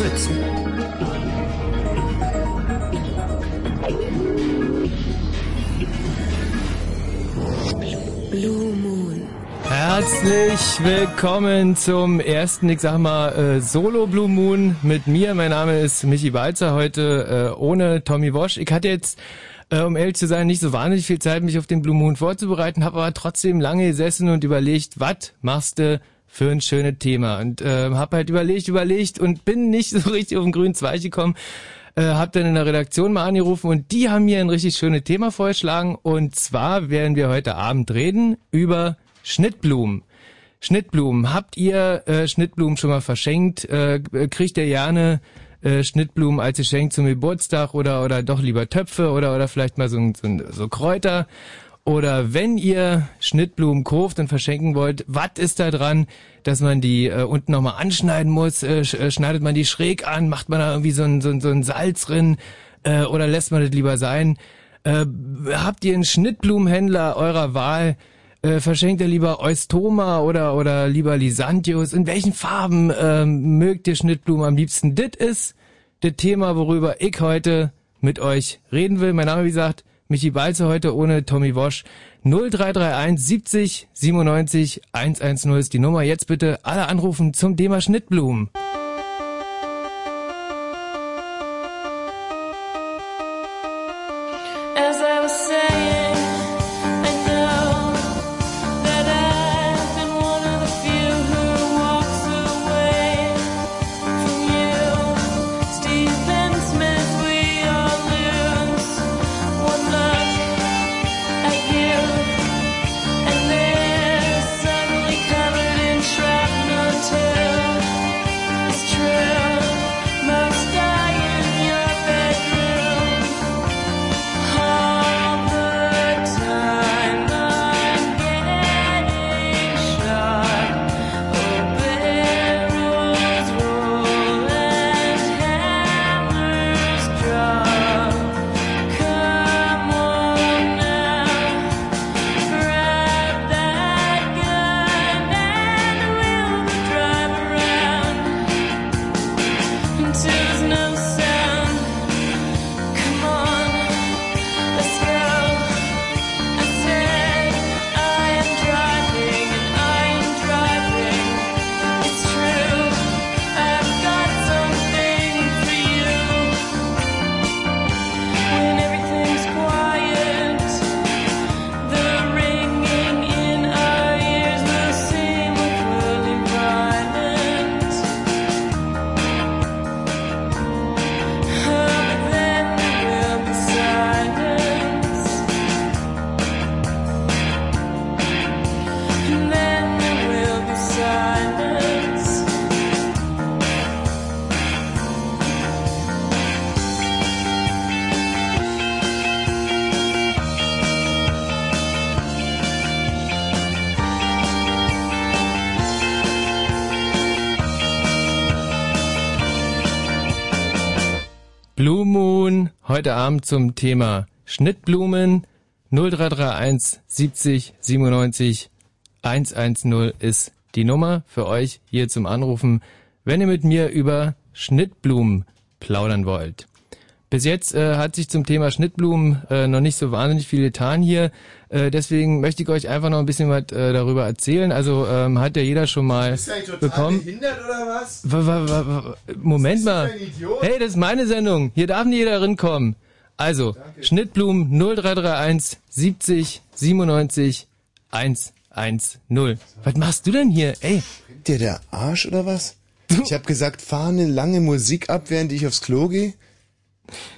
Fritz. Blue Moon. Herzlich willkommen zum ersten, ich sag mal, äh, Solo Blue Moon mit mir. Mein Name ist Michi Balzer, heute äh, ohne Tommy Wosch. Ich hatte jetzt, äh, um ehrlich zu sein, nicht so wahnsinnig viel Zeit, mich auf den Blue Moon vorzubereiten, habe aber trotzdem lange gesessen und überlegt, was machst du für ein schönes Thema? Und äh, habe halt überlegt, überlegt und bin nicht so richtig auf den grünen Zweig gekommen äh, habe dann in der Redaktion mal angerufen und die haben mir ein richtig schönes Thema vorgeschlagen und zwar werden wir heute Abend reden über Schnittblumen. Schnittblumen. Habt ihr äh, Schnittblumen schon mal verschenkt? Äh, kriegt ihr gerne äh, Schnittblumen als Geschenk zum Geburtstag oder oder doch lieber Töpfe oder oder vielleicht mal so, so, so Kräuter? Oder wenn ihr Schnittblumen kauft und verschenken wollt, was ist da dran, dass man die äh, unten nochmal anschneiden muss? Äh, äh, schneidet man die schräg an? Macht man da irgendwie so ein, so ein, so ein Salz drin? Äh, oder lässt man das lieber sein? Äh, habt ihr einen Schnittblumenhändler eurer Wahl? Äh, verschenkt ihr lieber Eustoma oder, oder lieber Lysantius? In welchen Farben äh, mögt ihr Schnittblumen am liebsten? Das ist das Thema, worüber ich heute mit euch reden will. Mein Name, wie gesagt, Michi Balze heute ohne Tommy Wosch. 0331 70 97 110 ist die Nummer. Jetzt bitte alle anrufen zum Thema Schnittblumen. Abend zum Thema Schnittblumen. 0331 70 97 110 ist die Nummer für euch hier zum Anrufen, wenn ihr mit mir über Schnittblumen plaudern wollt. Bis jetzt äh, hat sich zum Thema Schnittblumen äh, noch nicht so wahnsinnig viel getan hier. Äh, deswegen möchte ich euch einfach noch ein bisschen was äh, darüber erzählen. Also ähm, hat ja jeder schon mal Bist du total bekommen. behindert oder was? Wa- wa- wa- wa- Moment mal. Hey, das ist meine Sendung. Hier darf nicht jeder rinkommen. Also, Schnittblumen 0331 70 97 110. Was machst du denn hier? Ey, Dir der Arsch oder was? Ich hab gesagt, fahr eine lange Musik ab, während ich aufs Klo gehe.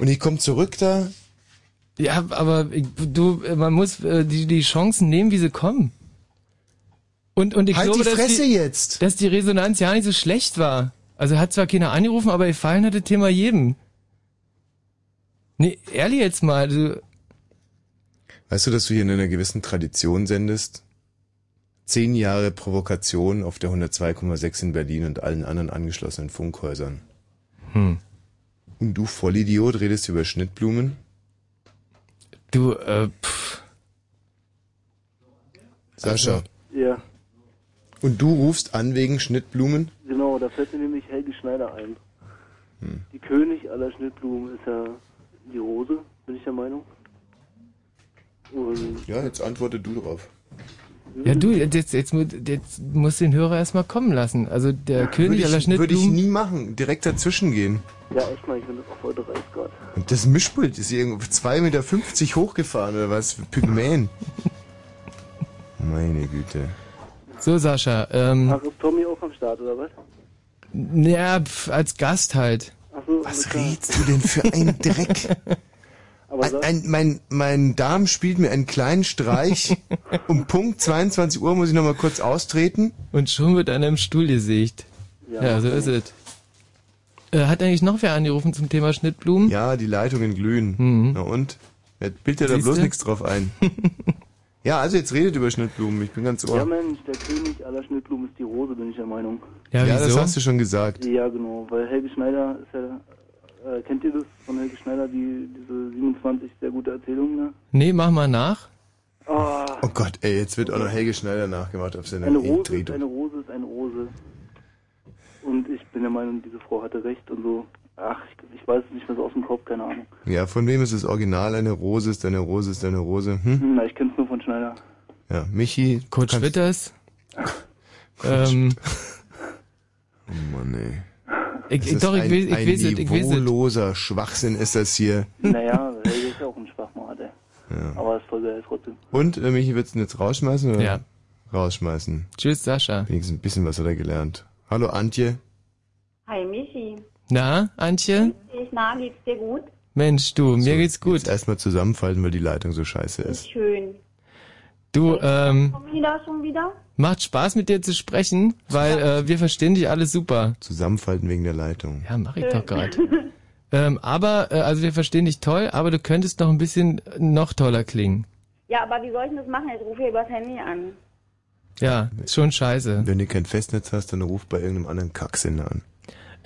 Und ich komm zurück da. ja, aber ich- du, man muss äh, die, die Chancen nehmen, wie sie kommen. Und, und ich Halt glaube, die dass, die, jetzt! dass die Resonanz ja nicht so schlecht war. Also hat zwar keiner angerufen, aber gefallen hat das Thema jedem. Nee, ehrlich jetzt mal, du, Weißt du, dass du hier in einer gewissen Tradition sendest? Zehn Jahre Provokation auf der 102,6 in Berlin und allen anderen angeschlossenen Funkhäusern. Hm. Und du Vollidiot redest über Schnittblumen? du, äh, pff, Sascha. Ja, Und du rufst an wegen Schnittblumen? genau, da fällt mir nämlich Helge Schneider ein. Die König aller Schnittblumen ist ja die Rose, bin ich der Meinung. Und Ja, jetzt antworte du drauf. Ja, du, jetzt, jetzt, jetzt musst du den Hörer erstmal kommen lassen. Also der König Würde aller ich, würde ich nie machen. Direkt dazwischen gehen. ja, echt mal, ich finde das auch voll dreist gerade. Und das Mischpult ist irgendwo 2,50 Meter hochgefahren oder was? Für Pygmäen. Meine Güte. So, Sascha, ähm, Ach, ist Tommy auch am Start, oder was? ja, pf, als Gast halt. So, Was redst du denn für einen Dreck? Aber Ein, ein, mein, mein Darm spielt mir einen kleinen Streich. Um Punkt 22 Uhr muss ich nochmal kurz austreten. Und schon wird einer im Stuhl gesägt. ja, Ja, so ist es. Äh, hat eigentlich noch wer angerufen zum Thema Schnittblumen? Ja, die Leitungen glühen. Mhm. Na und? Wer bildet da Siehste? bloß nichts drauf ein? ja, also jetzt redet über Schnittblumen. Ich bin ganz Ja, ohr. Mensch, der König aller Schnittblumen ist die Rose, bin ich der Meinung. Ja, Ja, das hast du schon gesagt. Ja, genau, weil Helge Schneider ist ja, äh, kennt ihr das von Helge Schneider, die, diese 27 sehr gute Erzählungen, ne? Nee, mach mal nach. Ah, Oh Gott, ey, jetzt wird auch noch Helge Schneider nachgemacht auf seiner eine Rose ist eine Rose ist eine Rose. Und ich bin der Meinung, diese Frau hatte recht und so. Ach, ich, ich weiß es nicht mehr so aus dem Kopf, keine Ahnung. Ja, von wem ist das Original? Eine Rose ist eine Rose ist eine Rose. Hm? Hm, Na, ich kenn's nur von Schneider. Ja, Michi. kannst- Witters. ähm, Oh Mann, ey. ich, Das ich, ist doch, ich ein, weiß, ich ein weiß es, ich weiß es. niveauloser Schwachsinn ist das hier. Naja, Helge ist ja auch ein Schwachmat, ey. Ja. Aber ist voll geil trotzdem. Und, äh, Michi, willst du ihn jetzt rausschmeißen oder? Ja. Rausschmeißen. Tschüss, Sascha. Wenigstens ein bisschen was hat er gelernt. Hallo, Antje. Hi Michi. Na, Antje? Ich, na, geht's dir gut? Mensch, du, mir geht's gut. Jetzt erstmal zusammenfalten, weil die Leitung so scheiße ist. Schön. Du, ähm, Komm wieder schon wieder? Macht Spaß mit dir zu sprechen, weil äh, wir verstehen dich alles super. Zusammenfalten wegen der Leitung. Ja, mach ich doch gerade. ähm, aber, äh, also wir verstehen dich toll, aber du könntest noch ein bisschen noch toller klingen. Ja, aber wie soll ich denn das machen? Ich rufe hier übers Handy an. Ja, ist schon scheiße. Wenn du kein Festnetz hast, dann ruf bei irgendeinem anderen Kacksender an.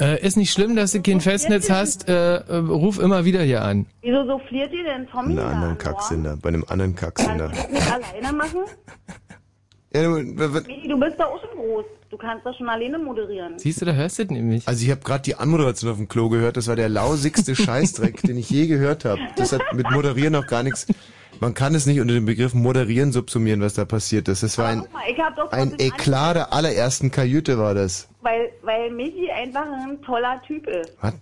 Äh, ist nicht schlimm, dass du kein Festnetz hast, äh, äh, ruf immer wieder hier an. Wieso souffliert ihr denn Tommy Einen da anderen? Kacksender. Bei einem anderen Kacksender. Kannst du das nicht alleine machen? Ja, du- du bist doch auch schon groß. Du kannst das schon alleine moderieren. Siehst du, da hörst du es nämlich. Also ich habe gerade die Anmoderation auf dem Klo gehört. Das war der lausigste Scheißdreck, den ich je gehört habe. Das hat mit Moderieren noch gar nichts. Man kann es nicht unter dem Begriff Moderieren subsumieren, was da passiert ist. Das war ein, mal, doch ein Eklat der allerersten Kajüte war das. Weil, weil Michi einfach ein toller Typ ist. Was?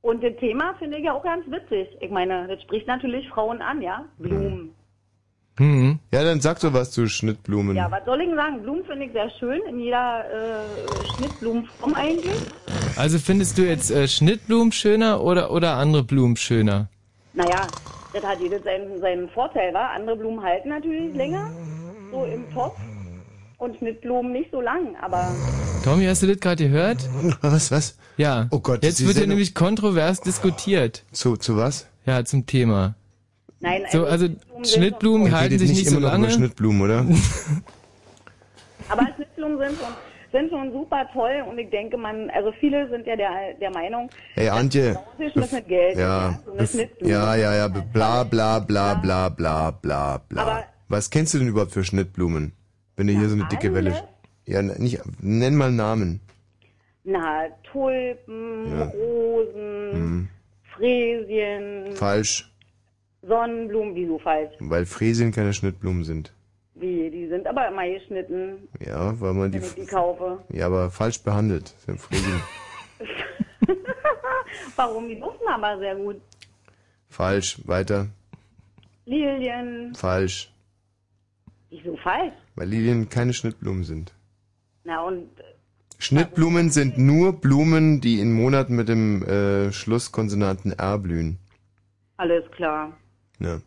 Und das Thema finde ich ja auch ganz witzig. Ich meine, das spricht natürlich Frauen an, ja? Blumen. Hm. Ja, dann sag doch was zu Schnittblumen. Ja, was soll ich denn sagen? Blumen finde ich sehr schön, in jeder äh, Schnittblumenform eigentlich. Also findest du jetzt äh, Schnittblumen schöner oder, oder andere Blumen schöner? Naja, das hat jedes seinen, seinen Vorteil, war. Andere Blumen halten natürlich länger, so im Topf. Und Schnittblumen nicht so lang, aber Tommy, hast du das gerade gehört? Was, was? Ja. Oh Gott, Jetzt wird ja nämlich kontrovers diskutiert. Zu, zu was? Ja, zum Thema. Nein, So, also Schnittblumen sind Schnittblumen Ihr halten sich nicht nicht so immer noch lange. über Schnittblumen, oder? Aber Schnittblumen sind schon, sind schon super toll und ich denke, man, also viele sind ja der, der Meinung, Hey, Antje. rausgeschmissenes Geld, Ja, so eine bef- Schnittblume. ja, ja, ja, bla, bla, bla, bla, bla, bla, bla. Aber- Was kennst du denn überhaupt für Schnittblumen? Wenn du hier so eine dicke Welle... Ja, nicht, nenn mal Namen. Na, Tulpen, Ja. Rosen, Hm, Fräsien, falsch, Sonnenblumen, wieso falsch? weil Fräsien keine Schnittblumen sind. Wie, die sind aber immer geschnitten, Ja, weil man die... wenn ich die kaufe. Ja, aber falsch behandelt. sind Fräsien. Warum? Die duften aber sehr gut. falsch, weiter, Lilien, falsch. wieso falsch? Weil Lilien keine Schnittblumen sind. Na und, Schnittblumen sind nur Blumen, die in Monaten mit dem äh, Schlusskonsonanten R blühen. alles klar. Ja.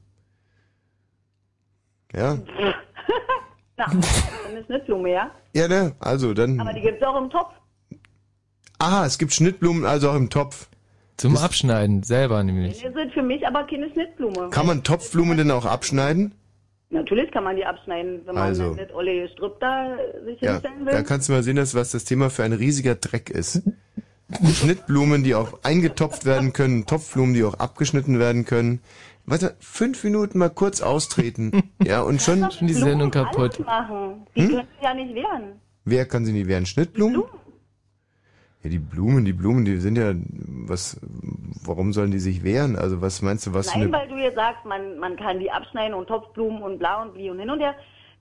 Ja? Na, eine Schnittblume, ja? Ja, ne? Also, dann... Aber die gibt's auch im Topf. Ah, es gibt Schnittblumen also auch im Topf. Zum Abschneiden, selber nämlich. Die sind für mich aber keine Schnittblume. Kann man Topfblumen denn auch abschneiden? Natürlich kann man die abschneiden, wenn man Also. mit Olle Strüpp da sich Ja, hinstellen will. da kannst du mal sehen, dass, was das Thema für ein riesiger Dreck ist. Schnittblumen, die auch eingetopft werden können, Topfblumen, die auch abgeschnitten werden können. Warte, fünf Minuten mal kurz austreten. Ja, und schon, Schon die Sendung Blumen kaputt. alles machen. Die Hm? können ja nicht wehren. wer kann sie nie wehren? Schnittblumen? Ja, die Blumen, die Blumen, die sind ja, was, warum sollen die sich wehren? Also was meinst du, was Nein, eine, weil du jetzt sagst, man, man kann die abschneiden und Topfblumen und bla und bli und hin und her.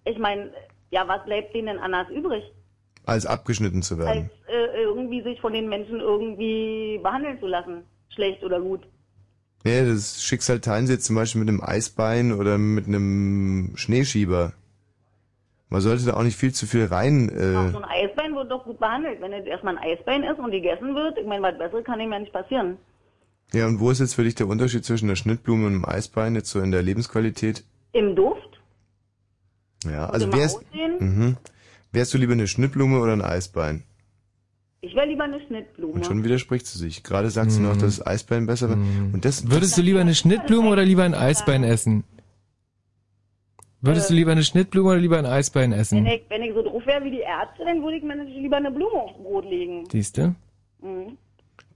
Ich meine, ja, was bleibt denen denn anders übrig, als abgeschnitten zu als werden? äh, irgendwie sich von den Menschen irgendwie behandeln zu lassen? Schlecht oder gut? Ja, das Schicksal teilen sie jetzt zum Beispiel mit einem Eisbein oder mit einem Schneeschieber. Man sollte da auch nicht viel zu viel rein, äh, so ein Eisbein wird doch gut behandelt. Wenn jetzt erstmal ein Eisbein ist und gegessen wird, ich meine, was Besseres kann ihm ja nicht passieren. ja, und wo ist jetzt für dich der Unterschied zwischen einer Schnittblume und einem Eisbein jetzt so in der Lebensqualität? Im Duft? Ja, also wärst, mhm. wärst du lieber eine Schnittblume oder ein Eisbein? Ich wäre lieber eine Schnittblume. Und schon widerspricht sie sich. Gerade sagst du noch, dass das Eisbein besser war. Und das, Würdest du lieber eine Schnittblume oder lieber ein Eisbein essen? Würdest du lieber eine Schnittblume oder lieber ein Eisbein Wenn essen? ich, wenn ich so drauf wäre wie die Ärzte, dann würde ich mir natürlich lieber eine Blume aufs Brot legen. Siehste? Mhm.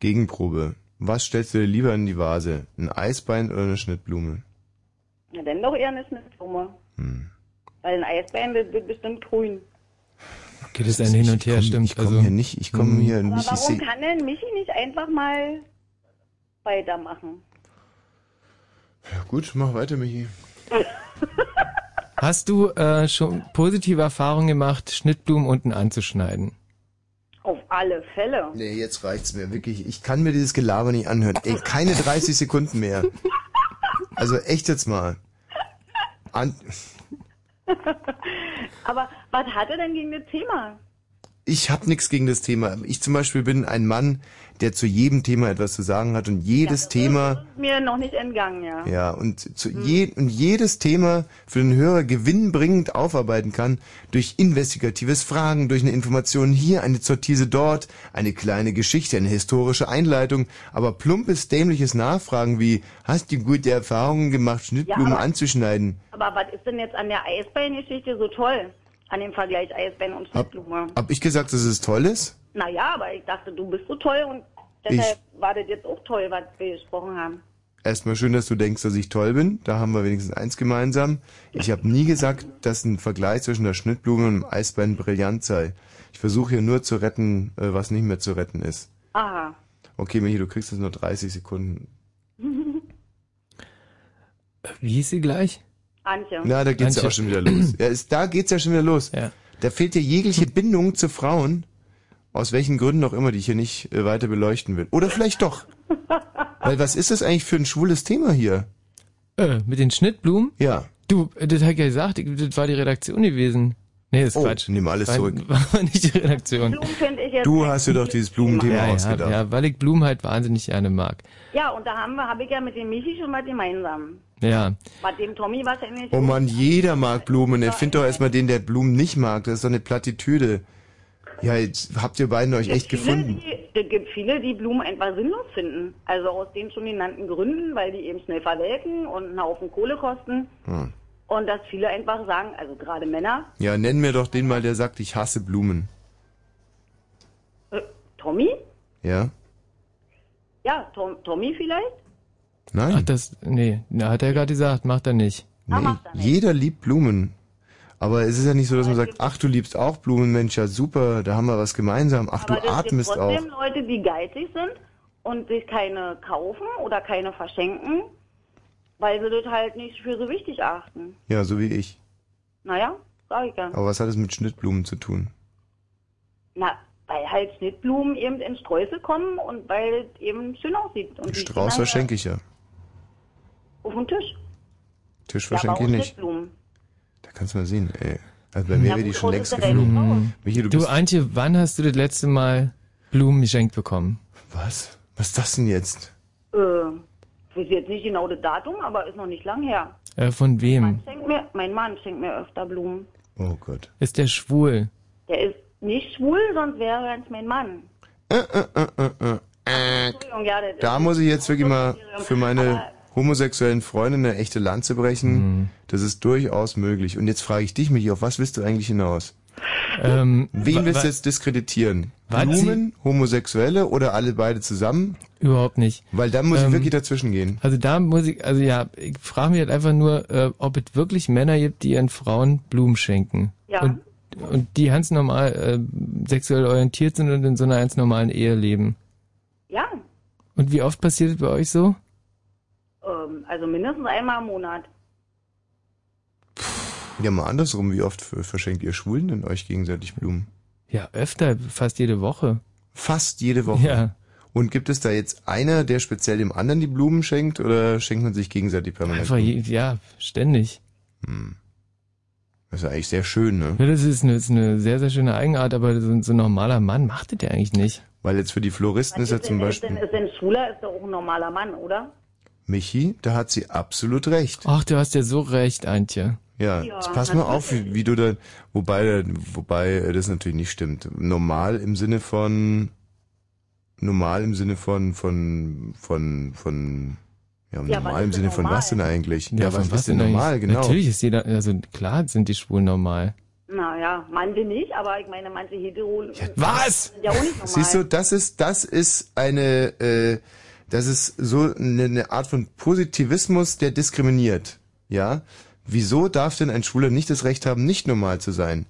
Gegenprobe. Was stellst du dir lieber in die Vase? Ein Eisbein oder eine Schnittblume? Na, dann doch eher eine Schnittblume. Hm. Weil ein Eisbein, das wird bestimmt grün. Geht es ein Hin und Her, stimmt. Ich komme also, hier nicht, ich komme hier Aber nicht. Ich warum kann denn Michi nicht einfach mal weitermachen? ja, gut, mach weiter, Michi. Hast du äh, schon positive Erfahrungen gemacht, Schnittblumen unten anzuschneiden? Auf alle Fälle. Nee, jetzt reicht's mir wirklich. Ich kann mir dieses Gelaber nicht anhören. Ey, keine 30 Sekunden mehr. Also echt jetzt mal. An Aber was hat er denn gegen das Thema? ich habe nichts gegen das Thema. Ich zum Beispiel bin ein Mann, der zu jedem Thema etwas zu sagen hat und jedes Thema, Ist mir noch nicht entgangen, ja. ja, und zu je, und jedes Thema für den Hörer gewinnbringend aufarbeiten kann durch investigatives Fragen, durch eine Information hier, eine Sortise dort, eine kleine Geschichte, eine historische Einleitung, aber plumpes, dämliches Nachfragen wie, hast du gute Erfahrungen gemacht, Schnittblumen aber- anzuschneiden? Aber was ist denn jetzt an der Eisbein-Geschichte so toll? An dem Vergleich Eisbein und Hab, Schnittblume? hab ich gesagt, dass es toll ist? Naja, aber ich dachte, du bist so toll und deshalb war das jetzt auch toll, was wir gesprochen haben. Erstmal schön, dass du denkst, dass ich toll bin. Da haben wir wenigstens eins gemeinsam. Ich habe nie gesagt, dass ein Vergleich zwischen der Schnittblume und dem Eisbein brillant sei. Ich versuche hier nur zu retten, äh, was nicht mehr zu retten ist. Aha. Okay, Michi, du kriegst jetzt nur 30 Sekunden. Wie hieß sie gleich? Antje. Na, da geht's ja Antje. auch schon wieder los. Ja, ist, da geht's ja schon wieder los. Ja. Da fehlt dir jegliche Bindung zu Frauen. Aus welchen Gründen auch immer, die ich hier nicht äh, weiter beleuchten will. Oder vielleicht doch. Weil was ist das eigentlich für ein schwules Thema hier? Äh, mit den Schnittblumen? Ja. Du, äh, das ich ja gesagt, ich- das war die Redaktion gewesen. Nee, das ist Oh, Quatsch. nimm alles war, zurück. War nicht die Redaktion. Blumen finde ich jetzt. Du hast dir doch dieses Blumenthema Ja, ja, ausgedacht. ja, weil ich Blumen halt wahnsinnig gerne mag. Ja, und da haben wir, habe ich ja mit dem Michi schon mal gemeinsam. Ja. Mit dem Tommy wahrscheinlich. Oh Mann, jeder mag Blumen. Er findet doch erstmal den, der Blumen nicht mag. Das ist doch eine Plattitüde. Ja, jetzt habt ihr beiden euch echt viele, gefunden. Die, es gibt viele, die Blumen einfach sinnlos finden. Also aus den schon genannten Gründen, weil die eben schnell verwelken und einen Haufen Kohle kosten. Hm. Und dass viele einfach sagen, also gerade Männer, Ja, nenn mir doch den mal, der sagt, ich hasse Blumen. äh, Tommy? Ja? Ja, Tom, Tommy vielleicht? Nein. Ach, das, nee, na, hat er gerade gesagt, macht er nicht. Ah, nee, macht er nicht. jeder liebt Blumen. Aber es ist ja nicht so, dass man sagt, ach, du liebst auch Blumen, Mensch, ja super, da haben wir was gemeinsam. Ach, du es gibt atmest auch. trotzdem Leute, die geizig sind und sich keine kaufen oder keine verschenken, weil sie das halt nicht für so wichtig achten. Ja, so wie ich. Naja, sag ich ja. Aber was hat es mit Schnittblumen zu tun? Na, weil halt Schnittblumen eben in Sträuße kommen und weil es eben schön aussieht. Und Strauß verschenke ich ja. Auf den Tisch. Tisch Ja, verschenke auch ich nicht. Schnittblumen. Kannst du mal sehen, ey. Also bei mir wäre die schon längst geflogen. Frau? Michi, du Du, bist... Antje, wann hast du das letzte Mal Blumen geschenkt bekommen? Was? Was ist das denn jetzt? Äh, ich weiß jetzt nicht genau das Datum, aber ist noch nicht lang her. Äh, von wem? Mann schenkt mir, mein Mann schenkt mir öfter Blumen. Oh Gott. Ist der schwul? Der ist nicht schwul, sonst wäre er jetzt mein Mann. Äh, äh, äh, äh, äh. Entschuldigung, ja, das Da ist muss ich jetzt wirklich mal für meine Aber- homosexuellen Freunde eine echte Lanze brechen. Mhm. Das ist durchaus möglich. Und jetzt frage ich dich, Michi, auf was willst du eigentlich hinaus? Ähm, Wen willst du jetzt diskreditieren? Blumen, Homosexuelle oder alle beide zusammen? Überhaupt nicht. Weil dann muss ich Ähm, wirklich dazwischen gehen. Also da muss ich, also ja, ich frage mich halt einfach nur, äh, ob es wirklich Männer gibt, die ihren Frauen Blumen schenken. Ja. Und und die ganz normal äh, sexuell orientiert sind und in so einer ganz normalen Ehe leben. Ja, Und wie oft passiert es bei euch so? Ähm, also mindestens einmal im Monat. Ja, mal andersrum, wie oft verschenkt ihr Schwulen denn euch gegenseitig Blumen? Ja, öfter, fast jede Woche. Fast jede Woche. Ja. Und gibt es da jetzt einer, der speziell dem anderen die Blumen schenkt oder schenkt man sich gegenseitig permanent? Einfach, je, ja, ständig. Das ist ja eigentlich sehr schön, ne? Ja, das ist eine, ist eine sehr, sehr schöne Eigenart, aber so, so ein normaler Mann macht das ja eigentlich nicht. Weil jetzt für die Floristen ist ja zum denn, ist, Beispiel denn, ist denn Schwuler ist doch auch ein normaler Mann, oder? Michi, da hat sie absolut recht. Ach, du hast ja so recht, Antje. Ja, Ja, jetzt pass mal auf, wie, wie du da, wobei, wobei das natürlich nicht stimmt. Normal im Sinne von, normal im Sinne von, von, von, von, ja, Ja, normal was im Sinne denn von was denn normal? eigentlich? Ja, von was ist denn normal, genau. Natürlich ist jeder, also klar sind die Schwulen normal. Naja, manche nicht, aber ich meine, manche Hetero Was? sind ja auch nicht normal. Siehst du, das ist, das ist eine, äh, das ist so eine, Art von Positivismus, der diskriminiert. Ja? Wieso darf denn ein Schwuler nicht das Recht haben, nicht normal zu sein?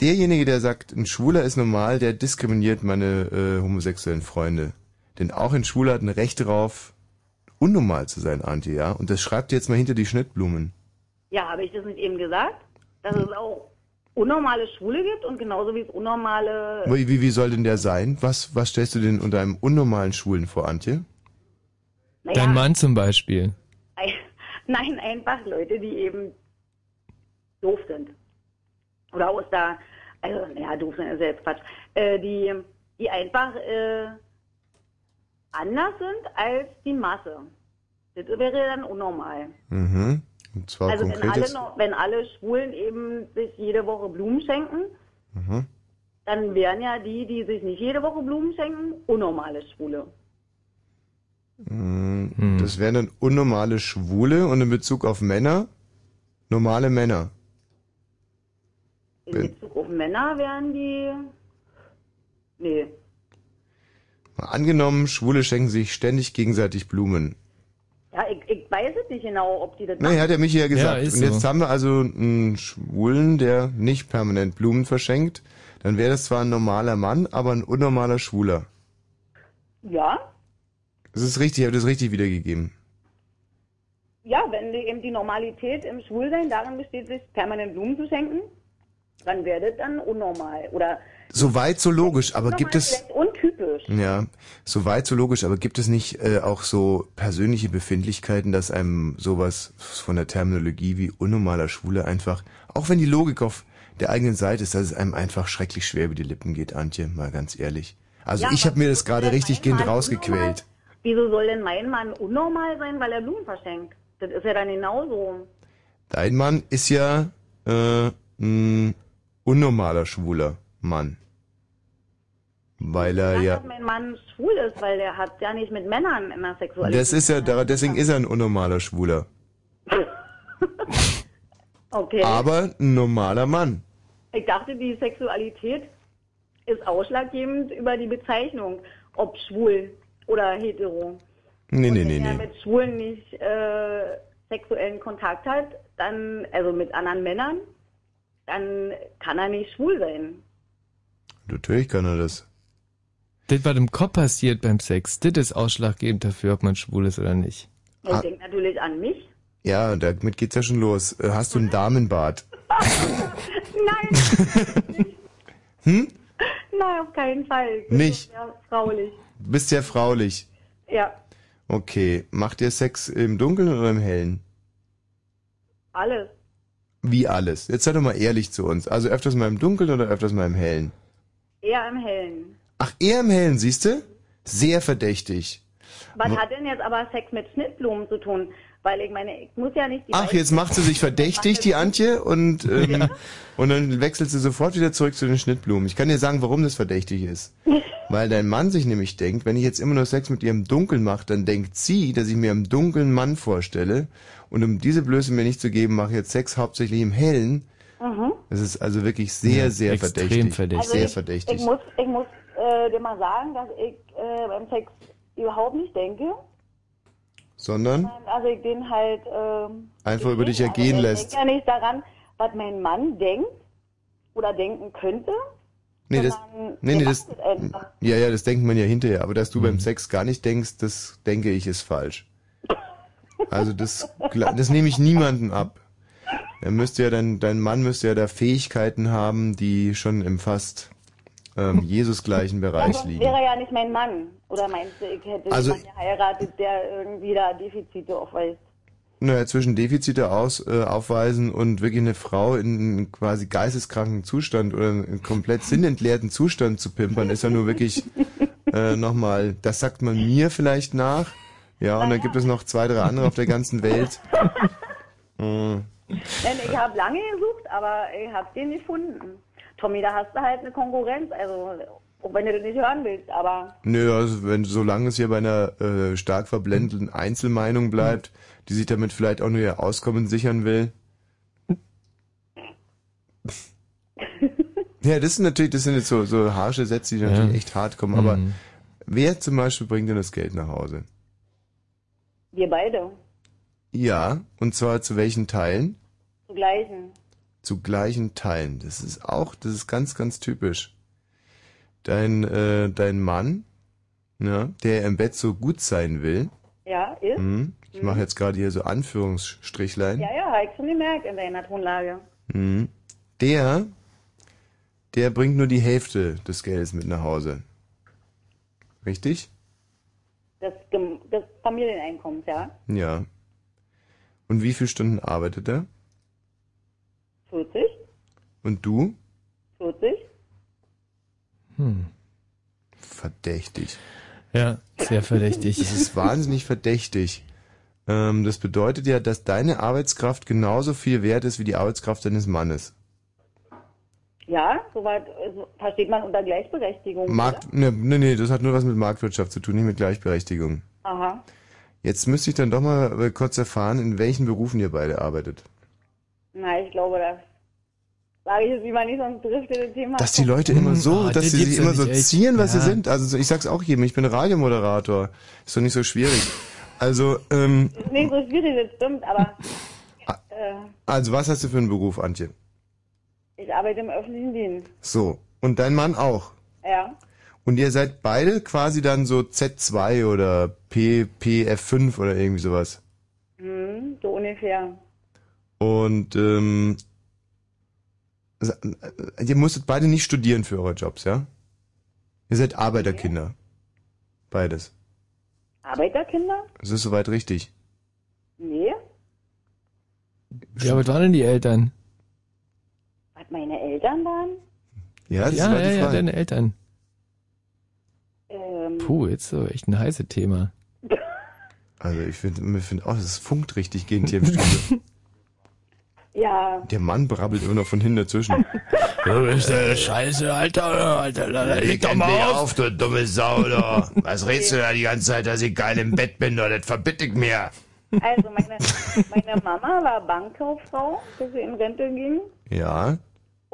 Derjenige, der sagt, ein Schwuler ist normal, der diskriminiert meine äh, homosexuellen Freunde. Denn auch ein Schwuler hat ein Recht darauf, unnormal zu sein, Antje, ja? Und das schreibt ihr jetzt mal hinter die Schnittblumen. Ja, habe ich das nicht eben gesagt? Dass es auch unnormale Schwule gibt und genauso wie es unnormale... Wie, wie, wie soll denn der sein? Was, was stellst du denn unter einem unnormalen Schwulen vor, Antje? Naja, Dein Mann zum Beispiel. ein- Nein, einfach Leute, die eben doof sind. Oder aus der... Also, naja, doof sind ist ja jetzt Quatsch. Äh, die, die einfach äh, anders sind als die Masse. Das wäre dann unnormal. Mhm. Und zwar Also wenn alle, jetzt. noch, wenn alle Schwulen eben sich jede Woche Blumen schenken, Mhm. dann wären ja die, die sich nicht jede Woche Blumen schenken, unnormale Schwule. Mhm. Das wären dann unnormale Schwule und in Bezug auf Männer normale Männer. In Bezug auf Männer wären die. Nee. Mal angenommen, Schwule schenken sich ständig gegenseitig Blumen. Ja, weiß es nicht genau, ob die das Naja, hat der Michi ja gesagt. ist und jetzt so. haben wir also einen Schwulen, der nicht permanent Blumen verschenkt. Dann wäre das zwar ein normaler Mann, aber ein unnormaler Schwuler. Ja, Das ist richtig, ich habe das richtig wiedergegeben. ja, wenn die, eben die Normalität im Schwulsein darin besteht, sich permanent Blumen zu schenken, dann wäre das dann unnormal. Oder Soweit so logisch, aber gibt es... untypisch. Ja, soweit so logisch, aber gibt es nicht äh, auch so persönliche Befindlichkeiten, dass einem sowas von der Terminologie wie unnormaler Schwule einfach, auch wenn die Logik auf der eigenen Seite ist, dass es einem einfach schrecklich schwer über die Lippen geht, Antje, mal ganz ehrlich. Also Ja, ich habe mir das gerade richtig gehend rausgequält. unnormal- Wieso soll denn mein Mann unnormal sein, weil er Blumen verschenkt? Das ist ja dann genauso. Dein Mann ist ja äh, ein unnormaler schwuler Mann. Weil er ja... mein Mann schwul ist, weil der hat ja nicht mit Männern in der Sexualität. Das ist ja, deswegen ist er ein unnormaler Schwuler. Okay. Aber ein normaler Mann. Ich dachte, die Sexualität ist ausschlaggebend über die Bezeichnung, ob schwul oder hetero. Nee, nee, Wenn nee, er nee. mit Schwulen nicht äh, sexuellen Kontakt hat, dann, also mit anderen Männern, dann kann er nicht schwul sein. Natürlich kann er das. Das, was im Kopf passiert beim Sex, das ist ausschlaggebend dafür, ob man schwul ist oder nicht. Ich Ah. denke natürlich an mich. Ja, damit geht's ja schon los. Äh, Hast du ein Damenbad? Nein, Hm? nein, auf keinen Fall. Ich bin Nicht? sehr fraulich. Du bist ja fraulich. Ja, Okay. Macht ihr Sex im Dunkeln oder im Hellen? alles. Wie alles. Jetzt sei doch mal ehrlich zu uns. Also öfters mal im Dunkeln oder öfters mal im Hellen? Eher im Hellen. Ach, eher im Hellen, siehste? Sehr verdächtig. Was hat denn jetzt aber Sex mit Schnittblumen zu tun? Weil ich meine, ich muss ja nicht die Ach, jetzt macht sie sich verdächtig, die Antje, und, ähm, und dann wechselt sie sofort wieder zurück zu den Schnittblumen. Ich kann dir sagen, warum das verdächtig ist. Weil dein Mann sich nämlich denkt, wenn ich jetzt immer nur Sex mit ihr im Dunkeln mache, dann denkt sie, dass ich mir im Dunkeln einen Mann vorstelle. Und um diese Blöße mir nicht zu geben, mache ich jetzt Sex hauptsächlich im Hellen. Mhm. Das ist also wirklich sehr, Ja, sehr extrem verdächtig. verdächtig. Sehr ich, verdächtig. Ich muss, ich muss äh, dir mal sagen, dass ich äh, beim Sex überhaupt nicht denke. Sondern Also ich den halt ähm, einfach über dich also ergehen ich lässt. denke ja nicht daran, was mein Mann denkt, oder denken könnte. Nee, das, nee, nee, das, ja, ja, das denkt man ja hinterher. Aber dass du beim Sex gar nicht denkst, das denke ich ist falsch. Also das, das nehme ich niemandem ab. Er müsste ja dein, dein Mann müsste ja da Fähigkeiten haben, die schon im fast ähm, Jesusgleichen Bereich liegen. wäre er ja nicht mein Mann. Oder meinst du, ich hätte Also- jemanden geheiratet, der irgendwie da Defizite aufweist? Naja, zwischen Defizite aus, äh, aufweisen und wirklich eine Frau in quasi geisteskranken Zustand oder einen komplett sinnentleerten Zustand zu pimpern, ist ja nur wirklich äh, nochmal, das sagt man mir vielleicht nach. Ja, und dann gibt es noch zwei, drei andere auf der ganzen Welt. Äh, ich habe lange gesucht, aber ich habe den nicht gefunden. Tommy, da hast du halt eine Konkurrenz, also auch wenn du das nicht hören willst, aber nö, also wenn, solange es hier bei einer äh, stark verblendeten Einzelmeinung bleibt, die sich damit vielleicht auch nur ihr Auskommen sichern will. Ja, das sind natürlich, das sind jetzt so, so harsche Sätze, die natürlich echt hart kommen, aber Mhm. wer zum Beispiel bringt denn das Geld nach Hause? wir beide Ja, und zwar zu welchen Teilen? zu gleichen. Zu gleichen Teilen. Das ist auch, das ist ganz, ganz typisch. Dein, äh, dein Mann, ja, der im Bett so gut sein will, Ja, ist? hm, ich mache jetzt gerade hier so Anführungsstrichlein, Ja, ja, hab ich schon gemerkt in deiner Tonlage. hm, der, der bringt nur die Hälfte des Geldes mit nach Hause. Richtig? Das, Gem- des Familieneinkommens, ja? Ja. Und wie viele Stunden arbeitet er? 40? Und du? 40? Hm. Verdächtig. Ja, sehr verdächtig. Das ist wahnsinnig verdächtig. Ähm, das bedeutet ja, dass deine Arbeitskraft genauso viel wert ist wie die Arbeitskraft deines Mannes. Ja, soweit äh, so versteht man unter Gleichberechtigung. Markt, ne, ne, nee, das hat nur was mit Marktwirtschaft zu tun, nicht mit Gleichberechtigung. Oder? Aha. Jetzt müsste ich dann doch mal äh, kurz erfahren, in welchen Berufen ihr beide arbeitet. Na, ich glaube, das sage ich jetzt lieber nicht, sonst driftet das Thema. Dass die Leute immer so, Ah, dass das sie sich immer so echt. ziehen, was Ja. sie sind. Also so- ich sag's auch jedem, ich bin Radiomoderator. Ist doch nicht so schwierig. Also, ähm, ist nicht so schwierig, das stimmt, aber Ah. äh, also was hast du für einen Beruf, Antje? ich arbeite im öffentlichen Dienst. So. Und dein Mann auch? Ja, Und ihr seid beide quasi dann so Z2 oder P, PF5 oder irgendwie sowas. hm, so ungefähr. Und ähm, äh, ihr musstet beide nicht studieren für eure Jobs, ja? Ihr seid Arbeiterkinder. Beides. Arbeiterkinder? Das ist soweit richtig. Nee. Ja, was waren denn die Eltern? Was meine Eltern waren? Ja, das ja, war ja, die ja, Frage. deine Eltern. Ähm, Puh, jetzt so echt ein heißes Thema. Also ich finde, ich finde, oh, das funkt richtig gehend hier im Studio. ja, Der Mann brabbelt immer noch von hinten dazwischen. Du bist äh, scheiße, Alter, Alter, Alter, leg doch mal auf. du dumme Sau, oder? Was redest du da die ganze Zeit, dass ich geil im Bett bin, oder? Das verbitte ich mir. also meine, meine Mama war Bankkauffrau, bis sie in Rente ging. Ja,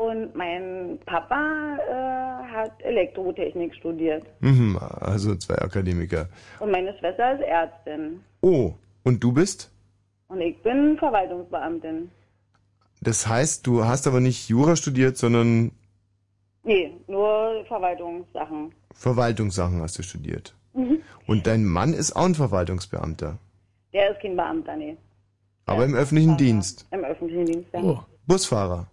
Und mein Papa äh, hat Elektrotechnik studiert. mhm, also zwei Akademiker. Und meine Schwester ist Ärztin. Oh, und du bist? Und ich bin Verwaltungsbeamtin. Das heißt, du hast aber nicht Jura studiert, sondern Nee, nur Verwaltungssachen. Verwaltungssachen hast du studiert. Mhm. Und dein Mann ist auch ein Verwaltungsbeamter, Der ist kein Beamter, nee. aber im öffentlichen Dienst. Im öffentlichen Dienst, ja. Oh. Busfahrer.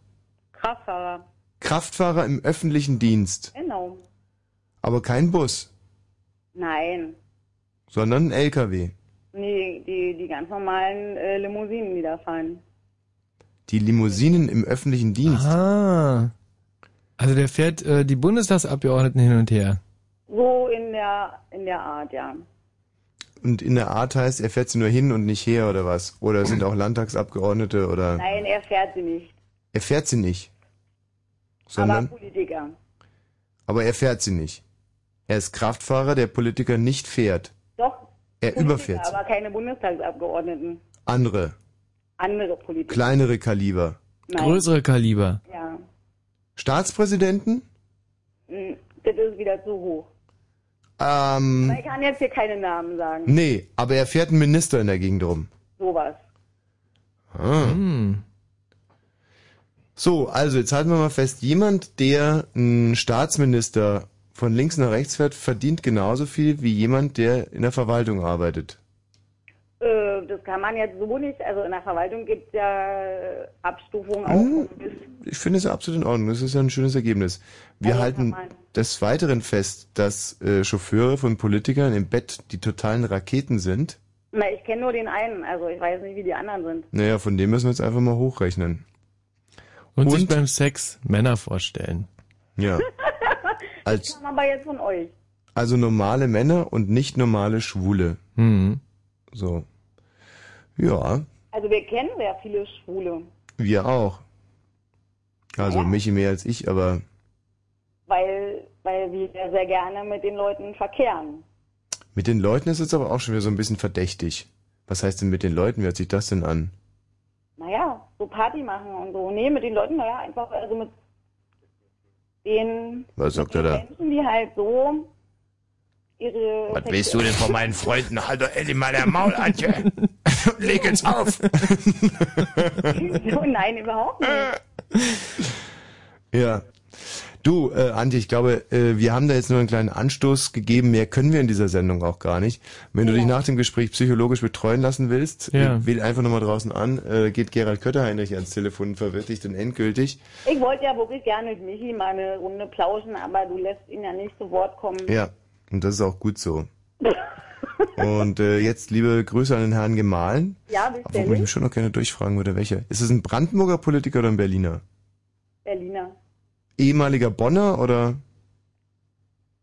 Kraftfahrer. Kraftfahrer im öffentlichen Dienst, Genau. aber kein Bus, Nein. sondern ein LKW. Nee, die, die ganz normalen äh, Limousinen, die da fahren. Die Limousinen im öffentlichen Dienst. Ah. Also der fährt äh, die Bundestagsabgeordneten hin und her. So in der, in der Art, ja. Und in der Art heißt, er fährt sie nur hin und nicht her oder was? Oder sind auch Landtagsabgeordnete oder Nein, er fährt sie nicht. Er fährt sie nicht. Aber Sondern, Politiker. aber er fährt sie nicht. Er ist Kraftfahrer, der Politiker nicht fährt. Doch. Er Politiker, überfährt sie. Aber keine Bundestagsabgeordneten. Andere, Andere Politiker. kleinere Kaliber. Nein. Größere Kaliber. Ja. Staatspräsidenten? Hm, Das ist wieder zu hoch. Ähm, Ich kann jetzt hier keine Namen sagen. nee, aber er fährt einen Minister in der Gegend rum. Sowas. Ah. Hm. So, also jetzt halten wir mal fest, jemand, der ein Staatsminister von links nach rechts fährt, verdient genauso viel wie jemand, der in der Verwaltung arbeitet. Äh, das kann man jetzt so nicht. Also in der Verwaltung gibt es ja äh, Abstufungen auch Hm. Ich finde es absolut in Ordnung. Das ist ja ein schönes Ergebnis. Wir Also halten des Weiteren fest, dass äh, Chauffeure von Politikern im Bett die totalen Raketen sind. Na, ich kenne nur den einen. Also ich weiß nicht, wie die anderen sind. Naja, von dem müssen wir jetzt einfach mal hochrechnen. Und, sich Und? beim Sex Männer vorstellen. Ja. Als, Das haben wir jetzt von euch. also normale Männer und nicht normale Schwule. Hm. So. Ja, Also wir kennen sehr viele Schwule. wir auch. Also Ja. Michi mehr als ich, aber Weil, weil wir sehr gerne mit den Leuten verkehren. mit den Leuten ist es aber auch schon wieder so ein bisschen verdächtig. Was heißt denn mit den Leuten? Wie hört sich das denn an? Naja, so Party machen und so. Nee, mit den Leuten, naja, einfach, also mit den Was sagt er da? Menschen, die halt so ihre... Was willst du denn von meinen Freunden? Halt doch endlich mal der Maul, Antje. Leg jetzt auf. so, nein, überhaupt nicht. Ja. Du, äh, Antje, ich glaube, äh, wir haben da jetzt nur einen kleinen Anstoß gegeben. Mehr können wir in dieser Sendung auch gar nicht. Wenn du dich nach dem Gespräch psychologisch betreuen lassen willst, Ja. äh, wähl einfach nochmal draußen an, äh, geht Gerald Kötterheinrich ans Telefon und verwirrt dich dann endgültig. Ich wollte ja wirklich gerne mit Michi mal eine Runde plauschen, aber du lässt ihn ja nicht zu Wort kommen. Ja, und das ist auch gut so. und äh, jetzt liebe Grüße an den Herrn Gemahlen. Ja, Obwohl ich beständig. mich schon noch gerne durchfragen würde, welcher. Ist es ein Brandenburger Politiker oder ein Berliner? Berliner. Ehemaliger Bonner oder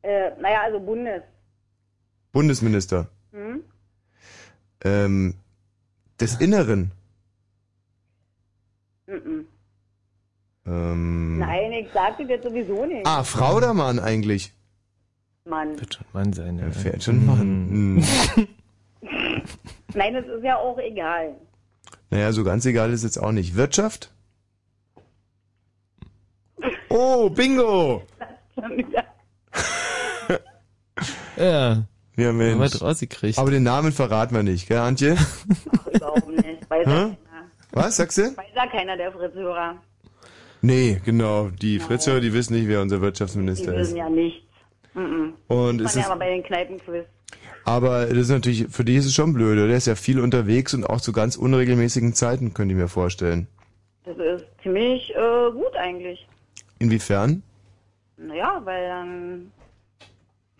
Äh, naja, also Bundes. Bundesminister? Hm? Ähm, des Inneren? Mhm. Ähm, Nein, ich sagte dir sowieso nicht. Ah, Frau oder Mann eigentlich? Mann. Wird schon Mann sein, ja. Fährt schon Mann. Hm. Nein, das ist ja auch egal. Naja, so ganz egal ist jetzt auch nicht. Wirtschaft? Oh, Bingo! Ja. Ja, Haben wir Mensch. rausgekriegt. Aber den Namen verraten wir nicht, gell, Antje? Überhaupt nicht. Weiß ja keiner. Was, sagst du? Weiß ja keiner der Fritzhörer. Nee, genau. Die Fritzhörer, die wissen nicht, wer unser Die Wirtschaftsminister ist. wissen ja nichts. Mhm. Und Das ist, ja aber bei den Kneipenquiz. aber das ist natürlich, für dich ist es schon blöd, oder? Der ist ja viel unterwegs und auch zu ganz unregelmäßigen Zeiten, könnte ich mir vorstellen. Das ist ziemlich äh, gut eigentlich. Inwiefern? Naja, weil dann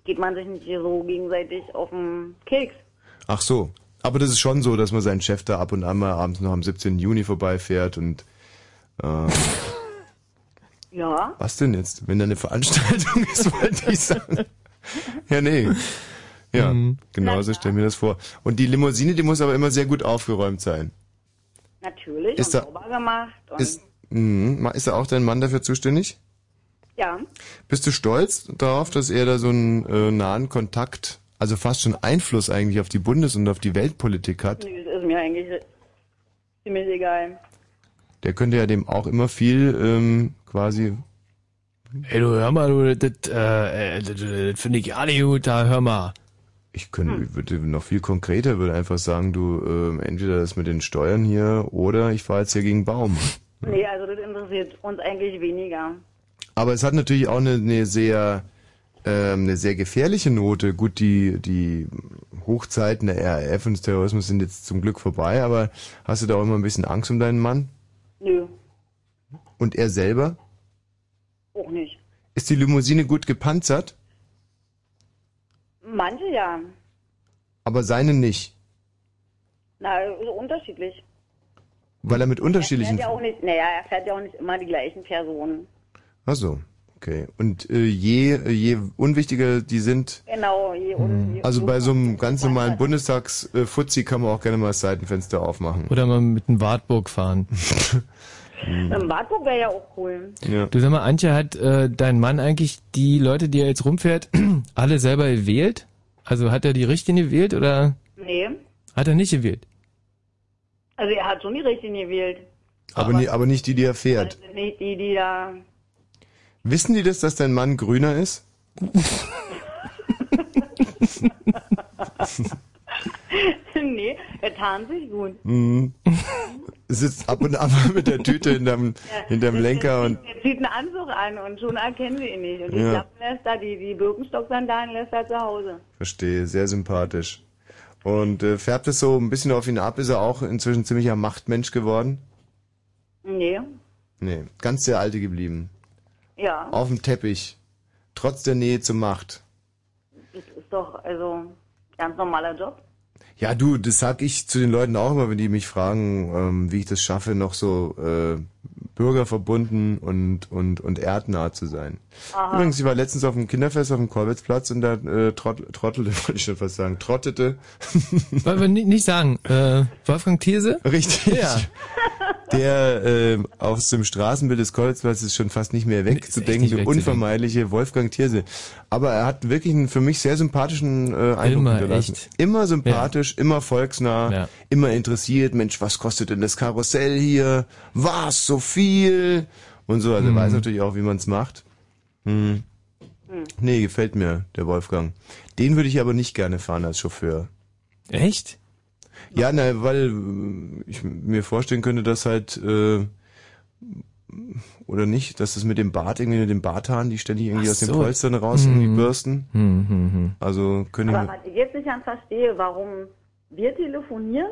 geht man sich nicht hier so gegenseitig auf den Keks. Ach so. Aber das ist schon so, dass man seinen Chef da ab und an mal abends noch am 17. Juni vorbeifährt und äh, Ja. was denn jetzt? Wenn da eine Veranstaltung ist, wollte ich sagen. Ja, nee. Ja, genau so stell mir das vor. Und die Limousine, die muss aber immer sehr gut aufgeräumt sein. Natürlich. Ist und da- sauber gemacht. Und Ist, mh, ist da auch dein Mann dafür zuständig? ja. Bist du stolz darauf, dass er da so einen äh, nahen Kontakt, also fast schon Einfluss eigentlich auf die Bundes- und auf die Weltpolitik hat? Nee, das ist mir eigentlich ziemlich egal. Der könnte ja dem auch immer viel ähm, quasi. Ey, du hör mal, du, das, äh, äh, das, das finde ich nicht gut, da hör mal. Ich könnte, ich würde noch viel konkreter, würde einfach sagen, du ähm, entweder das mit den Steuern hier oder ich fahre jetzt hier gegen Baum. Nee, also das interessiert uns eigentlich weniger. Aber es hat natürlich auch eine, eine sehr ähm, eine sehr gefährliche Note. Gut, die die Hochzeiten der RAF und des Terrorismus sind jetzt zum Glück vorbei, aber hast du da auch immer ein bisschen Angst um deinen Mann? Nö, Und er selber? auch nicht. Ist die Limousine gut gepanzert, Manche ja. aber seine nicht, Na, so unterschiedlich. Weil er mit Er unterschiedlichen. fährt ja auch nicht, naja, er fährt ja auch nicht immer die gleichen Personen. Ach so, okay. Und äh, je je unwichtiger die sind, Genau, je un, je also bei so einem ganz normalen Bundestags-Fuzzi kann man auch gerne mal das Seitenfenster aufmachen. Oder mal mit dem Wartburg fahren. Im Wartburg wäre ja auch cool. Ja. Du sag mal, Antje, hat äh, dein Mann eigentlich die Leute, die er jetzt rumfährt, alle selber gewählt? Also hat er die richtigen gewählt oder Nee, hat er nicht gewählt? Also er hat schon die richtigen gewählt. Aber, nie, aber nicht die, die er fährt. sind nicht die, die da... Wissen die das, dass dein Mann grüner ist? nee, er tarnt sich gut. Mhm. sitzt ab und an mal mit der Tüte hinterm, hinterm Lenker und Er zieht einen Anzug an und schon erkennen sie ihn nicht. Und die Ja. Klappen lässt er, die, die Birkenstock-Sandalen lässt er zu Hause. verstehe, sehr sympathisch. Und äh, färbt es so ein bisschen auf ihn ab? Ist er auch inzwischen ziemlicher Machtmensch geworden? Nee, Nee, ganz der Alte geblieben. ja. Auf dem Teppich. Trotz der Nähe zur Macht. Das ist doch, also, ganz normaler Job. Ja, du, das sag ich zu den Leuten auch immer, wenn die mich fragen, ähm, wie ich das schaffe, noch so äh, bürgerverbunden und und und erdnah zu sein. Aha. Übrigens, ich war letztens auf dem Kinderfest auf dem Kolbitzplatz und da äh, trott, trottelte, wollte ich schon fast sagen, trottete. Wollen wir nicht, nicht sagen. Äh, Wolfgang Thierse? Richtig. Ja. Der äh, aus dem Straßenbild des Kolbitzplatzes schon fast nicht mehr wegzudenken, nicht der wegzudenken. unvermeidliche Wolfgang Thierse. Aber er hat wirklich einen für mich sehr sympathischen äh, Eindruck Immer, hinterlassen. echt. Immer sympathisch, immer volksnah, Ja. immer interessiert. Mensch, was kostet denn das Karussell hier? Was, so viel? Und so, also er Mhm. weiß natürlich auch, wie man es macht. Hm. Nee, gefällt mir, der Wolfgang. Den würde ich aber nicht gerne fahren als Chauffeur. Echt? Ja, na, weil äh, ich mir vorstellen könnte, dass halt äh, oder nicht, dass das mit dem Bart irgendwie mit den Barthaaren, die ständig irgendwie Ach aus den. Polstern raus irgendwie Hm. bürsten. Hm, hm, hm. Also können ich Aber was ich jetzt nicht ganz verstehe, warum wir telefonieren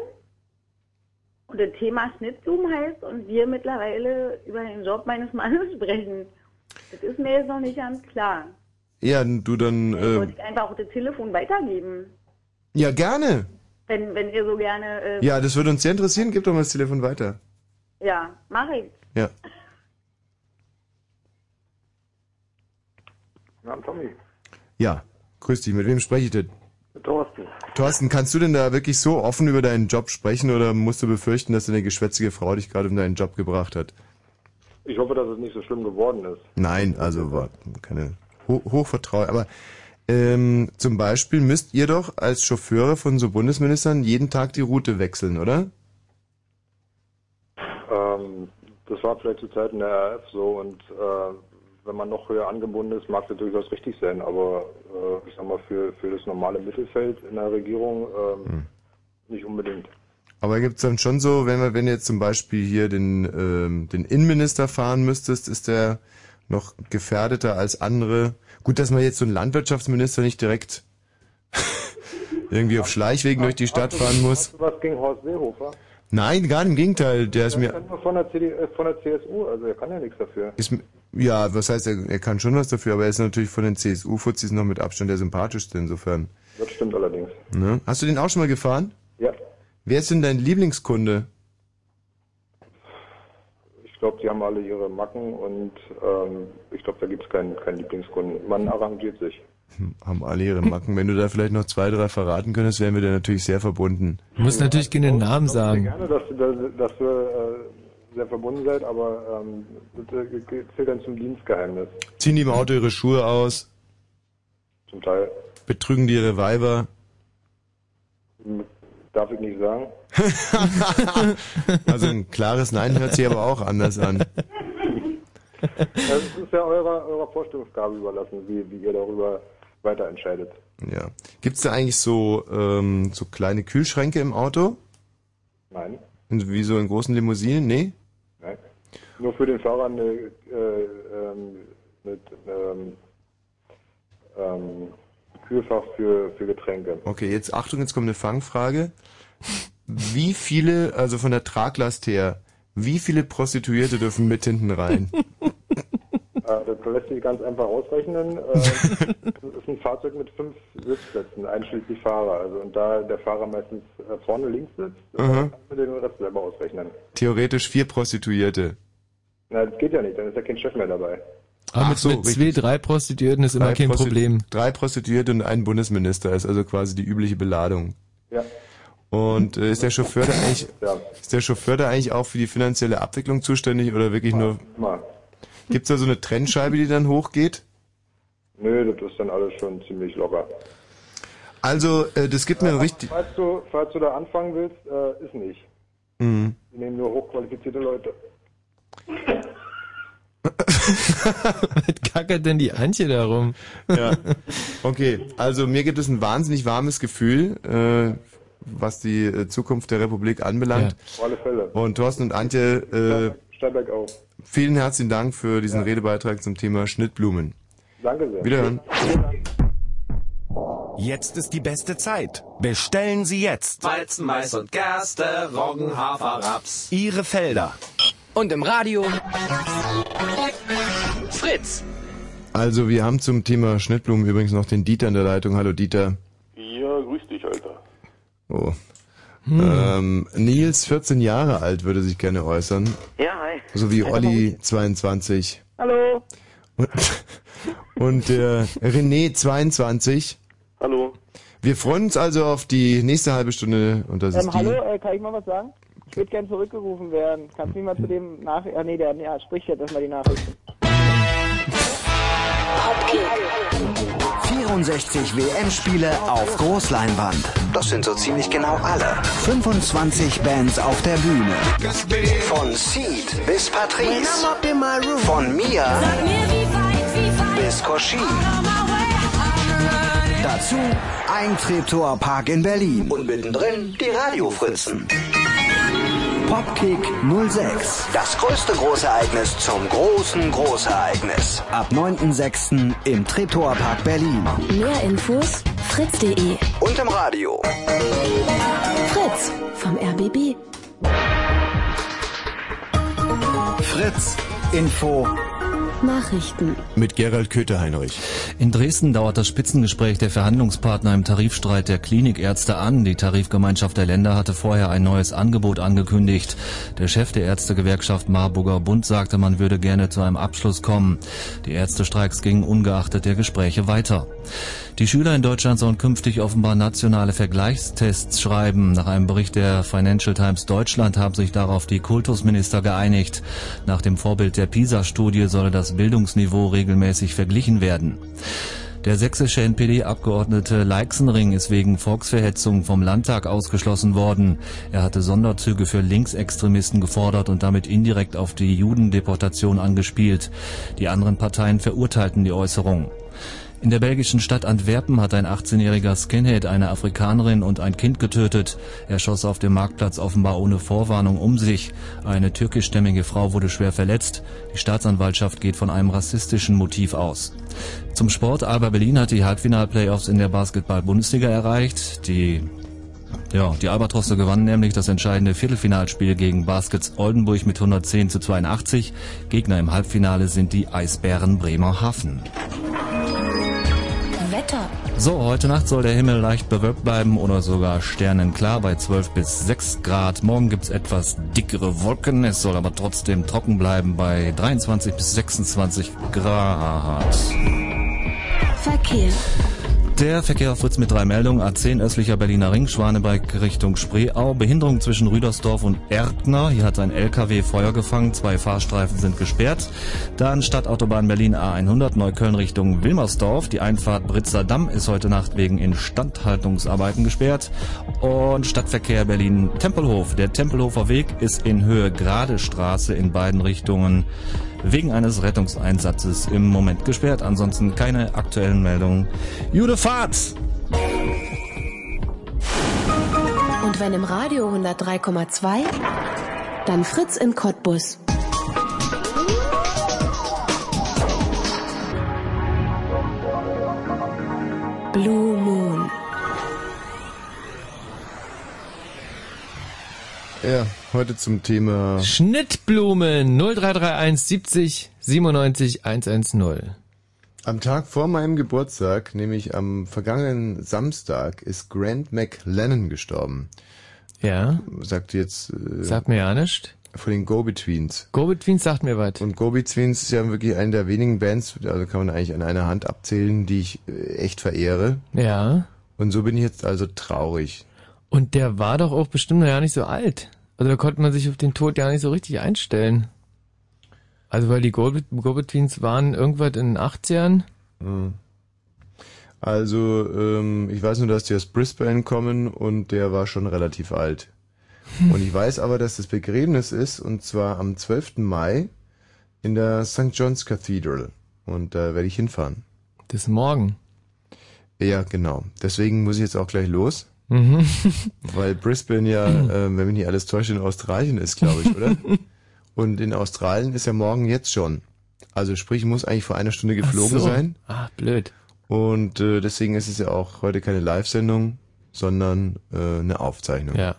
und das Thema Schnittblumen heißt und wir mittlerweile über den Job meines Mannes sprechen. Das ist mir jetzt noch nicht ganz klar. ja, du dann Wollte äh, ich einfach auch das Telefon weitergeben. ja gerne. Wenn, wenn ihr so gerne. Äh, Ja, das würde uns sehr interessieren. Gib doch mal das Telefon weiter. ja, mach ich. Ja. Na, Tommy. Ja. Grüß dich. Mit wem spreche ich denn? Thorsten. Thorsten, kannst du denn da wirklich so offen über deinen Job sprechen oder musst du befürchten, dass deine geschwätzige Frau dich gerade um deinen Job gebracht hat? Ich hoffe, dass es nicht so schlimm geworden ist. Nein, also war keine Ho Hochvertrauen. Aber ähm, zum Beispiel müsst ihr doch als Chauffeure von so Bundesministern jeden Tag die Route wechseln, oder? Ähm, das war vielleicht zu Zeiten der RAF so und äh, wenn man noch höher angebunden ist, mag das durchaus richtig sein, aber äh, ich sag mal, für, für das normale Mittelfeld in der Regierung ähm, nicht unbedingt. Aber gibt's dann schon so, wenn wir, wenn du jetzt zum Beispiel hier den, ähm, den Innenminister fahren müsstest, ist der noch gefährdeter als andere? Gut, dass man jetzt so einen Landwirtschaftsminister nicht direkt irgendwie auf Schleichwegen durch die Stadt fahren muss. Hast du was gegen Horst Seehofer? Nein, gar im Gegenteil. Der ist mir, von der, CD, äh, von der CSU, also er kann ja nichts dafür. ist, ja, was heißt, er, er kann schon was dafür, aber er ist natürlich von den CSU-Fuzis noch mit Abstand der sympathischste insofern. Das stimmt allerdings. Ne? Hast du den auch schon mal gefahren? Ja, Wer ist denn dein Lieblingskunde? Ich glaube, die haben alle ihre Macken und ähm, ich glaube, da gibt es keinen, keinen Lieblingskunden. Man arrangiert sich. Hm, Haben alle ihre Macken. Wenn du da vielleicht noch zwei, drei verraten könntest, wären wir dir natürlich sehr verbunden. Du musst natürlich gerne den Namen sagen. gerne, dass, du- dass, dass wir äh, sehr verbunden seid, aber ähm, das äh, zählt dann zum Dienstgeheimnis. Ziehen die im Auto ihre Schuhe aus, Zum Teil. betrügen die ihre Weiber. Darf ich nicht sagen. Also ein klares Nein hört sich aber auch anders an. Es ist ja eurer, eurer Vorstellungsgabe überlassen, wie, wie ihr darüber weiter entscheidet. Ja. Gibt's da eigentlich so, ähm, so kleine Kühlschränke im Auto? Nein, Wie so in großen Limousinen? Nee? nein. Nur für den Fahrer eine, äh, ähm, mit, ähm, ähm, Kühlfach für, für Getränke. Okay, jetzt Achtung, jetzt kommt eine Fangfrage. Wie viele, also von der Traglast her, wie viele Prostituierte dürfen mit hinten rein? Äh, das lässt sich ganz einfach ausrechnen. Äh, das ist ein Fahrzeug mit fünf Sitzplätzen, einschließlich Fahrer. Also und da der Fahrer meistens äh, vorne links sitzt, kannst du den Rest selber ausrechnen. Theoretisch vier Prostituierte. Na, das geht ja nicht, dann ist ja kein Chef mehr dabei. Aber Ach mit, so, mit zwei, drei Prostituierten ist immer kein Prosti- Problem. Drei Prostituierte und ein Bundesminister ist also quasi die übliche Beladung. Ja, Und äh, ist der Chauffeur da eigentlich, ja, ist der Chauffeur da eigentlich auch für die finanzielle Abwicklung zuständig oder wirklich nur, immer. gibt's da so eine Trennscheibe, die dann hochgeht? Nö, das ist dann alles schon ziemlich locker. Also, äh, das gibt mir ein richtig, Falls du, falls du da anfangen willst, äh, ist nicht. Mhm. Wir nehmen nur hochqualifizierte Leute. Was gackert denn die Antje darum? Ja. Okay, also mir gibt es ein wahnsinnig warmes Gefühl, äh, was die äh, Zukunft der Republik anbelangt. Auf alle Fälle. Und Thorsten und Antje, äh, Steil bergauf. vielen herzlichen Dank für diesen Redebeitrag zum Thema Schnittblumen. Danke sehr. Wiederhören. Jetzt ist die beste Zeit. Bestellen Sie jetzt Weizen, Mais und Gerste, Roggen, Hafer, Raps. Ihre Felder. Und im Radio Fritz. Also wir haben zum Thema Schnittblumen übrigens noch den Dieter in der Leitung. Hallo Dieter. Ja, grüß dich, Alter. Oh. Ähm, Nils, 14 Jahre alt, würde sich gerne äußern. Ja, hi. So wie Olli, 22. Hallo. Und, und der René, 22. Hallo. Wir freuen uns also auf die nächste halbe Stunde und das ist Ähm, die... hallo, äh, kann ich mal was sagen? Ich würde gern zurückgerufen werden. Kannst du mich mal zu dem nach... Ah, nee, der ja, spricht jetzt erstmal die Nachrichten. 64 WM-Spiele auf Großleinwand. Das sind so ziemlich genau alle. 25 Bands auf der Bühne. Von Seed bis Patrice. Von Mia bis Koshi. Dazu ein Treptower-Park in Berlin. Und mittendrin die Radiofritzen. Popkick 06. Das größte Großereignis zum großen Großereignis. Ab 9.6. im Treptower Park Berlin. Mehr Infos fritz.de. Und im Radio. Fritz vom RBB. Fritz Info Nachrichten. Mit Gerald Köter-Heinrich. In Dresden dauert das Spitzengespräch der Verhandlungspartner im Tarifstreit der Klinikärzte an. Die Tarifgemeinschaft der Länder hatte vorher ein neues Angebot angekündigt. Der Chef der Ärztegewerkschaft Marburger Bund sagte, man würde gerne zu einem Abschluss kommen. Die Ärztestreiks gingen ungeachtet der Gespräche weiter. Die Schüler in Deutschland sollen künftig offenbar nationale Vergleichstests schreiben. Nach einem Bericht der Financial Times Deutschland haben sich darauf die Kultusminister geeinigt. Nach dem Vorbild der PISA-Studie solle das Bildungsniveau regelmäßig verglichen werden. Der sächsische NPD-Abgeordnete Leixenring ist wegen Volksverhetzung vom Landtag ausgeschlossen worden. Er hatte Sonderzüge für Linksextremisten gefordert und damit indirekt auf die Judendeportation angespielt. Die anderen Parteien verurteilten die Äußerung. In der belgischen Stadt Antwerpen hat ein 18-jähriger Skinhead eine Afrikanerin und ein Kind getötet. Er schoss auf dem Marktplatz offenbar ohne Vorwarnung um sich. Eine türkischstämmige Frau wurde schwer verletzt. Die Staatsanwaltschaft geht von einem rassistischen Motiv aus. Zum Sport Alba Berlin hat die Halbfinal-Playoffs in der Basketball-Bundesliga erreicht. Die ja, die Albatrosse gewannen nämlich das entscheidende Viertelfinalspiel gegen Baskets Oldenburg mit 110 zu 82. Gegner im Halbfinale sind die Eisbären Bremerhaven. Wetter. So, heute Nacht soll der Himmel leicht bewölkt bleiben oder sogar sternenklar bei 12 bis 6 Grad. Morgen gibt's etwas dickere Wolken, es soll aber trotzdem trocken bleiben bei 23 bis 26 Grad. Verkehr. Der Verkehr auf Fritz mit drei Meldungen. A10 östlicher Berliner Ring, Schwanebeck Richtung Spreeau. Behinderung zwischen Rüdersdorf und Erkner. Hier hat ein LKW Feuer gefangen. Zwei Fahrstreifen sind gesperrt. Dann Stadtautobahn Berlin A100 Neukölln Richtung Wilmersdorf. Die Einfahrt Britzer Damm ist heute Nacht wegen Instandhaltungsarbeiten gesperrt. Und Stadtverkehr Berlin Tempelhof. Der Tempelhofer Weg ist in Höhe Gerade Straße in beiden Richtungen wegen eines Rettungseinsatzes im Moment gesperrt. Ansonsten keine aktuellen Meldungen. Jude Fahrt! Und wenn im Radio 103,2, dann Fritz in Cottbus. Blue Moon. Ja, heute zum Thema Schnittblumen 0331 70 97 110. Am Tag vor meinem Geburtstag, nämlich am vergangenen Samstag, ist Grant McLennan gestorben. Ja. Sagt jetzt. Äh, Sagt mir ja nicht. Von den Go-Betweens. Go-Betweens sagt mir was. Und Go-Betweens ist ja wirklich eine der wenigen Bands, also kann man eigentlich an einer Hand abzählen, die ich äh, echt verehre. Ja. Und so bin ich jetzt also traurig. Und der war doch auch bestimmt noch ja nicht so alt. Also da konnte man sich auf den Tod ja nicht so richtig einstellen. Also weil die Go-Betweens waren irgendwas in den 80ern. Mhm. Also, ähm, ich weiß nur, dass die aus Brisbane kommen und der war schon relativ alt. Und ich weiß aber, dass das Begräbnis ist, und zwar am 12. Mai in der St. John's Cathedral. Und da werde ich hinfahren. Das morgen. Ja, genau. Deswegen muss ich jetzt auch gleich los. Mhm. Weil Brisbane ja, äh, wenn mich nicht alles täuscht, in Australien ist, glaube ich, oder? Und in Australien ist ja morgen jetzt schon. Also sprich, muss eigentlich vor einer Stunde geflogen so. sein. Ah, blöd. Und äh, deswegen ist es ja auch heute keine Live-Sendung, sondern äh, eine Aufzeichnung. Ja.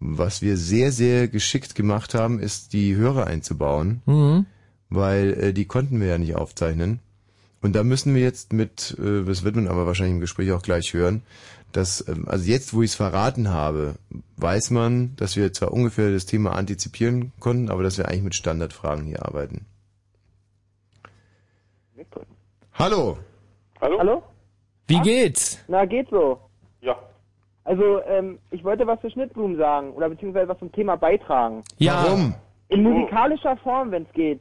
Was wir sehr, sehr geschickt gemacht haben, ist die Hörer einzubauen, Mhm. weil äh, die konnten wir ja nicht aufzeichnen. Und da müssen wir jetzt mit, äh, das wird man aber wahrscheinlich im Gespräch auch gleich hören, dass, ähm, also jetzt, wo ich es verraten habe, weiß man, dass wir zwar ungefähr das Thema antizipieren konnten, aber dass wir eigentlich mit Standardfragen hier arbeiten. Hallo! Hallo? Hallo? Wie geht's? Na, geht so. Ja. Also, ähm, ich wollte was für Schnittblumen sagen oder beziehungsweise was zum Thema beitragen. Ja. Warum? In musikalischer Form, wenn es geht.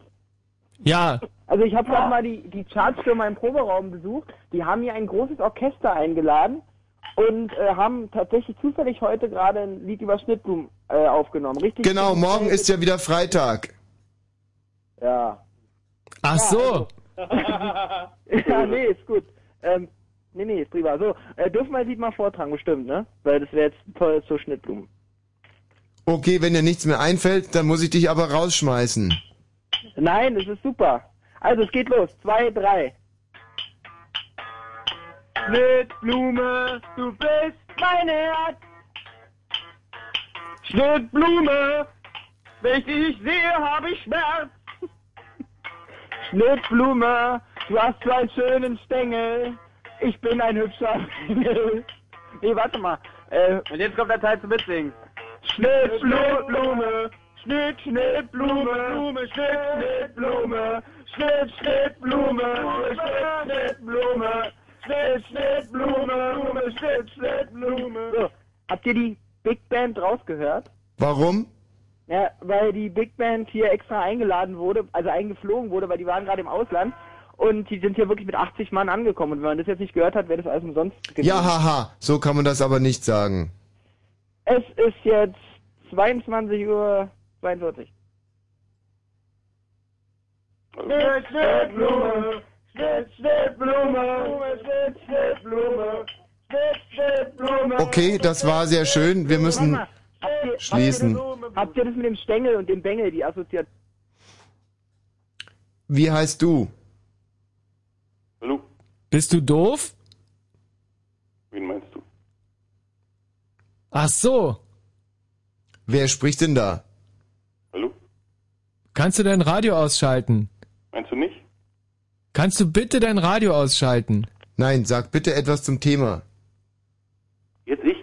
Ja. Also ich habe gerade mal die, die Chartsfirma im Proberaum besucht. Die haben hier ein großes Orchester eingeladen und äh, haben tatsächlich zufällig heute gerade ein Lied über Schnittblumen äh, aufgenommen. Richtig? Genau, morgen ist ja wieder Freitag. Ja. Ach so. ja, nee, ist gut. Ähm, nee, nee, ist prima. So, äh, dürfen wir Lied mal vortragen, bestimmt, ne? Weil das wäre jetzt toll zu Schnittblumen. Okay, wenn dir nichts mehr einfällt, dann muss ich dich aber rausschmeißen. Nein, das ist super. Also, es geht los. Zwei, drei. Schnittblume, du bist mein Herz. Schnittblume, wenn ich dich sehe, habe ich Schmerz. Schnittblume, du hast so einen schönen Stängel. Ich bin ein hübscher Engel. Nee, warte mal. Äh, und jetzt kommt der Teil zum Mitsingen. Schnittblume, Schnitt, Schnittblume, Blume, Schnitt, Schnittblume, Schnitt, Schnittblume, Schnitt, Schnittblume, Schnitt, Schnittblume, Blume, Schnitt, Schnittblume. So, habt ihr die Big Band rausgehört? Warum? Ja, weil die Big Band hier extra eingeladen wurde, also eingeflogen wurde, weil die waren gerade im Ausland und die sind hier wirklich mit 80 Mann angekommen. Und wenn man das jetzt nicht gehört hat, wäre das alles umsonst gewesen. Ja, haha, so kann man das aber nicht sagen. Es ist jetzt 22 Uhr 42. Schnitt, Schnittblume, Schnitt, Schnittblume, Blume, Okay, das war sehr schön. Wir müssen Habt ihr, schließen. Habt ihr, das, habt ihr das mit dem Stängel und dem Bengel, die Assoziation? Wie heißt du? Hallo? Bist du doof? Wen meinst du? Ach so. Wer spricht denn da? Hallo? Kannst du dein Radio ausschalten? Meinst du nicht? Kannst du bitte dein Radio ausschalten? Nein, sag bitte etwas zum Thema. Jetzt ich?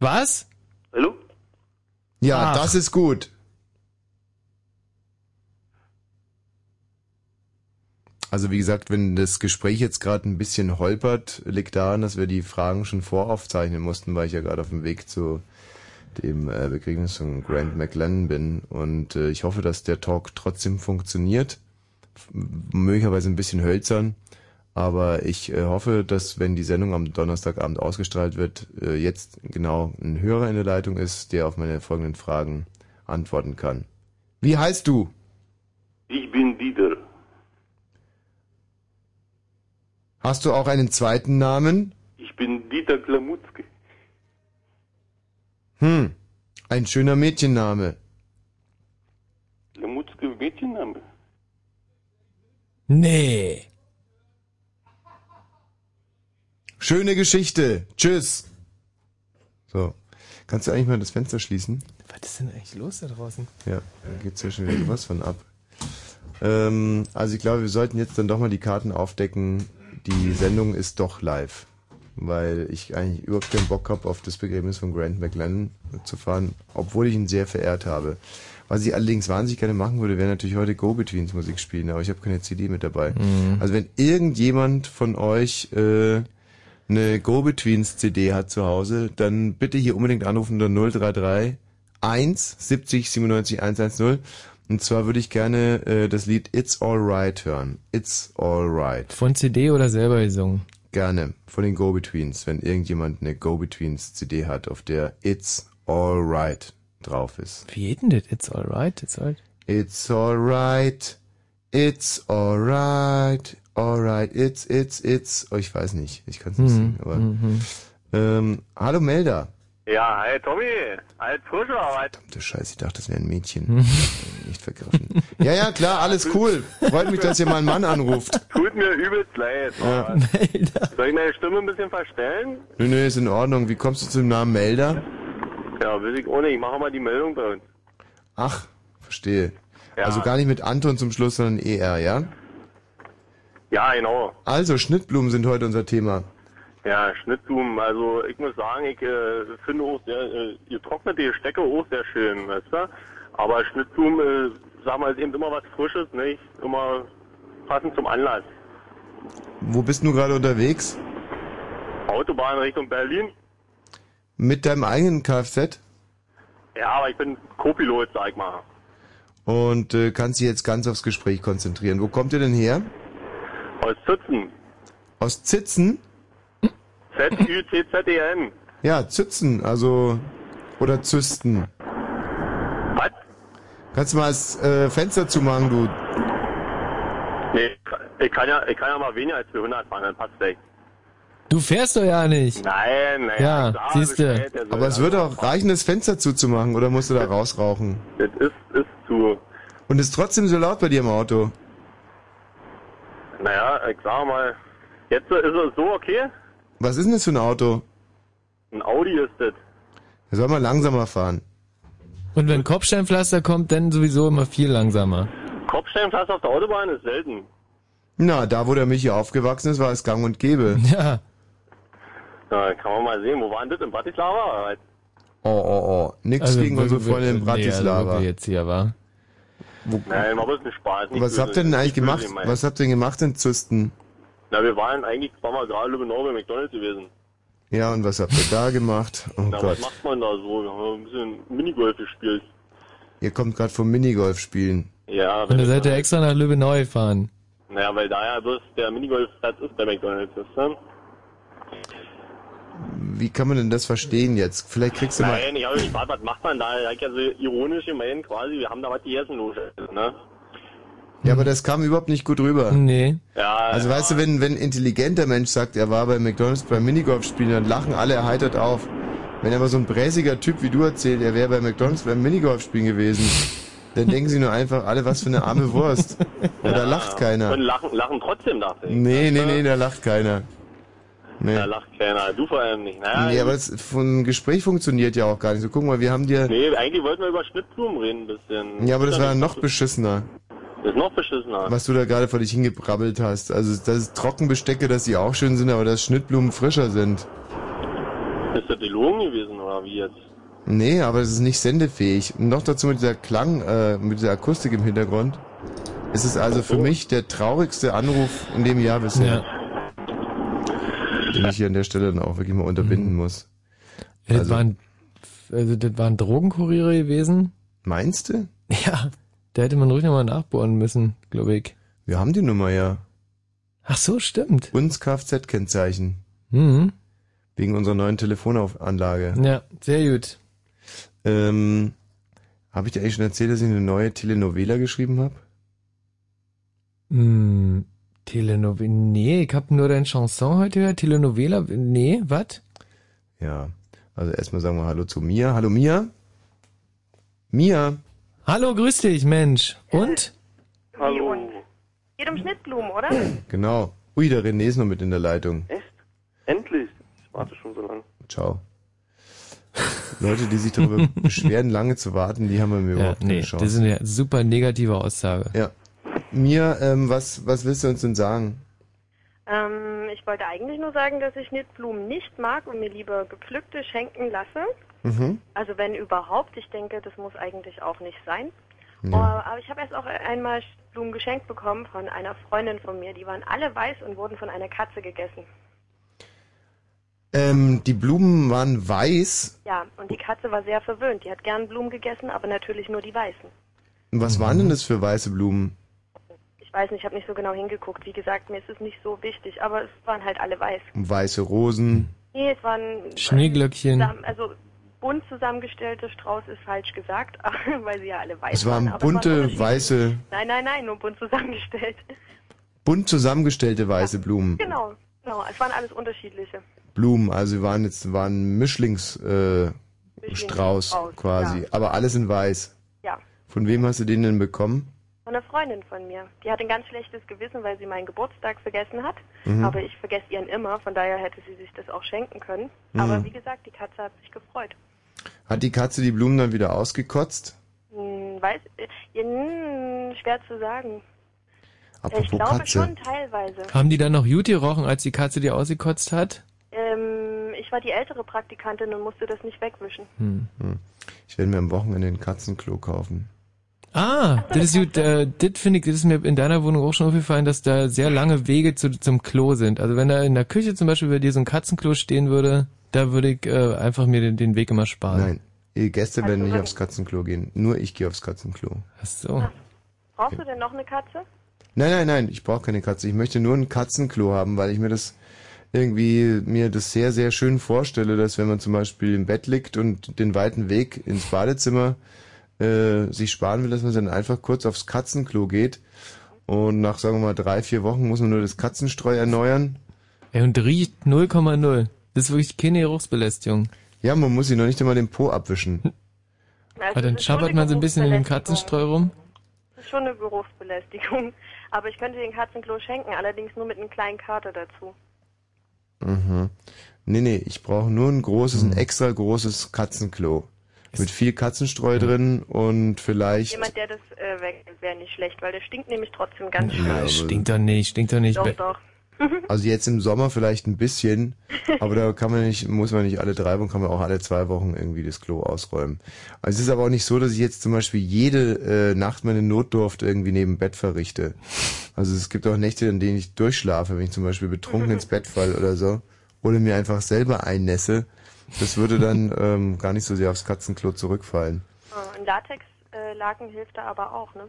Was? Hallo? Ja, Ach. das ist gut. Also wie gesagt, wenn das Gespräch jetzt gerade ein bisschen holpert, liegt daran, dass wir die Fragen schon voraufzeichnen mussten, weil ich ja gerade auf dem Weg zu dem äh, Begräbnis von Grant McLennan bin. Und äh, ich hoffe, dass der Talk trotzdem funktioniert. Möglicherweise ein bisschen hölzern. Aber ich äh, hoffe, dass wenn die Sendung am Donnerstagabend ausgestrahlt wird, äh, jetzt genau ein Hörer in der Leitung ist, der auf meine folgenden Fragen antworten kann. Wie heißt du? Ich bin Dieter. Hast du auch einen zweiten Namen? Ich bin Dieter Klamutzke. Hm, ein schöner Mädchenname. Klamutzke Mädchenname. Nee. Schöne Geschichte. Tschüss. So. Kannst du eigentlich mal das Fenster schließen? Was ist denn eigentlich los da draußen? Ja, da geht's ja schon wieder was von ab. Ähm, also ich glaube, wir sollten jetzt dann doch mal die Karten aufdecken. Die Sendung ist doch live. Weil ich eigentlich überhaupt keinen Bock habe, auf das Begräbnis von Grant McLennan zu fahren, obwohl ich ihn sehr verehrt habe. Was ich allerdings wahnsinnig gerne machen würde, wäre natürlich heute Go-Betweens Musik spielen, aber ich habe keine CD mit dabei. Mhm. Also wenn irgendjemand von euch äh, eine Go-Betweens CD hat zu Hause, dann bitte hier unbedingt anrufen unter 033 1 70 97 110. Und zwar würde ich gerne äh, das Lied It's Alright hören. It's Alright. Von CD oder selber gesungen? Gerne. Von den Go-Betweens. Wenn irgendjemand eine Go-Betweens CD hat, auf der It's Alright drauf ist. Wie geht denn das? It's alright, it's alright. It's alright. It's alright. Alright, it's, it's, it's. Oh, ich weiß nicht. Ich kann es nicht Mhm. singen, aber. Mhm. Ähm, hallo Melda. Ja, hi Tommy, frischer, alt. Du Scheiße, ich dachte, das wäre ein Mädchen. Äh, nicht vergriffen. Ja, ja, klar, alles cool. Freut mich, dass ihr mal einen Mann anruft. Tut mir übelst leid. Ja. Soll ich meine Stimme ein bisschen verstellen? Nö, nö, ist in Ordnung. Wie kommst du zum Namen Melda? Ja, will ich ohne. Ich mache mal die Meldung bei uns. Ach, verstehe. Ja. Also gar nicht mit Anton zum Schluss, sondern ER, ja? Ja, genau. Also, Schnittblumen sind heute unser Thema. Ja, Schnittblumen. Also ich muss sagen, ich äh, finde auch sehr, äh, getrocknete Stecke auch sehr schön, weißt du? Aber Schnittblumen, äh, sag mal, ist eben immer was Frisches, nicht? Immer passend zum Anlass. Wo bist du gerade unterwegs? Autobahn Richtung Berlin. Mit deinem eigenen Kfz? Ja, aber ich bin Co-Pilot, sag ich mal. Und äh, kannst dich jetzt ganz aufs Gespräch konzentrieren. Wo kommt ihr denn her? Aus Zützen. Aus Zitzen? Z-Ü-C-Z-E-N. Ja, Zützen, also. Oder Zysten. Was? Kannst du mal das äh, Fenster zumachen, du. Nee, ich kann ja, ich kann ja mal weniger als 400 fahren, dann passt echt. Du fährst doch ja nicht. Nein, nein. Ja, klar, siehste. bestellt, der soll Aber es würde auch reichen, das Fenster zuzumachen, oder musst du da rausrauchen? Das ist, ist zu. Und ist trotzdem so laut bei dir im Auto? Naja, ich sag mal, jetzt ist es so okay. Was ist denn das für ein Auto? Ein Audi ist das. Er soll mal langsamer fahren. Und wenn Kopfsteinpflaster kommt, dann sowieso immer viel langsamer. Kopfsteinpflaster auf der Autobahn ist selten. Na, da wo der Michi aufgewachsen ist, war es gang und gäbe. Ja. Da kann man mal sehen, wo war denn das? In Bratislava? Oh, oh, oh. Nix Also, gegen unsere Freunde in nee, also, Bratislava. wo wir jetzt hier war. Nein, war bloß ein Spaß. Nicht Was böse, habt ihr denn eigentlich böse gemacht? gemeint. Was habt ihr denn gemacht in Züsten? Na, wir waren eigentlich zweimal gerade Lübbenau bei McDonalds gewesen. Ja, und was habt ihr da gemacht? Oh Na, Gott. was macht man da so? Wir haben ein bisschen Minigolf gespielt. Ihr kommt gerade vom Minigolf spielen. Ja, Und da seid ihr extra nach Lübbenau gefahren. naja, weil da ja bloß der Minigolfplatz ist bei McDonalds, ist, ne? Wie kann man denn das verstehen jetzt? Vielleicht kriegst du mal. Nein, ich habe mich gefragt, was macht man da? Ich ja so ironisch gemeint quasi, wir haben da was gegessen, los, ne? Ja, aber das kam überhaupt nicht gut rüber. Nee. Ja, Also weißt du, wenn, wenn ein intelligenter Mensch sagt, er war bei McDonalds beim Minigolf spielen, dann lachen alle erheitert auf. Wenn aber so ein bräsiger Typ wie du erzählt, er wäre bei McDonalds beim Minigolf spielen gewesen, dann denken sie nur einfach alle, was für eine arme Wurst. Und da lacht keiner. Und lachen, lachen trotzdem, ich. Nee, nee, nee, da lacht keiner. Nee. Da lacht keiner, du vor allem nicht. Naja, Nee, aber das von Gespräch funktioniert ja auch gar nicht. So, guck mal, wir haben dir. nee, eigentlich wollten wir über Schnittblumen reden ein bisschen. Ja, aber das Ist war noch beschissener, Das ist noch beschissener. was du da gerade vor dich hingebrabbelt hast. Also, das ist Trockenbestecke, dass die auch schön sind, aber dass Schnittblumen frischer sind. Ist das gelogen gewesen oder wie jetzt? Nee, aber es ist nicht sendefähig. Und noch dazu mit dieser Klang, äh, mit dieser Akustik im Hintergrund. Es ist also für mich der traurigste Anruf in dem Jahr bisher. Den ich hier an der Stelle dann auch wirklich mal unterbinden muss. Ja, das, Also- waren, also das waren Drogenkuriere gewesen. Meinst du? Ja. Da hätte man ruhig nochmal nachbohren müssen, glaube ich. Wir haben die Nummer ja. Ach so, stimmt. Uns Kfz-Kennzeichen. Mhm. Wegen unserer neuen Telefonanlage. Ja, sehr gut. Ähm, habe ich dir eigentlich schon erzählt, dass ich eine neue Telenovela geschrieben habe? Hm, Telenovela. Nee, ich hab nur deine Chanson heute gehört. Telenovela. Nee, was? Ja. Also erstmal sagen wir Hallo zu Mia. Hallo Mia. Mia. Hallo, grüß dich, Mensch. Und? Hallo. Geht um Schnittblumen, oder? Genau. Ui, der René ist noch mit in der Leitung. Echt? Endlich. Ich warte schon so lange. Ciao. Leute, die sich darüber beschweren, lange zu warten, die haben wir mir Ja, überhaupt keine nee, Chance. das ist eine super negative Aussage. Ja. Mia, ähm, was, was willst du uns denn sagen? Ähm, ich wollte eigentlich nur sagen, dass ich Schnittblumen nicht mag und mir lieber gepflückte schenken lasse. Mhm. Also wenn überhaupt, ich denke, das muss eigentlich auch nicht sein. Ja. Oh, aber ich habe erst auch einmal Blumen geschenkt bekommen von einer Freundin von mir. Die waren alle weiß und wurden von einer Katze gegessen. Ähm, die Blumen waren weiß. Ja, und die Katze war sehr verwöhnt. Die hat gern Blumen gegessen, aber natürlich nur die weißen. Was waren denn das für weiße Blumen? Ich weiß nicht, ich habe nicht so genau hingeguckt. Wie gesagt, mir ist es nicht so wichtig, aber es waren halt alle weiß. Weiße Rosen. Nee, es waren Schneeglöckchen. zusammen- also bunt zusammengestellte Strauß ist falsch gesagt, weil sie ja alle weiß Es waren aber bunte, unterschiedlich. weiße. Nein, nein, nein, nur bunt zusammengestellt. bunt zusammengestellte weiße Blumen. Genau, genau. Es waren alles unterschiedliche. Blumen, also waren jetzt waren Mischlings äh, Strauß, quasi, ja. aber alles in weiß. Ja. Von wem hast du den denn bekommen? Von einer Freundin von mir. Die hat ein ganz schlechtes Gewissen, weil sie meinen Geburtstag vergessen hat. Mhm. Aber ich vergesse ihren immer, von daher hätte sie sich das auch schenken können. Mhm. Aber wie gesagt, die Katze hat sich gefreut. Hat die Katze die Blumen dann wieder ausgekotzt? Hm, weiß, äh, ja, hm, schwer zu sagen. Apropos ich glaube Katze. schon teilweise. Haben die dann noch gut gerochen, als die Katze die ausgekotzt hat? Ähm, ich war die ältere Praktikantin und musste das nicht wegwischen. Hm. Ich werde mir am Wochenende ein Katzenklo kaufen. Ah, das ist gut. Äh, das finde ich, das ist mir in deiner Wohnung auch schon aufgefallen, dass da sehr lange Wege zu, zum Klo sind. Also wenn da in der Küche zum Beispiel bei dir so ein Katzenklo stehen würde, da würde ich äh, einfach mir den, den Weg immer sparen. Nein, die Gäste werden nicht aufs Katzenklo gehen. Nur ich gehe aufs Katzenklo. Ach so. Brauchst du denn noch eine Katze? Nein, nein, nein, ich brauche keine Katze. Ich möchte nur ein Katzenklo haben, weil ich mir das irgendwie mir das sehr, sehr schön vorstelle, dass wenn man zum Beispiel im Bett liegt und den weiten Weg ins Badezimmer äh, sich sparen will, dass man dann einfach kurz aufs Katzenklo geht und nach, sagen wir mal, drei, vier Wochen muss man nur das Katzenstreu erneuern. Ey, und riecht 0,0. Das ist wirklich keine Geruchsbelästigung. Ja, man muss sich noch nicht einmal den Po abwischen. Also Aber dann schabbert man so ein bisschen in den Geruchsbelästigung. Katzenstreu rum. Das ist schon eine Geruchsbelästigung. Aber ich könnte den Katzenklo schenken, allerdings nur mit einem kleinen Kater dazu. Mhm. Nee, nee, ich brauche nur ein großes, ein extra großes Katzenklo. Mit viel Katzenstreu drin und vielleicht. Jemand, der das äh, weg wäre nicht schlecht, weil der stinkt nämlich trotzdem ganz Ja, schön. Stinkt doch nicht, stinkt doch nicht. Doch, doch. Also jetzt im Sommer vielleicht ein bisschen, aber da kann man nicht, muss man nicht alle drei Wochen, kann man auch alle zwei Wochen irgendwie das Klo ausräumen. Also es ist aber auch nicht so, dass ich jetzt zum Beispiel jede äh, Nacht meine Notdurft irgendwie neben Bett verrichte. Also es gibt auch Nächte, in denen ich durchschlafe, wenn ich zum Beispiel betrunken ins Bett fall oder so, oder mir einfach selber einnässe. Das würde dann ähm, gar nicht so sehr aufs Katzenklo zurückfallen. Ein Latexlaken hilft da aber auch, ne?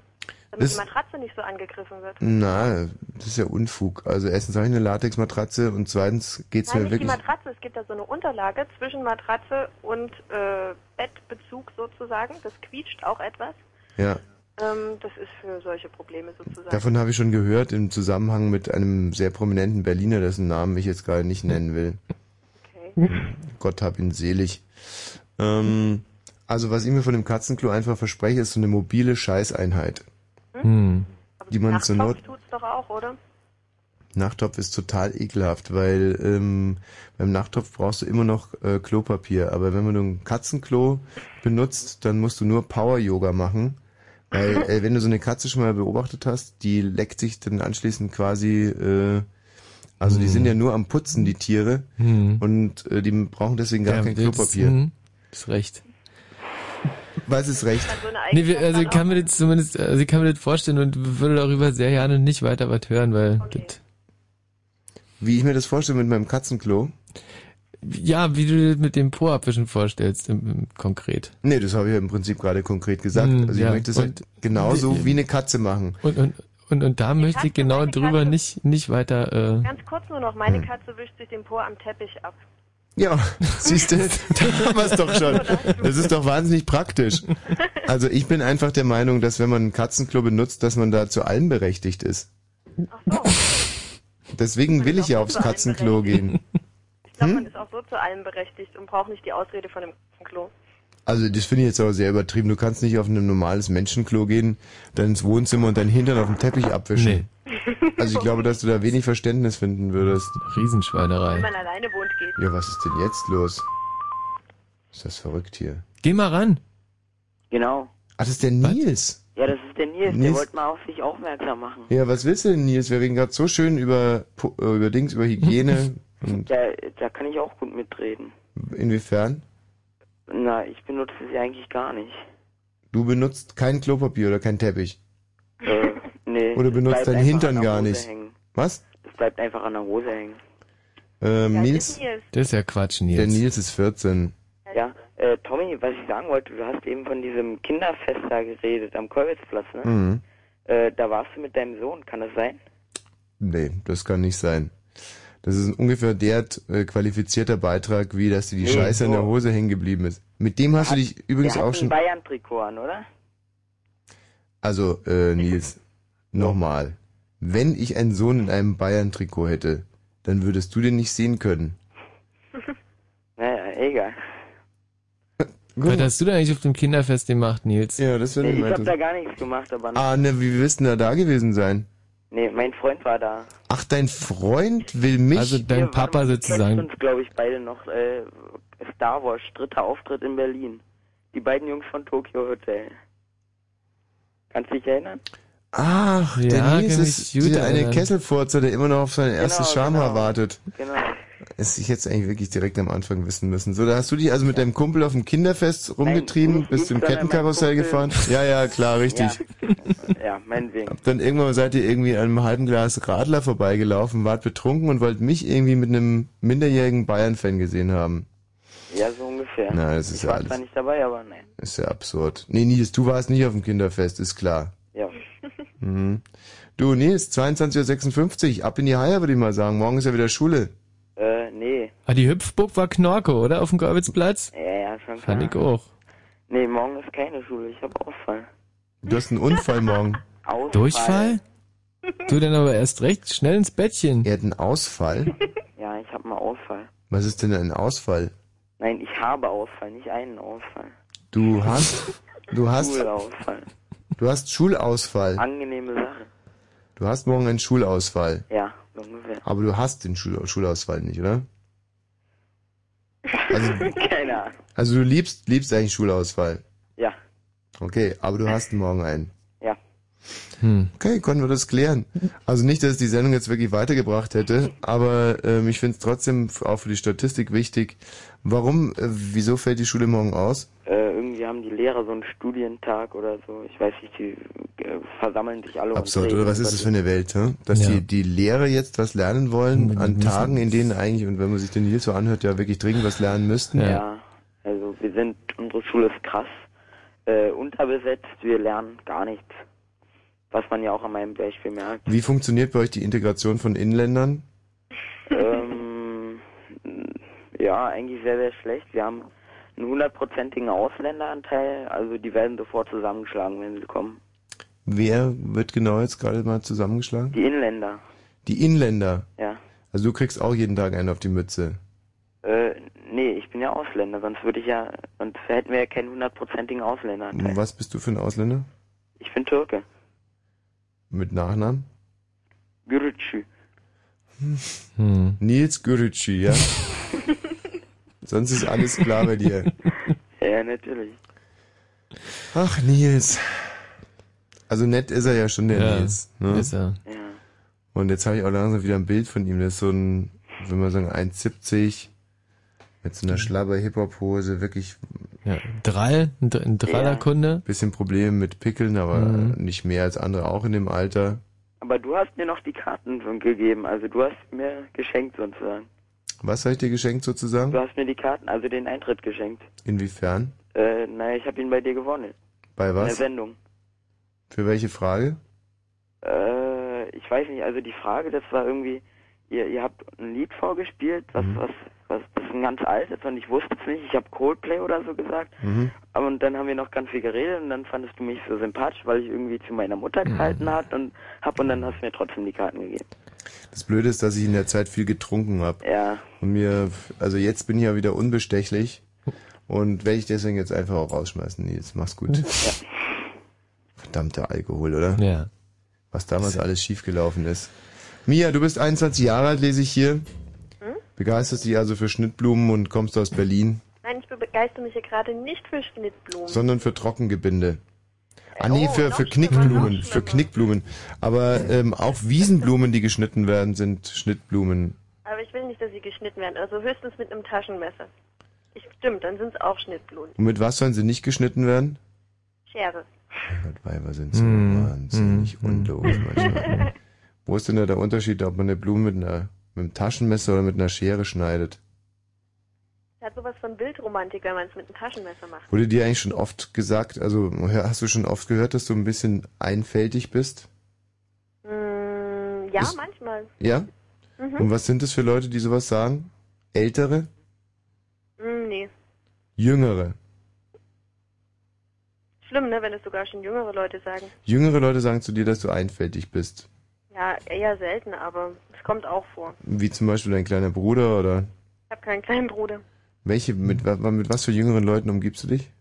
Damit Das- die Matratze nicht so angegriffen wird. Na, das ist ja Unfug. Also erstens habe ich eine Latexmatratze und zweitens geht's Nein, mir nicht die wirklich. Matratze, es gibt da so eine Unterlage zwischen Matratze und äh, Bettbezug sozusagen. Das quietscht auch etwas. Ja. Ähm, das ist für solche Probleme sozusagen. Davon habe ich schon gehört im Zusammenhang mit einem sehr prominenten Berliner, dessen Namen ich jetzt gerade nicht nennen will. Gott hab ihn selig. Ähm, also was ich mir von dem Katzenklo einfach verspreche, ist so eine mobile Scheißeinheit. Hm. Die man zur Not... Tut's doch auch, oder? Nachtopf ist total ekelhaft, weil ähm, beim Nachtopf brauchst du immer noch äh, Klopapier. Aber wenn man ein Katzenklo benutzt, dann musst du nur Power-Yoga machen. Weil äh, wenn du so eine Katze schon mal beobachtet hast, die leckt sich dann anschließend quasi, äh, also die Hm. sind ja nur am Putzen, die Tiere. Hm. Und äh, die brauchen deswegen gar Ja, kein das- Klopapier. hm, Ist recht. Was ist recht? Nee, wir, also ich kann mir das zumindest, also ich kann mir das vorstellen und würde darüber sehr gerne nicht weiter was hören, weil das, Wie ich mir das vorstelle mit meinem Katzenklo? ja, wie du dir das mit dem Po abwischen vorstellst, im, im, konkret. Nee, das habe ich ja im Prinzip gerade konkret gesagt. Hm, also ich ja. möchte es halt genauso wie eine Katze machen. Und, und, und, und da möchte ich genau drüber nicht, nicht weiter, äh, Ganz kurz nur noch, meine Hm. Katze wischt sich den Po am Teppich ab. Ja, siehst du, da haben wir es doch schon. Das ist doch wahnsinnig praktisch. Also ich bin einfach der Meinung, dass wenn man ein Katzenklo benutzt, dass man da zu allem berechtigt ist. Deswegen will ich ja aufs Katzenklo gehen. Ich glaube, Hm? man ist auch so zu allem berechtigt und braucht nicht die Ausrede von dem Klo. Also das finde ich jetzt aber sehr übertrieben. Du kannst nicht auf ein normales Menschenklo gehen, dann ins Wohnzimmer und deinen Hintern auf dem Teppich abwischen. Also ich glaube, dass du da wenig Verständnis finden würdest. Riesenschweinerei. Wenn man alleine wohnt, geht. Ja, was ist denn jetzt los? Ist das verrückt hier? Geh mal ran. Genau. Ach, das ist der Nils. Ja, das ist der Nils, der Nils? wollte mal auf sich aufmerksam machen. Ja, was willst du denn, Nils? Wir reden gerade so schön über, Pu- äh, über Dings, über Hygiene. Und Da, da kann ich auch gut mitreden. inwiefern? Na, ich benutze ja eigentlich gar nicht. Du benutzt kein Klopapier oder kein Teppich. Äh, nee. Oder benutzt bleibt deinen Hintern an der gar Hose nicht. Hängen. Was? Es bleibt einfach an der Hose hängen. Ähm, Nils? Das ist ja Quatsch, Nils. Der Nils ist 14. Ja, äh, Tommy, was ich sagen wollte, du hast eben von diesem Kinderfest da geredet am Kolwitzplatz, ne? Mhm. Äh, da warst du mit deinem Sohn, kann das sein? Nee, das kann nicht sein. Das ist ungefähr der äh, qualifizierter Beitrag, wie dass dir die Nee, Scheiße in der so. Hose hängen geblieben ist. Mit dem hast du dich übrigens hat auch schon... ein Bayern-Trikot an, oder? Also, äh, Nils, nochmal. wenn ich einen Sohn in einem Bayern-Trikot hätte, dann würdest du den nicht sehen können. Naja, egal. Was hast du denn eigentlich auf dem Kinderfest gemacht, Nils? Ja, das Nee, ich habe da gar nichts gemacht, aber Ah, ne, wie wirst du denn da, da gewesen sein? Nee, mein Freund war da. Ach, dein Freund will mich... Also dein Papa Wir sozusagen. uns, glaube ich, beide noch äh, Star Wars, dritter Auftritt in Berlin. Die beiden Jungs von Tokyo Hotel. Kannst du dich erinnern? Ach, Ja, der Nils ist der eine. Kesselfurzer, der immer noch auf sein erstes Genau, Schamhaar genau. wartet. Genau. Es ich jetzt eigentlich wirklich direkt am Anfang wissen müssen. So, da hast du dich also mit deinem Kumpel auf dem Kinderfest rumgetrieben, nicht bist mein Kettenkarussell gefahren? Ja, ja, klar, richtig. Ja, meinetwegen. Dann irgendwann seid ihr irgendwie an einem halben Glas Radler vorbeigelaufen, wart betrunken und wollt mich irgendwie mit einem minderjährigen Bayern-Fan gesehen haben. Ja, so ungefähr. Na, das ist ich ja war alles. zwar nicht dabei, aber nein. Ist ja absurd. Nee, Nils, du warst nicht auf dem Kinderfest, ist klar. Ja. Mhm. Du, Nils, 22.56 Uhr, ab in die Haie, würde ich mal sagen. Morgen ist ja wieder Schule. Ah, die Hüpfburg war Knorke, oder? Auf dem Gorbitzplatz? Ja, ja, schon klar. Fand ich auch. Nee, morgen ist keine Schule, ich habe Ausfall. Du hast einen Unfall morgen. Ausfall. Durchfall? Du dann aber erst recht schnell ins Bettchen. Er hat einen Ausfall? Ja, ich habe mal Ausfall. Was ist denn ein Ausfall? Nein, ich habe Ausfall, nicht einen Ausfall. Du hast, du hast, Schulausfall. du hast Schulausfall. Angenehme Sache. Du hast morgen einen Schulausfall. Ja, ungefähr. Aber du hast den Schul Schulausfall nicht, oder? Also, Keine Ahnung. also du liebst, liebst eigentlich Schulausfall. Ja, Okay, aber du hast morgen einen. Ja. Hm. Okay, konnten wir das klären. Also nicht, dass die Sendung jetzt wirklich weitergebracht hätte, aber ähm, ich finde es trotzdem auch für die Statistik wichtig. Warum, äh, wieso fällt die Schule morgen aus? Äh, irgendwie haben die Lehrer so einen Studientag oder so. Ich weiß nicht, die äh, versammeln sich alle. Absurd, oder was ist das für eine Welt, hä? Dass Ja. die, die Lehrer jetzt was lernen wollen an müssen- Tagen, in denen eigentlich, und wenn man sich den Nils so anhört, ja wirklich dringend was lernen müssten? die- Ja, also wir sind, unsere Schule ist krass äh, unterbesetzt. Wir lernen gar nichts. Was man ja auch an meinem Beispiel merkt. Wie funktioniert bei euch die Integration von Inländern? ähm, ja, eigentlich sehr, sehr schlecht. Wir haben einen hundertprozentigen Ausländeranteil. Also die werden sofort zusammengeschlagen, wenn sie kommen. Wer wird genau jetzt gerade mal zusammengeschlagen? Die Inländer, Die Inländer. ja. Also du kriegst auch jeden Tag einen auf die Mütze. Äh, nee, ich bin ja Ausländer, sonst würde ich ja, sonst hätten wir ja keinen hundertprozentigen Ausländeranteil. Was bist du für ein Ausländer? Ich bin Türke. Mit Nachnamen? Gürütschü. Hm. Nils Gürücü, ja? Sonst ist alles klar bei dir. Ja, natürlich. Ach, Nils. Also nett ist er ja schon, der Ja, Nils. Ne? ist er. Ja. Und jetzt habe ich auch langsam wieder ein Bild von ihm. Das ist so ein, wenn man sagen, 1,70 mit so einer schlabber Hip-Hop-Hose, wirklich Ja, Drall, ein, ein Drallerkunde. bisschen Probleme mit Pickeln, aber Mhm. nicht mehr als andere auch in dem Alter. Aber du hast mir noch die Karten so gegeben, also du hast mir geschenkt sozusagen. Was habe ich dir geschenkt sozusagen? Du hast mir die Karten, also den Eintritt geschenkt. Inwiefern? Äh, naja, ich habe ihn bei dir gewonnen. Bei In der was? Sendung. Für welche Frage? Äh, ich weiß nicht, also die Frage, das war irgendwie, ihr, ihr habt ein Lied vorgespielt, was, Mhm. was, was, das ist ein ganz altes und ich wusste es nicht, ich habe Coldplay oder so gesagt. Mhm. Aber und dann haben wir noch ganz viel geredet und dann fandest du mich so sympathisch, weil ich irgendwie zu meiner Mutter Mhm. gehalten hat und hab und dann hast du mir trotzdem die Karten gegeben. Das Blöde ist, dass ich in der Zeit viel getrunken habe. Ja. Und mir, also jetzt bin ich ja wieder unbestechlich. Und werde ich deswegen jetzt einfach auch rausschmeißen, Nils. Mach's gut. Verdammter Alkohol, oder? Ja. Was damals alles schiefgelaufen ist. Mia, du bist 21 Jahre alt, lese ich hier. Begeisterst dich also für Schnittblumen und kommst aus Berlin, Nein, ich begeistere mich hier gerade nicht für Schnittblumen. sondern für Trockengebinde. Ah nee, für, für Knickblumen, für Knickblumen. Aber ähm, auch Wiesenblumen, die geschnitten werden, sind Schnittblumen. Aber ich will nicht, dass sie geschnitten werden. Also höchstens mit einem Taschenmesser. Ich, stimmt, dann sind es auch Schnittblumen. Und mit was sollen sie nicht geschnitten werden? Schere. Gott, Weiber sind so Hm, wahnsinnig unlogisch manchmal. Wo ist denn da der Unterschied, ob man eine Blume mit, einer, mit einem Taschenmesser oder mit einer Schere schneidet? Das hat sowas von Bildromantik, wenn man es mit einem Taschenmesser macht. Wurde dir eigentlich schon oft gesagt, also hast du schon oft gehört, dass du ein bisschen einfältig bist? Mm, ja, Ist- manchmal. Ja? Mhm. Und was sind es für Leute, die sowas sagen? Ältere? Mm, nee. Jüngere? Schlimm, ne, wenn es sogar schon jüngere Leute sagen. Jüngere Leute sagen zu dir, dass du einfältig bist. Ja, eher selten, aber es kommt auch vor. Wie zum Beispiel dein kleiner Bruder oder Ich habe keinen kleinen Bruder. welche, mit, mit was für jüngeren Leuten umgibst du dich?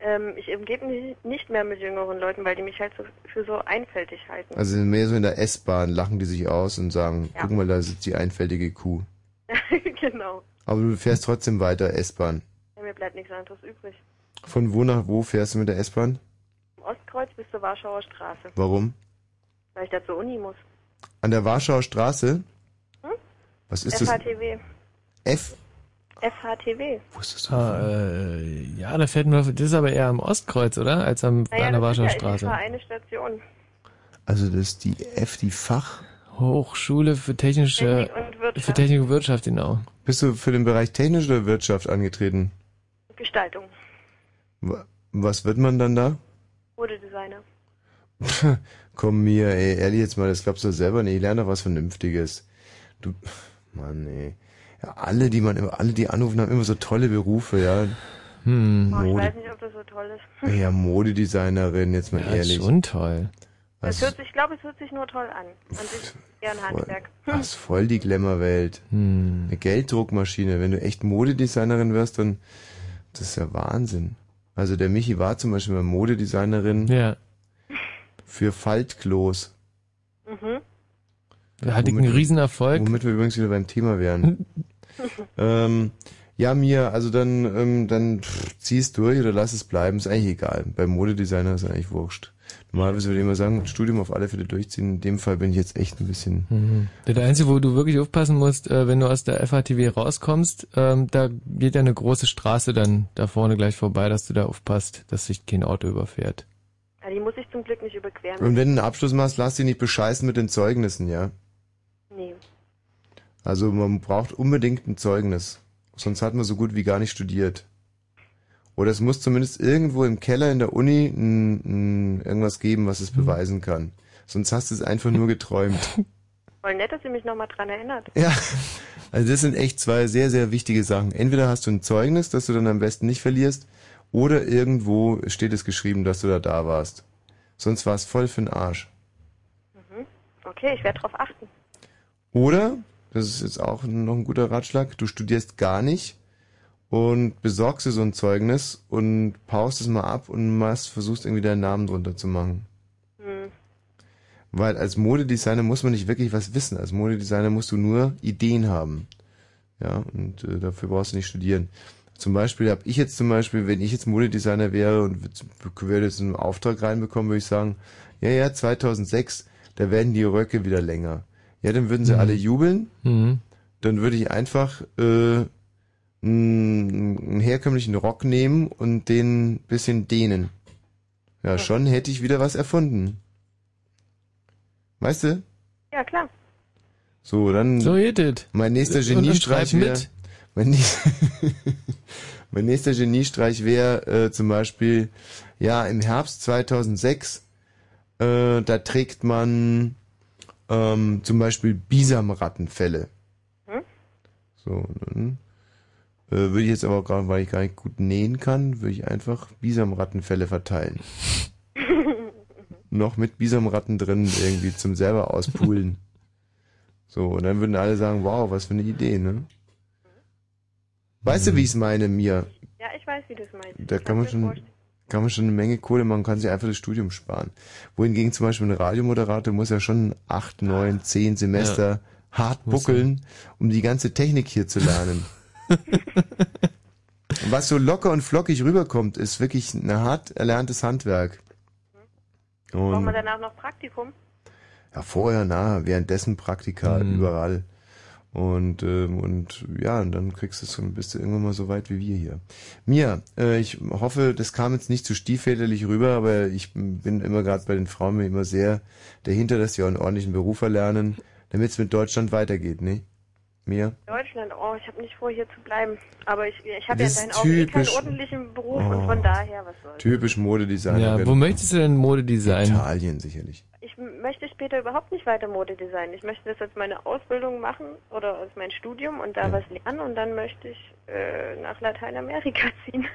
Ähm, ich umgebe mich nicht mehr mit jüngeren Leuten, weil die mich halt so, für so einfältig halten. Also mehr so in der S-Bahn lachen die sich aus und sagen, Ja. guck mal, da sitzt die einfältige Kuh. genau. Aber du fährst trotzdem weiter S-Bahn. Ja, mir bleibt nichts anderes übrig. Von wo nach wo fährst du mit der S-Bahn? Vom Ostkreuz bis zur Warschauer Straße, Warum? Weil ich da zur Uni muss. An der Warschauer Straße? Hm? Was ist das? FHTW. F? FHTW. Ah, äh, ja, da fährt nur, das ist aber eher am Ostkreuz, oder? Als am, Naja, an der das ist Warschauer ja, Straße. eine Station. Also das ist die F, die Fach? Hochschule für technische, Technik und Wirtschaft. für Technik und Wirtschaft, genau. Bist du für den Bereich Technik oder Wirtschaft angetreten? Gestaltung. Wa- Was wird man dann da? Modedesigner. Komm mir, ey, ehrlich jetzt mal, das glaubst du selber nicht. Ich lerne doch was Vernünftiges. Du, Mann, ey. Ja, alle, die man immer, alle, die anrufen, haben immer so tolle Berufe, ja. Hm. Oh, ich Mode, weiß nicht, ob das so toll ist. ja, Modedesignerin, jetzt mal Ja, ist ehrlich. schon toll. Also, hört sich, ich glaube, es hört sich nur toll an. An sich eher ein Handwerk. das ist voll die Glamour-Welt. Hm. Eine Gelddruckmaschine. Wenn du echt Modedesignerin wirst, dann, das ist ja Wahnsinn. Also der Michi war zum Beispiel mal Modedesignerin Ja. Für Faltklos. Mhm. Da hatte ich einen Riesenerfolg. Womit wir übrigens wieder beim Thema wären. ähm, ja, mir, also dann, ähm, dann pff, zieh's durch oder lass es bleiben, ist eigentlich egal. Beim Modedesigner ist eigentlich wurscht. Normalerweise würde ich immer sagen, Studium auf alle Fälle durchziehen. In dem Fall bin ich jetzt echt ein bisschen. Mhm. Das Einzige, wo du wirklich aufpassen musst, äh, wenn du aus der FATW rauskommst, ähm, da geht ja eine große Straße dann da vorne gleich vorbei, dass du da aufpasst, dass sich kein Auto überfährt. Ja, die muss ich zum Glück nicht überqueren. Und wenn du einen Abschluss machst, lass dich nicht bescheißen mit den Zeugnissen, ja? Nee. Also man braucht unbedingt ein Zeugnis. Sonst hat man so gut wie gar nicht studiert. Oder es muss zumindest irgendwo im Keller in der Uni n, n, irgendwas geben, was es beweisen kann. Sonst hast du es einfach nur geträumt. Voll nett, dass ihr mich nochmal dran erinnert. Ja, also das sind echt zwei sehr, sehr wichtige Sachen. Entweder hast du ein Zeugnis, das du dann am besten nicht verlierst, oder irgendwo steht es geschrieben, dass du da da warst. Sonst war es voll für den Arsch. Mhm. Okay, ich werde drauf achten. Oder, das ist jetzt auch noch ein guter Ratschlag, du studierst gar nicht und besorgst dir so ein Zeugnis und paust es mal ab und machst, versuchst irgendwie deinen Namen drunter zu machen. Hm. Weil als Modedesigner muss man nicht wirklich was wissen. Als Modedesigner musst du nur Ideen haben. Ja, und äh, dafür brauchst du nicht studieren. Zum Beispiel habe ich jetzt zum Beispiel, wenn ich jetzt Modedesigner wäre und würde jetzt einen Auftrag reinbekommen, würde ich sagen, ja, ja, 2006, da werden die Röcke wieder länger. Ja, dann würden sie Mhm. alle jubeln. Mhm. Dann würde ich einfach äh, einen, einen herkömmlichen Rock nehmen und den ein bisschen dehnen. Ja, schon hätte ich wieder was erfunden. Weißt du? Ja, klar. So, dann. So geht. Mein nächster Geniestreich schreib wäre. mit. Mein, nächster- mein nächster Geniestreich wäre äh, zum Beispiel, ja, im Herbst 2006, äh, da trägt man ähm, zum Beispiel Bisamrattenfälle. Hm? So, dann äh, würde ich jetzt aber gerade, weil ich gar nicht gut nähen kann, würde ich einfach Bisamrattenfälle verteilen. Noch mit Bisamratten drin irgendwie zum selber auspulen. So, und dann würden alle sagen, wow, was für eine Idee, ne? Weißt du, wie ich es meine, mir? Ja, ich weiß, wie du es meinst. Da kann man schon, kann man schon eine Menge Kohle machen, kann sich einfach das Studium sparen. Wohingegen zum Beispiel ein Radiomoderator muss ja schon acht, neun, zehn Semester hart Muss buckeln, um die ganze Technik hier zu lernen. Und Was so locker und flockig rüberkommt, ist wirklich ein hart erlerntes Handwerk. Braucht Und man danach noch Praktikum? ja, vorher, na, währenddessen Praktika Mhm. überall. Und, ähm, und ja, und dann kriegst du es und bist du irgendwann mal so weit wie wir hier. Mia, äh, ich hoffe, das kam jetzt nicht zu stiefväterlich rüber, aber ich bin immer gerade bei den Frauen mir immer sehr dahinter, dass sie auch einen ordentlichen Beruf erlernen, damit es mit Deutschland weitergeht, ne? Mia? Deutschland, oh, ich habe nicht vor, hier zu bleiben. Aber ich, ich habe ja deinen Augen eh keinen ordentlichen Beruf Oh. und von daher, was soll's. Typisch Modedesignerin. Ja, wo möchtest du denn Modedesign? Italien sicherlich. Ich später überhaupt nicht weiter Modedesign. Ich möchte das als meine Ausbildung machen oder als mein Studium und da was lernen und dann möchte ich äh, nach Lateinamerika ziehen.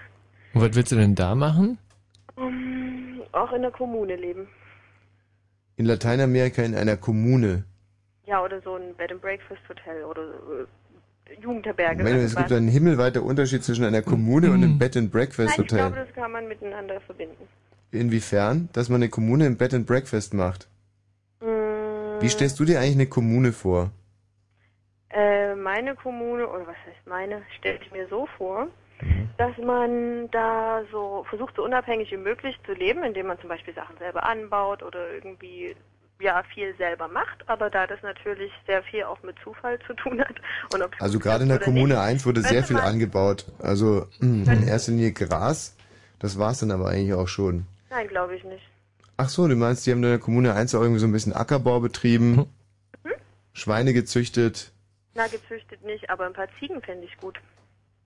Und was willst du denn da machen? Um, auch in der Kommune leben. In Lateinamerika in einer Kommune. Ja, oder so ein Bed and Breakfast Hotel oder äh, Jugendherberge. Meine, es irgendwas. gibt einen himmelweiter Unterschied zwischen einer Kommune und einem Bed and Breakfast Nein, ich glaube, Hotel. das kann man miteinander verbinden. Inwiefern? Dass man eine Kommune im Bed and Breakfast macht. Wie stellst du dir eigentlich eine Kommune vor? Äh, meine Kommune, oder was heißt meine, stelle ich mir so vor, Mhm. dass man da so versucht, so unabhängig wie möglich zu leben, indem man zum Beispiel Sachen selber anbaut oder irgendwie ja viel selber macht, aber da das natürlich sehr viel auch mit Zufall zu tun hat und ob Also gerade in der Kommune nicht, 1 wurde sehr viel angebaut. Also hm, in erster Linie Gras. Das war's dann aber eigentlich auch schon. Nein, glaube ich nicht. Ach so, du meinst, die haben in der Kommune 1 auch irgendwie so ein bisschen Ackerbau betrieben, Hm? Schweine gezüchtet. Na, gezüchtet nicht, aber ein paar Ziegen fände ich gut.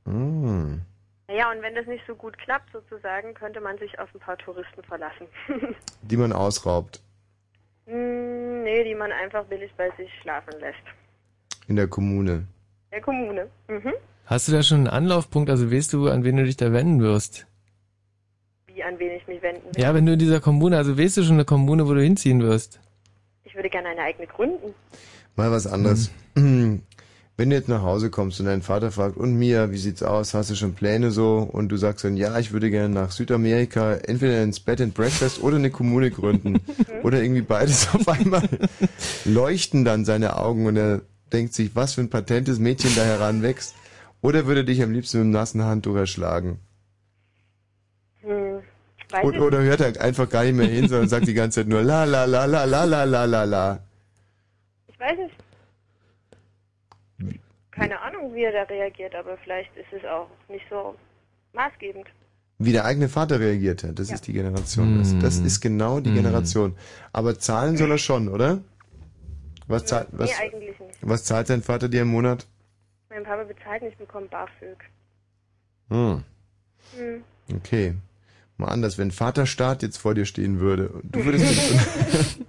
Hm. Naja, und wenn das nicht so gut klappt, sozusagen, könnte man sich auf ein paar Touristen verlassen. Die man ausraubt Hm, nee, die man einfach billig bei sich schlafen lässt. in der Kommune. Der Kommune. Mhm. Hast du da schon einen Anlaufpunkt? Also weißt du, an wen du dich da wenden wirst? Wie, an wen ich mich wenden will. Ja, wenn du in dieser Kommune, also weißt du schon eine Kommune, wo du hinziehen wirst? Ich würde gerne eine eigene gründen. Mal was anderes. Wenn du jetzt nach Hause kommst und dein Vater fragt, und Mia, wie sieht's aus? Hast du schon Pläne so? Und du sagst dann, ja, ich würde gerne nach Südamerika, entweder ins Bed and Breakfast oder eine Kommune gründen. oder irgendwie beides auf einmal. Leuchten dann seine Augen und er denkt sich, was für ein patentes Mädchen da heranwächst. Oder würde dich am liebsten mit dem nassen Handtuch erschlagen. Hm, weiß Und, oder hört er einfach gar nicht mehr hin, sondern sagt die ganze Zeit nur la la la la la la la la la. Ich weiß nicht. Keine Ahnung, wie er da reagiert, aber vielleicht ist es auch nicht so maßgebend. Wie der eigene Vater reagiert hat, das ist die Generation. Das, das ist genau die Generation. Aber zahlen soll er schon, oder? Was zahlt, was, nee, eigentlich nicht. was zahlt dein Vater dir im Monat? Mein Papa bezahlt nicht, bekommt BAföG. Hm, Hm. okay. Mal anders, wenn Vaterstaat jetzt vor dir stehen würde, du würdest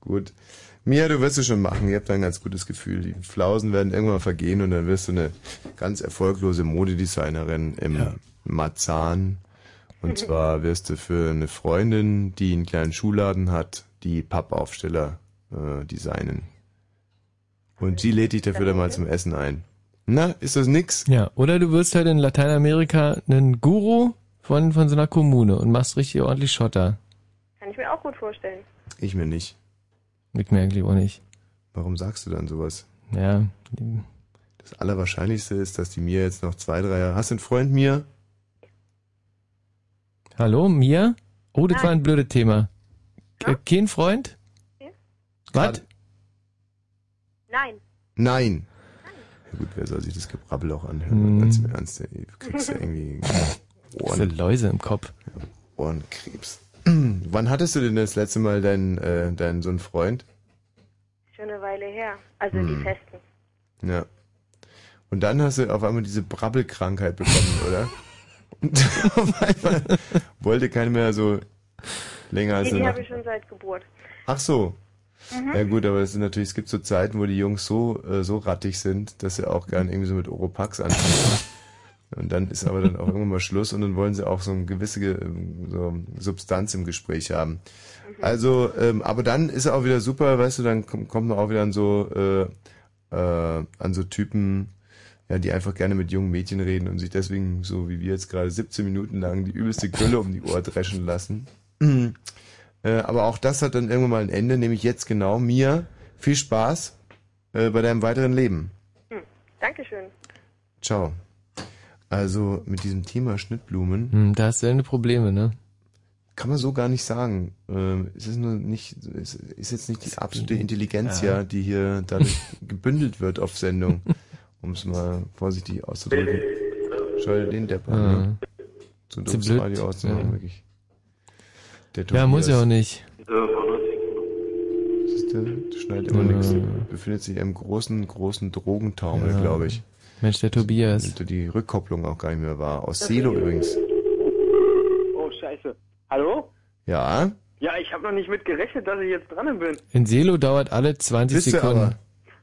Gut. Mia, du wirst es schon machen. Ihr habt ein ganz gutes Gefühl. Die Flausen werden irgendwann vergehen und dann wirst du eine ganz erfolglose Modedesignerin im Marzahn. Und zwar wirst du für eine Freundin, die einen kleinen Schuhladen hat, die Pappaufsteller äh, designen. Und sie lädt dich dafür dann mal zum Essen ein. Na, ist das nix? Ja, oder du wirst halt in Lateinamerika einen Guru von, von so einer Kommune und machst richtig ordentlich Schotter. Kann ich mir auch gut vorstellen. Ich mir nicht. Liegt mir eigentlich auch nicht. Warum sagst du dann sowas? Ja. Das Allerwahrscheinlichste ist, dass die Mia jetzt noch zwei, drei Jahre... Hast du einen Freund, Mia? Hallo, Mia? Oh, das war ein blödes Thema. Äh, Kein Freund? Was? Nein. Nein. Ja gut, wer soll sich das Gebrabbel auch anhören? Hm. Ganz im Ernst, ey, du kriegst ja irgendwie Diese Läuse im Kopf. Ohrenkrebs. Wann hattest du denn das letzte Mal deinen, äh, deinen so einen Freund? Schon eine Weile her. Also Hm. die festen. Ja. Und dann hast du auf einmal diese Brabbelkrankheit bekommen, oder? Und auf einmal wollte keiner mehr so länger als Nee, die habe ich schon seit Geburt. Ach so. Mhm. Ja gut, aber es ist natürlich, es gibt so Zeiten, wo die Jungs so, äh, so rattig sind, dass sie auch gern irgendwie so mit Oropax anfangen. Und dann ist aber dann auch irgendwann mal Schluss und dann wollen sie auch so eine gewisse Ge- so Substanz im Gespräch haben. Also, ähm, aber dann ist er auch wieder super, weißt du, dann kommt, man auch wieder an so, äh, äh, an so Typen, ja, die einfach gerne mit jungen Mädchen reden und sich deswegen, so wie wir jetzt gerade 17 Minuten lang die übelste Gülle um die Ohr dreschen lassen. Äh, aber auch das hat dann irgendwann mal ein Ende, nämlich jetzt genau. Mia, viel Spaß äh, bei deinem weiteren Leben. Hm. Dankeschön. Ciao. Also mit diesem Thema Schnittblumen. Hm, da hast du deine Probleme, ne? Kann man so gar nicht sagen. Ähm, es ist nur nicht, es ist jetzt nicht die absolute Intelligenz, Ja. die hier dadurch gebündelt wird auf Sendung, um es mal vorsichtig auszudrücken. Schau dir den Depp an, Ja. ne? So Zu blöd. Radio auszumachen, Ja. wirklich. Der Ja, muss ja Tobias. auch nicht. Siehst du, das schneidet immer Ja. nichts. Befindet sich in einem großen, großen Drogentaumel, Ja. glaube ich. Mensch, der Tobias. Die Rückkopplung auch gar nicht mehr wahr. Aus Selo übrigens. Oh, scheiße. Hallo? Ja? Ja, ich habe noch nicht mit gerechnet, dass ich jetzt dran bin. In Selo dauert alle 20 Bist du Sekunden. aber.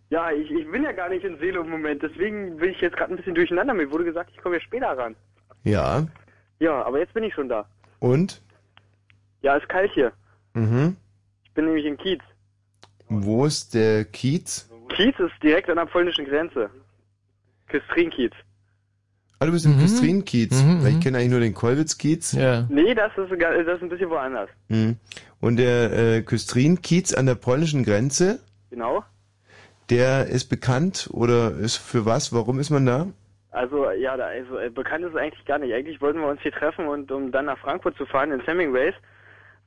Ja, ich, ich bin ja gar nicht in Seele im Moment, deswegen bin ich jetzt gerade ein bisschen durcheinander. Mir wurde gesagt, ich komme ja später ran. Ja. Ja, aber jetzt bin ich schon da. Und? Ja, ist kalt hier. Mhm. bin nämlich in Kiez. Wo ist der Kiez? Kiez ist direkt an der polnischen Grenze. Küstrin-Kiez. Ah, du bist im Küstrin-Kiez. Mhm, Weil ich kenne eigentlich nur den Kolwitz-Kiez. Ja. Nee, das ist, gar- das ist ein bisschen woanders. Mhm. Und der äh, Küstrin-Kiez an der polnischen Grenze, Genau. der ist bekannt oder ist für was? Warum ist man da? Also, ja, da, also, äh, bekannt ist es eigentlich gar nicht. Eigentlich wollten wir uns hier treffen und um dann nach Frankfurt zu fahren, ins Hemingways.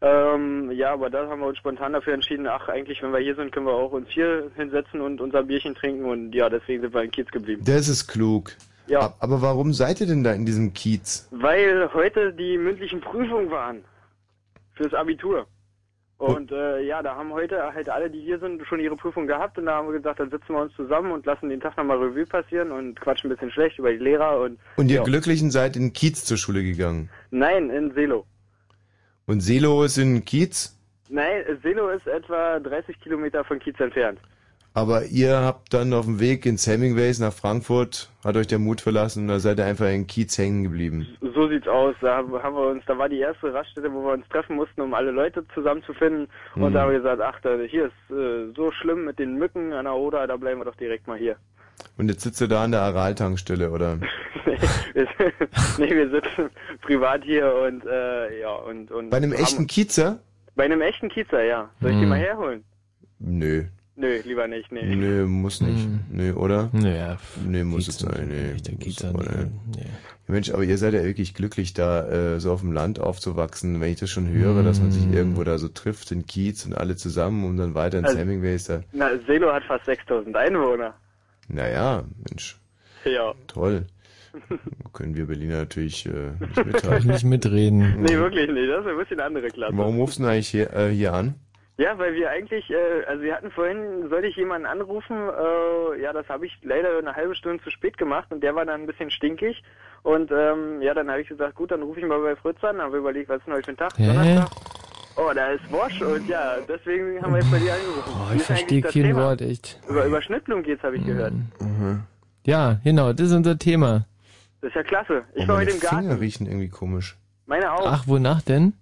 Ähm, ja, aber da haben wir uns spontan dafür entschieden, ach, eigentlich, wenn wir hier sind, können wir auch uns hier hinsetzen und unser Bierchen trinken und ja, deswegen sind wir in Kiez geblieben. Das ist klug. Ja. Ab- Aber warum seid ihr denn da in diesem Kiez? Weil heute die mündlichen Prüfungen waren. Fürs Abitur. Und äh, ja, da haben heute halt alle, die hier sind, schon ihre Prüfung gehabt und da haben wir gesagt, dann sitzen wir uns zusammen und lassen den Tag nochmal Revue passieren und quatschen ein bisschen schlecht über die Lehrer und Und ihr ja. Glücklichen seid in Kiez zur Schule gegangen. Nein, in Selo. Und Selo ist in Kiez, Nein, Selo ist etwa 30 Kilometer von Kiez entfernt. aber ihr habt dann auf dem Weg ins Hemingways nach Frankfurt, hat euch der Mut verlassen und da seid ihr einfach in Kiez hängen geblieben. So sieht's aus. Da haben wir uns, da war die erste Raststätte, wo wir uns treffen mussten, um alle Leute zusammenzufinden. Und Mhm. da haben wir gesagt, ach, hier ist äh, so schlimm mit den Mücken an der Oder, da bleiben wir doch direkt mal hier. Und jetzt sitzt ihr da an der Aral-Tankstelle, oder? nee, wir sitzen privat hier und äh, ja und und Bei einem echten Kiezer? bei einem echten Kiezer, ja. Soll ich die Hm. mal herholen? Nö. Nö, lieber nicht, nee. Nö, muss nicht. Nö, oder? Naja. Nö, muss es sein. Nee. Muss aber nicht. Mensch, aber ihr seid ja wirklich glücklich, da äh, so auf dem Land aufzuwachsen. Wenn ich das schon höre, dass man sich irgendwo da so trifft in Kiez und alle zusammen und dann weiter ins Also- Hemingways da. Na, Selo hat fast 6000 Einwohner. Naja, Mensch, Ja. toll. Können wir Berliner natürlich äh, nicht mithalten. Nicht mitreden. Nee, wirklich nicht. Das ist ein bisschen andere Klasse. Warum rufst du denn eigentlich hier, äh, hier an? Ja, weil wir eigentlich, äh, also wir hatten vorhin, sollte ich jemanden anrufen, äh, ja, das habe ich leider eine halbe Stunde zu spät gemacht und der war dann ein bisschen stinkig. Und ähm, ja, dann habe ich gesagt, gut, dann rufe ich mal bei Fritz an, habe überlegt, was ist denn heute für ein Tag? Hä? Donnerstag. Oh, da ist Wosch und ja, deswegen haben wir jetzt bei dir angerufen. Oh, Wie ich verstehe kein Thema? Wort, echt. Über, über Schnittblumen geht's, habe ich gehört. Ja, genau, das ist unser Thema. Das ist ja klasse. Ich Oh, war heute im Garten. Finger riechen irgendwie komisch. Meine auch. Ach, wonach denn?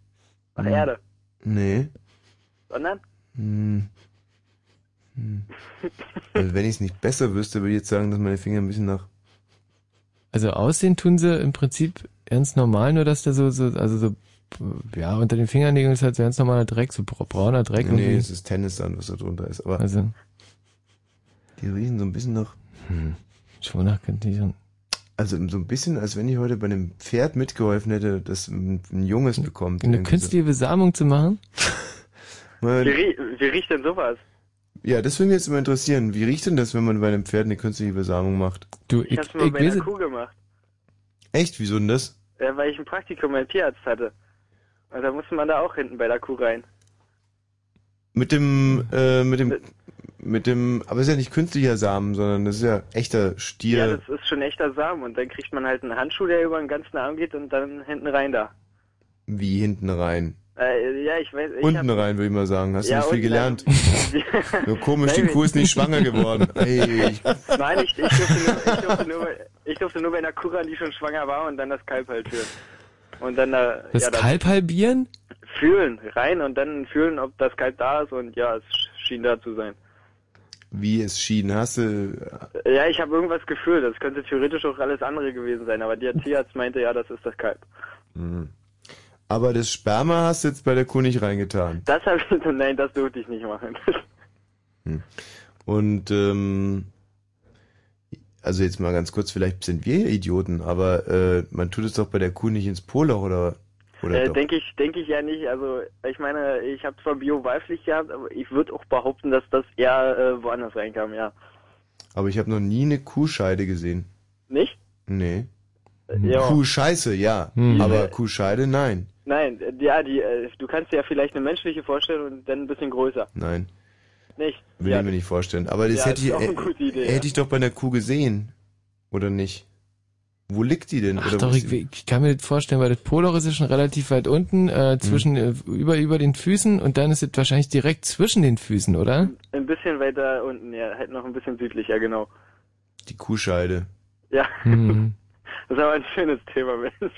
Nach Erde. Nee. Sondern? Hm. Hm. Also wenn ich es nicht besser wüsste, würde ich jetzt sagen, dass meine Finger ein bisschen nach... Also aussehen tun sie im Prinzip ganz normal, nur dass da so, so, also so, ja, unter den Fingernägeln ist halt so ganz normaler Dreck, so bra- brauner Dreck. Nee, irgendwie. es ist Tennissand, was da drunter ist. Aber Also, die riechen so ein bisschen nach... hm, Schonach könnte ich schon. Also so ein bisschen, als wenn ich heute bei einem Pferd mitgeholfen hätte, das ein, ein Junges bekommt. Eine künstliche Besamung zu machen? Wie, rie wie riecht denn sowas? Ja, das würde mich jetzt immer interessieren. Wie riecht denn das, wenn man bei einem Pferd eine künstliche Besamung macht? Du, Ich, hab's mal bei einer Kuh gemacht. Echt? Wieso denn das? Ja, weil ich ein Praktikum beim Tierarzt hatte. Und da musste man da auch hinten bei der Kuh rein. Mit dem, äh, mit dem, mit dem, aber es ist ja nicht künstlicher Samen, sondern das ist ja echter Stier. Ja, das ist schon echter Samen. Und dann kriegt man halt einen Handschuh, der über den ganzen Arm geht und dann hinten rein da. Wie hinten rein? Äh, ja, ich weiß. Ich Unten hab, rein, würde ich mal sagen. Hast Ja, du nicht viel gelernt? so komisch, die Nein, Kuh ist nicht schwanger geworden. Ey, ich, Nein, ich, ich, durfte nur, ich, durfte nur, bei- ich durfte nur bei einer Kuh ran, die schon schwanger war und dann das Kalb halt führen. Und dann da, Das ja, dann Kalb halbieren? fühlen, rein und dann fühlen, ob das Kalb da ist und ja, es schien da zu sein. wie es schien. Hast du, Ja, ich habe irgendwas gefühlt. Das könnte theoretisch auch alles andere gewesen sein, aber der Tierarzt meinte, ja, das ist das Kalb. Mhm. aber das Sperma hast du jetzt bei der Kuh nicht reingetan. Das habe ich, nein, das durfte ich nicht machen. Und, ähm, also jetzt mal ganz kurz, vielleicht sind wir Idioten, aber äh, man tut es doch bei der Kuh nicht ins Poloch oder, oder Äh, denke ich, denke ich ja nicht. Also ich meine, ich habe zwar Bio-Wahlpflicht gehabt, aber ich würde auch behaupten, dass das eher äh, woanders reinkam, ja. Aber ich habe noch nie eine Kuhscheide gesehen. Nicht? Nee. Ja. Kuhscheiße, ja. Hm. Aber Kuhscheide, nein. Nein, äh, ja, die, äh, du kannst dir ja vielleicht eine menschliche vorstellen und dann ein bisschen größer. Nein. Nicht? Will ja, ich mir nicht vorstellen. Aber das Ja, hätte ich, Idee, hätte ja. ich doch bei einer Kuh gesehen. Oder nicht? Wo liegt die denn? Ach Oder doch, ich, ich kann mir das vorstellen, weil das Poloch ist ja schon relativ weit unten, äh, zwischen, äh, über, über den Füßen und dann ist es wahrscheinlich direkt zwischen den Füßen, oder? Ein bisschen weiter unten, ja, halt noch ein bisschen südlicher, genau. Die Kuhscheide. Ja, Hm. das ist aber ein schönes Thema, Mensch.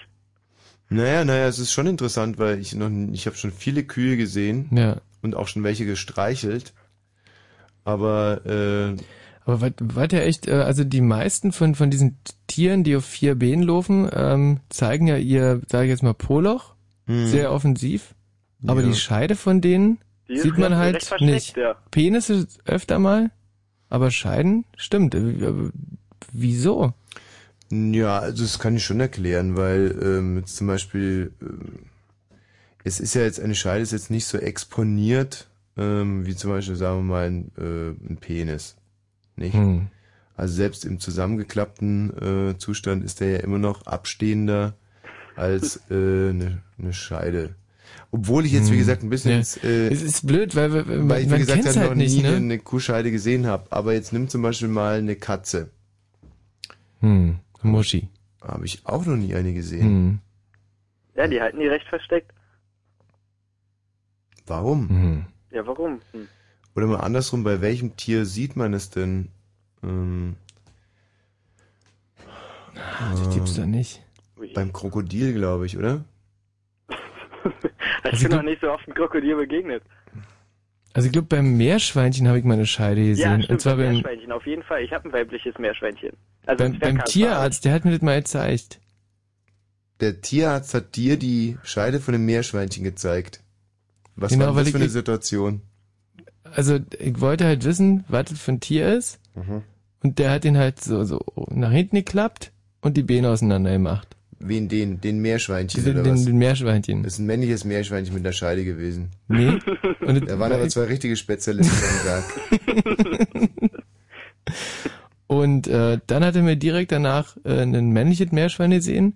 Naja, naja, es ist schon interessant, weil ich noch, ich habe schon viele Kühe gesehen. Ja. und auch schon welche gestreichelt. Aber äh, Aber was, was ja echt, äh, also die meisten von, von diesen Tieren, die auf vier Beinen laufen, ähm, zeigen ja ihr, sage ich jetzt mal, Poloch, Mhm. sehr offensiv. Aber Ja. die Scheide von denen Die sieht man halt nicht. ja. Penisse öfter mal, aber Scheiden stimmt. Äh, Wieso? Ja, also das kann ich schon erklären, weil ähm, jetzt zum Beispiel ähm, es ist ja jetzt eine Scheide ist jetzt nicht so exponiert ähm, wie zum Beispiel sagen wir mal ein, äh, ein Penis, nicht? Hm. Also selbst im zusammengeklappten äh, Zustand ist der ja immer noch abstehender als äh, eine, eine Scheide. Obwohl ich jetzt wie Hm. gesagt ein bisschen Ja. ins, äh, Es ist blöd, weil, weil, weil weil ich wie gesagt halt halt noch nicht, nie ne? eine Kuhscheide gesehen habe. Aber jetzt nimm zum Beispiel mal eine Katze. Hm, Muschi. Habe ich auch noch nie eine gesehen. Hm. Ja, die halten die recht versteckt. Warum? Hm. Ja, warum? Hm. Oder mal andersrum, bei welchem Tier sieht man es denn? Ähm, das gibt's da nicht. Beim Krokodil, glaube ich, oder? Ich bin noch nicht so oft ein Krokodil begegnet. Also ich glaube, beim Meerschweinchen habe ich mal eine Scheide Ja, gesehen. stimmt, und zwar beim beim, Meerschweinchen, auf jeden Fall. Ich habe ein weibliches Meerschweinchen. Also beim, ein beim. Tierarzt, der hat mir das mal gezeigt. Der Tierarzt hat dir die Scheide von dem Meerschweinchen gezeigt. Was Genau, war das für eine ich- Situation? Also ich wollte halt wissen, was das für ein Tier ist. Mhm. Und der hat ihn halt so, so nach hinten geklappt und die Beine auseinander gemacht. Wen den? Den Meerschweinchen Den, oder den, was? den Meerschweinchen. Das ist ein männliches Meerschweinchen mit einer Scheide gewesen. Nee. Und da waren aber zwei richtige Spezialisten am Werk. Und äh, dann hat er mir direkt danach äh, ein männliches Meerschwein gesehen,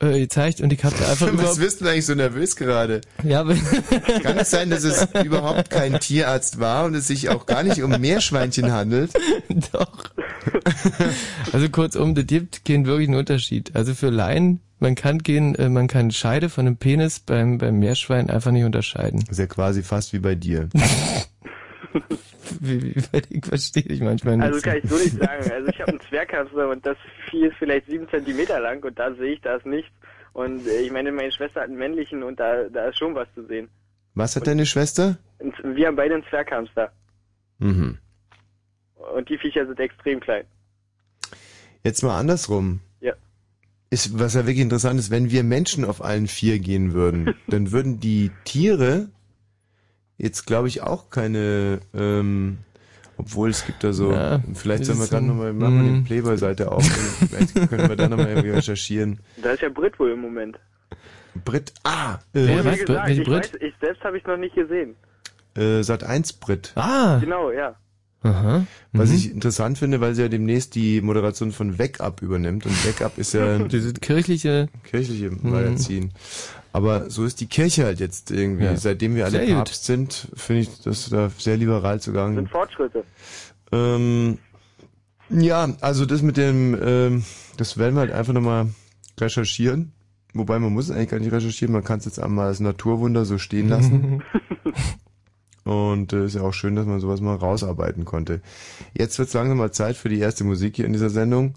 äh, gezeigt und ich habe da einfach Was bist du eigentlich so nervös gerade? Ja, Kann es sein, dass es überhaupt kein Tierarzt war und es sich auch gar nicht um Meerschweinchen handelt? Doch. Also kurzum, das gibt keinen wirklichen Unterschied. Also für Laien, man kann gehen, äh, man kann Scheide von einem Penis beim, beim Meerschwein einfach nicht unterscheiden. Das ist ja quasi fast wie bei dir. Ich verstehe dich manchmal nicht. Also kann ich so nicht sagen. Also ich habe einen Zwerghamster und das Vieh ist vielleicht sieben Zentimeter lang und da sehe ich das nicht. Und äh, ich meine, meine Schwester hat einen männlichen und da, da ist schon was zu sehen. Was hat deine Schwester? Und wir haben beide einen Zwerghamster. Mhm. Und die Viecher sind extrem klein. Jetzt mal andersrum. Ja. Ist, was ja wirklich interessant ist, wenn wir Menschen auf allen vier gehen würden, dann würden die Tiere jetzt, glaube ich, auch keine, ähm, obwohl es gibt da so, Ja, vielleicht sollen wir so- nochmal, machen wir die Playboy-Seite auf, vielleicht können wir da nochmal irgendwie recherchieren. Da ist ja Brit wohl im Moment. Brit, ah, äh, gesagt, ich, weiß, ich selbst habe ich noch nicht gesehen. äh, Sat 1 Brit. Ah. Genau, ja. Aha. Was Mhm. ich interessant finde, weil sie ja demnächst die Moderation von Wake Up übernimmt und Wake Up ist ja Diese kirchliche kirchliche Mhm. Magazin. Aber so ist die Kirche halt jetzt irgendwie. Ja. Seitdem wir alle Sehr gut. Papst sind, finde ich das da sehr liberal zugange. Sind Fortschritte. Ähm, ja, also das mit dem, ähm, das werden wir halt einfach nochmal recherchieren. Wobei man muss es eigentlich gar nicht recherchieren, man kann es jetzt einmal als Naturwunder so stehen lassen. Und äh, ist ja auch schön, dass man sowas mal rausarbeiten konnte. Jetzt wird es langsam mal Zeit für die erste Musik hier in dieser Sendung.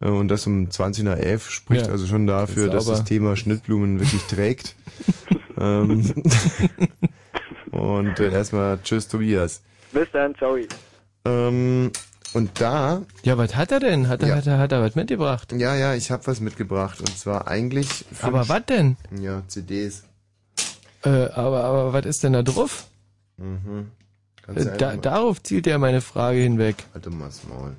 Äh, Und das um 20 nach 11 spricht Ja. also schon dafür, dass das Thema Schnittblumen wirklich trägt. ähm, und äh, erstmal Tschüss Tobias. Bis dann, ciao. Ähm, und da. Ja, was hat er denn? Hat er, Ja. hat er, hat er was mitgebracht? Ja, ja, ich habe was mitgebracht. Und zwar eigentlich. Aber was denn? Ja, CDs. Äh, aber, aber was ist denn da drauf? Mhm. Äh, da, darauf zielt ja meine Frage hinweg. Halt doch mal Maul.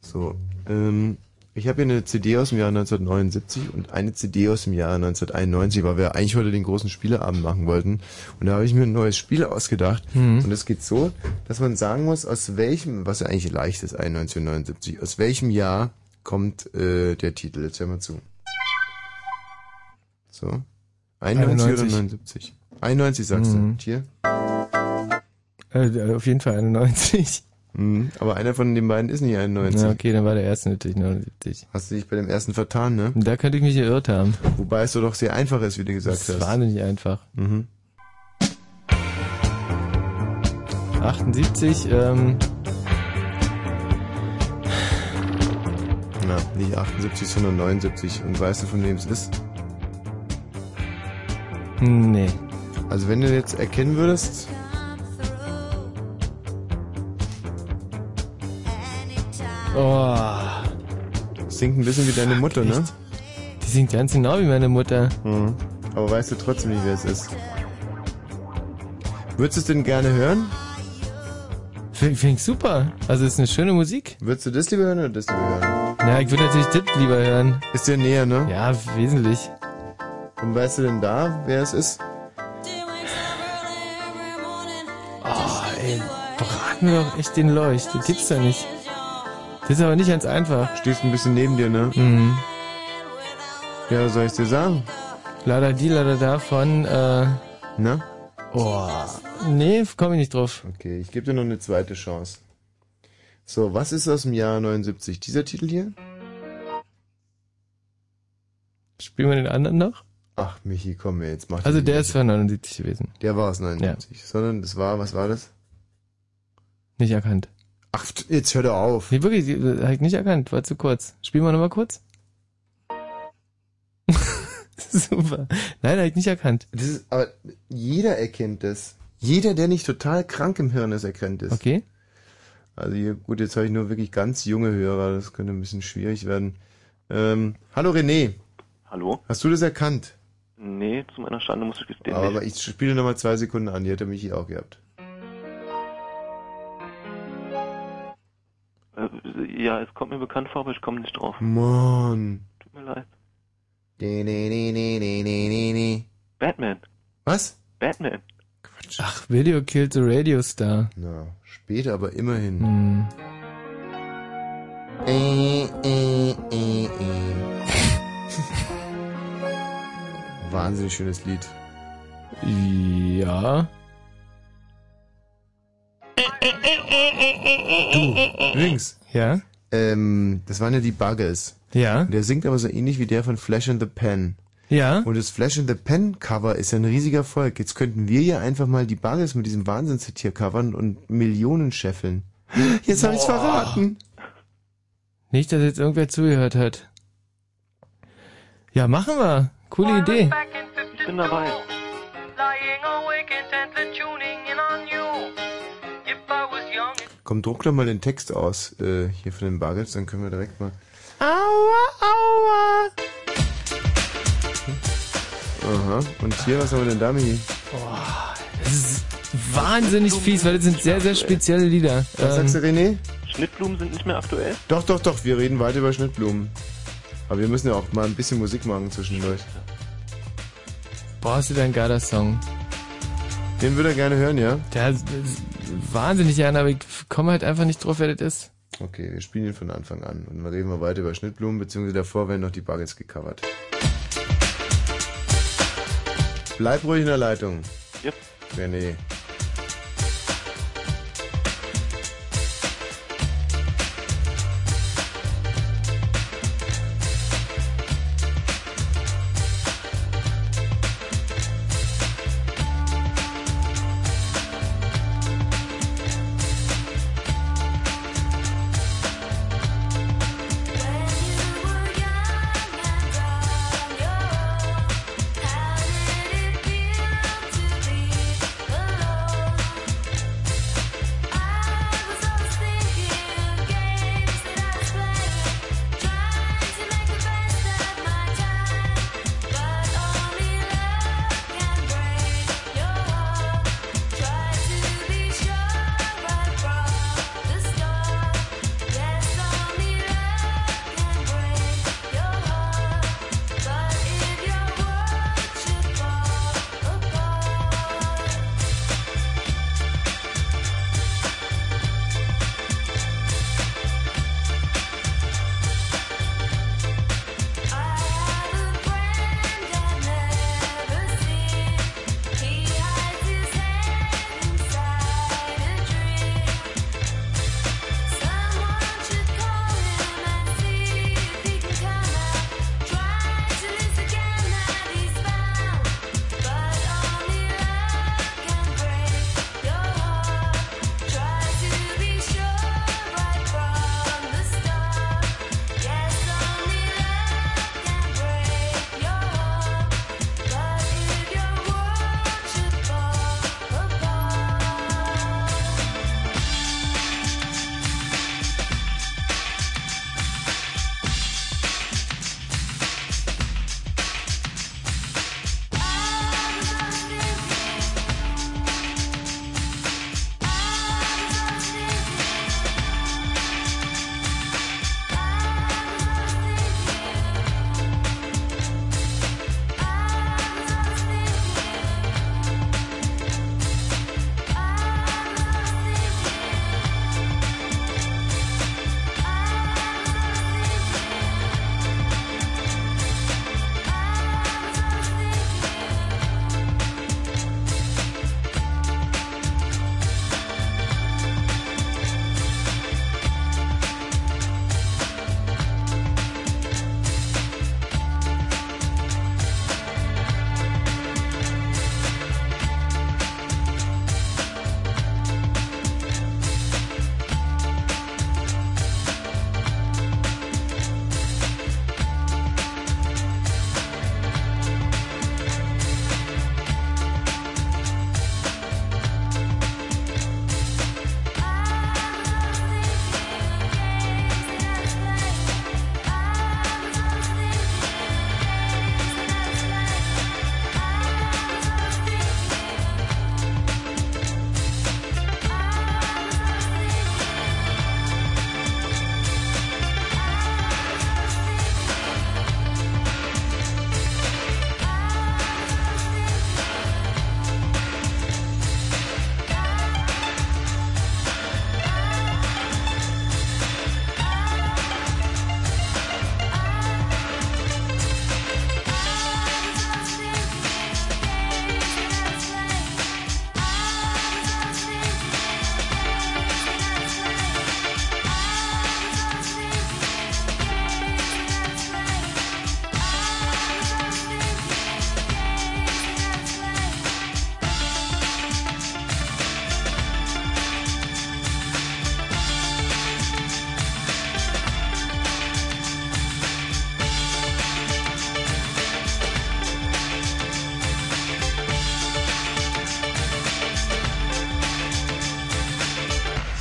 So, ähm, ich habe hier eine CD aus dem Jahr 1979 und eine CD aus dem Jahr 1991, weil wir eigentlich heute den großen Spieleabend machen wollten. Und da habe ich mir ein neues Spiel ausgedacht. Mhm. Und es geht so, dass man sagen muss, aus welchem, was ja eigentlich leicht ist, 1979, aus welchem Jahr kommt äh, der Titel. Jetzt hör mal zu. So. 91, 91. oder 79? 91 sagst Mhm. du. Hier. Äh, auf jeden Fall 91. Mhm, aber einer von den beiden ist nicht 91. Ja, okay, dann war der erste natürlich 79. Hast du dich bei dem ersten vertan, ne? Da könnte ich mich geirrt haben. Wobei es so doch sehr einfach ist, wie du gesagt Das ist hast. wahnsinnig einfach. Mhm. 78, ähm, Na, nicht 78, sondern 79. Und weißt du, von wem es ist? nee. Also wenn du jetzt erkennen würdest, Oh. Singt ein bisschen wie deine Mutter, ne? Die singt ganz genau wie meine Mutter. Mhm. Aber weißt du trotzdem nicht, wer es ist. Würdest du es denn gerne hören? Finde find ich super. Also ist eine schöne Musik. Würdest du das lieber hören oder das lieber hören? Ja, ich würde natürlich das lieber hören. Ist dir näher, ne? Ja, wesentlich. Und weißt du denn da, wer es ist? Oh, ey, brat mir doch echt den Leucht. Das gibt's doch nicht. Das ist aber nicht ganz einfach. Stehst ein bisschen neben dir, ne? Mhm. Ja, was soll ich dir sagen? Leider die, leider da von, äh... Na? Oh. Nee, komme ich nicht drauf. Okay, ich gebe dir noch eine zweite Chance. So, was ist aus dem Jahr 79? Dieser Titel hier? Spielen wir den anderen noch? Ach, Michi, komm mir jetzt mach Also der ist von 79 gewesen. Der war aus 79. Sondern das war, was war das? Nicht erkannt. Ach, jetzt hör doch auf. Nee, wirklich, hab ich nicht erkannt. War zu kurz. Spielen wir nochmal kurz? Super. Nein, hab ich nicht erkannt. Das ist, aber jeder erkennt das. Jeder, der nicht total krank im Hirn ist, erkennt es. Okay. Also hier, gut, jetzt habe ich nur wirklich ganz junge Hörer, das könnte ein bisschen schwierig werden. Ähm, hallo René, Hallo? hast du das erkannt? Nee, zu meiner Schande muss ich gestehen. Aber, nicht. aber ich spiele nochmal zwei Sekunden an, die hätte Michi auch gehabt. Äh, ja, es kommt mir bekannt vor, aber ich komme nicht drauf. Mann. Tut mir leid. Nee, nee, nee, nee, nee, nee, nee, nee. Batman. Was? Batman. Ach, Video killed the Radio Star. Na, später, aber immerhin. Hm. Äh, äh, äh, äh. Wahnsinnig schönes Lied. Ja. Du, übrigens. Ja? Ähm, das waren ja die Buggles. Ja. Der singt aber so ähnlich wie der von Flash in the Pen. Ja. Und das Flash in the Pen Cover ist ja ein riesiger Erfolg. Jetzt könnten wir ja einfach mal die Buggles mit diesem Wahnsinnshit hier covern und Millionen scheffeln. Jetzt habe ich's verraten. Nicht, dass jetzt irgendwer zugehört hat. Ja, machen wir. Coole Idee. Ich bin dabei. Lying awake in Komm, druck doch mal den Text aus, äh, hier von den Buggles, dann können wir direkt mal. Aua, aua. Aha. Und hier, was haben wir denn da, Michi? Das ist wahnsinnig fies, weil das sind sehr, sehr spezielle Lieder. Was sagst du, René? Schnittblumen sind nicht mehr aktuell? Doch, doch, doch, wir reden weiter über Schnittblumen. Aber wir müssen ja auch mal ein bisschen Musik machen zwischendurch. Boah, ist das ein geiler Song. Den würde er gerne hören, ja? Der wahnsinnig gern, aber ich komme halt einfach nicht drauf, wer das ist. Okay, wir spielen ihn von Anfang an. Und dann reden wir weiter über Schnittblumen, beziehungsweise davor werden noch die Buggles gecovert. Bleib ruhig in der Leitung. Yep. René.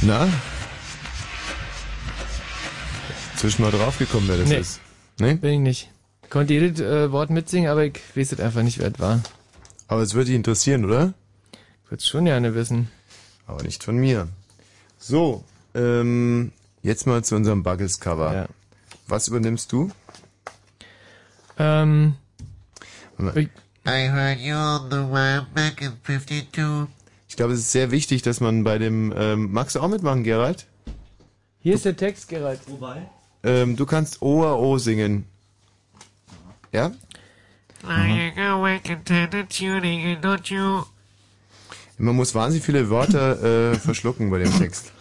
Na? Zwischen mal draufgekommen, wer das Nee. ist. Nee? Bin ich nicht. Konnte jedes äh, Wort mitsingen, aber ich weiß es einfach nicht, wer es war. Aber es würde dich interessieren, oder? Ich würde schon gerne wissen. Aber nicht von mir. So, ähm, jetzt mal zu unserem Buggles-Cover. Ja. Was übernimmst du? Ähm, I heard you on the way back in 52. ich glaube, es ist sehr wichtig, dass man bei dem, ähm, magst du auch mitmachen, Gerald? hier ist der Text, Gerald. Wobei? Ähm, du kannst OAO singen. Ja? Tender tuning and don't you? Man muss wahnsinnig viele Wörter äh, verschlucken bei dem Text.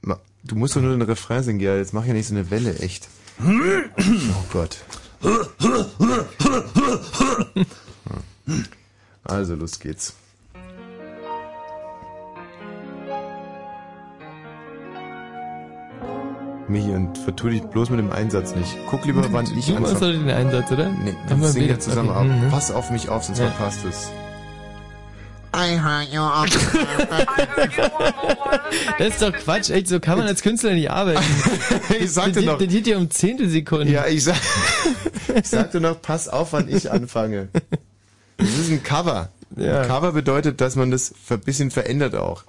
Ma- Du musst doch nur den Refrain singen, Gerald. Jetzt mach ja nicht so eine Welle, echt. Oh Gott. Also, los geht's. Michi, und vertu dich bloß mit dem Einsatz nicht. Guck lieber, wann ich Du machst anfange. doch den Einsatz, oder? Nee, wir wir singen wieder- ja zusammen okay, ab. mhm. Pass auf mich auf, sonst Ja. verpasst es. I heard you in Das ist doch Quatsch, echt, so kann man als Künstler nicht arbeiten. ich sagte das, noch. Das geht ja um Zehntelsekunden. Ja, ich, sag, ich sagte noch, pass auf, wann ich anfange. Das ist ein Cover. Ja. Ein Cover bedeutet, dass man das ein bisschen verändert auch.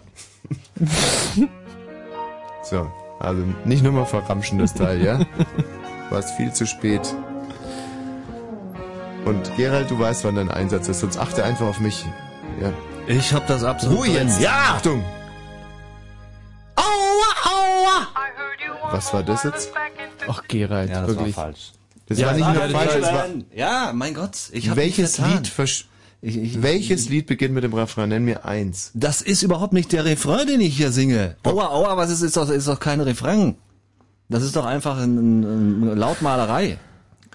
So, also nicht nur mal verramschen das Teil, ja? Du warst viel zu spät. Und Gerald, du weißt, wann dein Einsatz ist, sonst achte einfach auf mich. Ja. Ich hab das absolut Ruhe jetzt! Ja! Achtung! Aua, aua! Was war das jetzt? Ach, Gerald, Ja, das wirklich. war falsch. Das Ja, war nicht nur war falsch, das war... Ja, mein Gott. Ich hab Welches. Lied, versch Ich, ich, welches Lied beginnt mit dem Refrain? Nenn mir eins. Das ist überhaupt nicht der Refrain, den ich hier singe. Aua, aua, was ist, ist doch, ist doch kein Refrain. Das ist doch einfach ein, ein, eine Lautmalerei.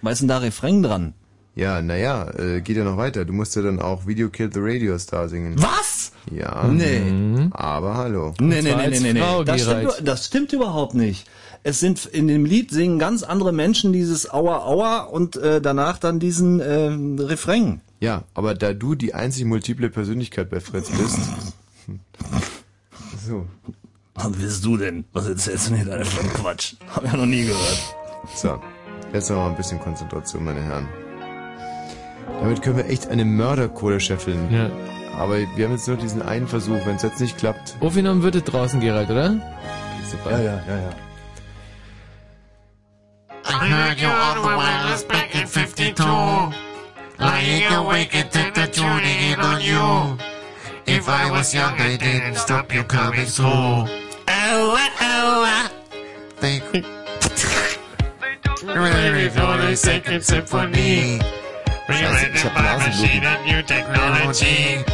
Was ist denn da Refrain dran? Ja, naja, äh, geht ja noch weiter. Du musst ja dann auch Video Killed the Radio Star singen. Was? Ja. Nee. Aber hallo. Nee, nee, nee, nee, nee, Frau, nee. Das stimmt, das stimmt überhaupt nicht. Es sind in dem Lied singen ganz andere Menschen dieses Aua Aua und äh, danach dann diesen äh, Refrain. Ja, aber da du die einzig multiple Persönlichkeit bei Fritz bist. so. Was bist du denn? Was erzählst du mir da für Quatsch? Hab ja noch nie gehört. So. Jetzt noch mal ein bisschen Konzentration, meine Herren. Damit können wir echt eine Mörderkohle scheffeln. Ja. Aber wir haben jetzt nur diesen einen Versuch. Wenn es jetzt nicht klappt, Aufgenommen wird es draußen, Gerald, oder? super. Ja, ja, ja, ja. I heard you on the wireless back in 52. Lying awake and tender tuning in on you. If I was young, I didn't stop you coming through. Oh, oh, Think. Ready for the second symphony. Rewritten by machine and new technology.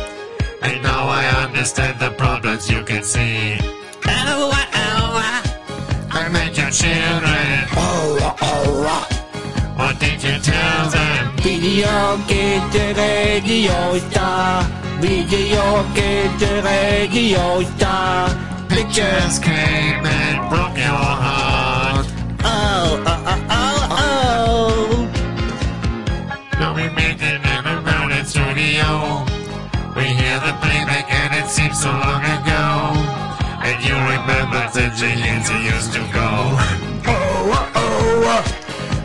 And now I understand the problems you can see. Oh, oh, oh. I met your children. Oh, oh, oh, What did you tell them? Video der Radio da. Video der Radio da. Pictures came and broke your heart. Oh, oh, oh, oh, oh. Now we made it in a crowded studio. We hear the playback and it seems so long ago. And you remember the years you used to go. Oh, uh, oh, oh.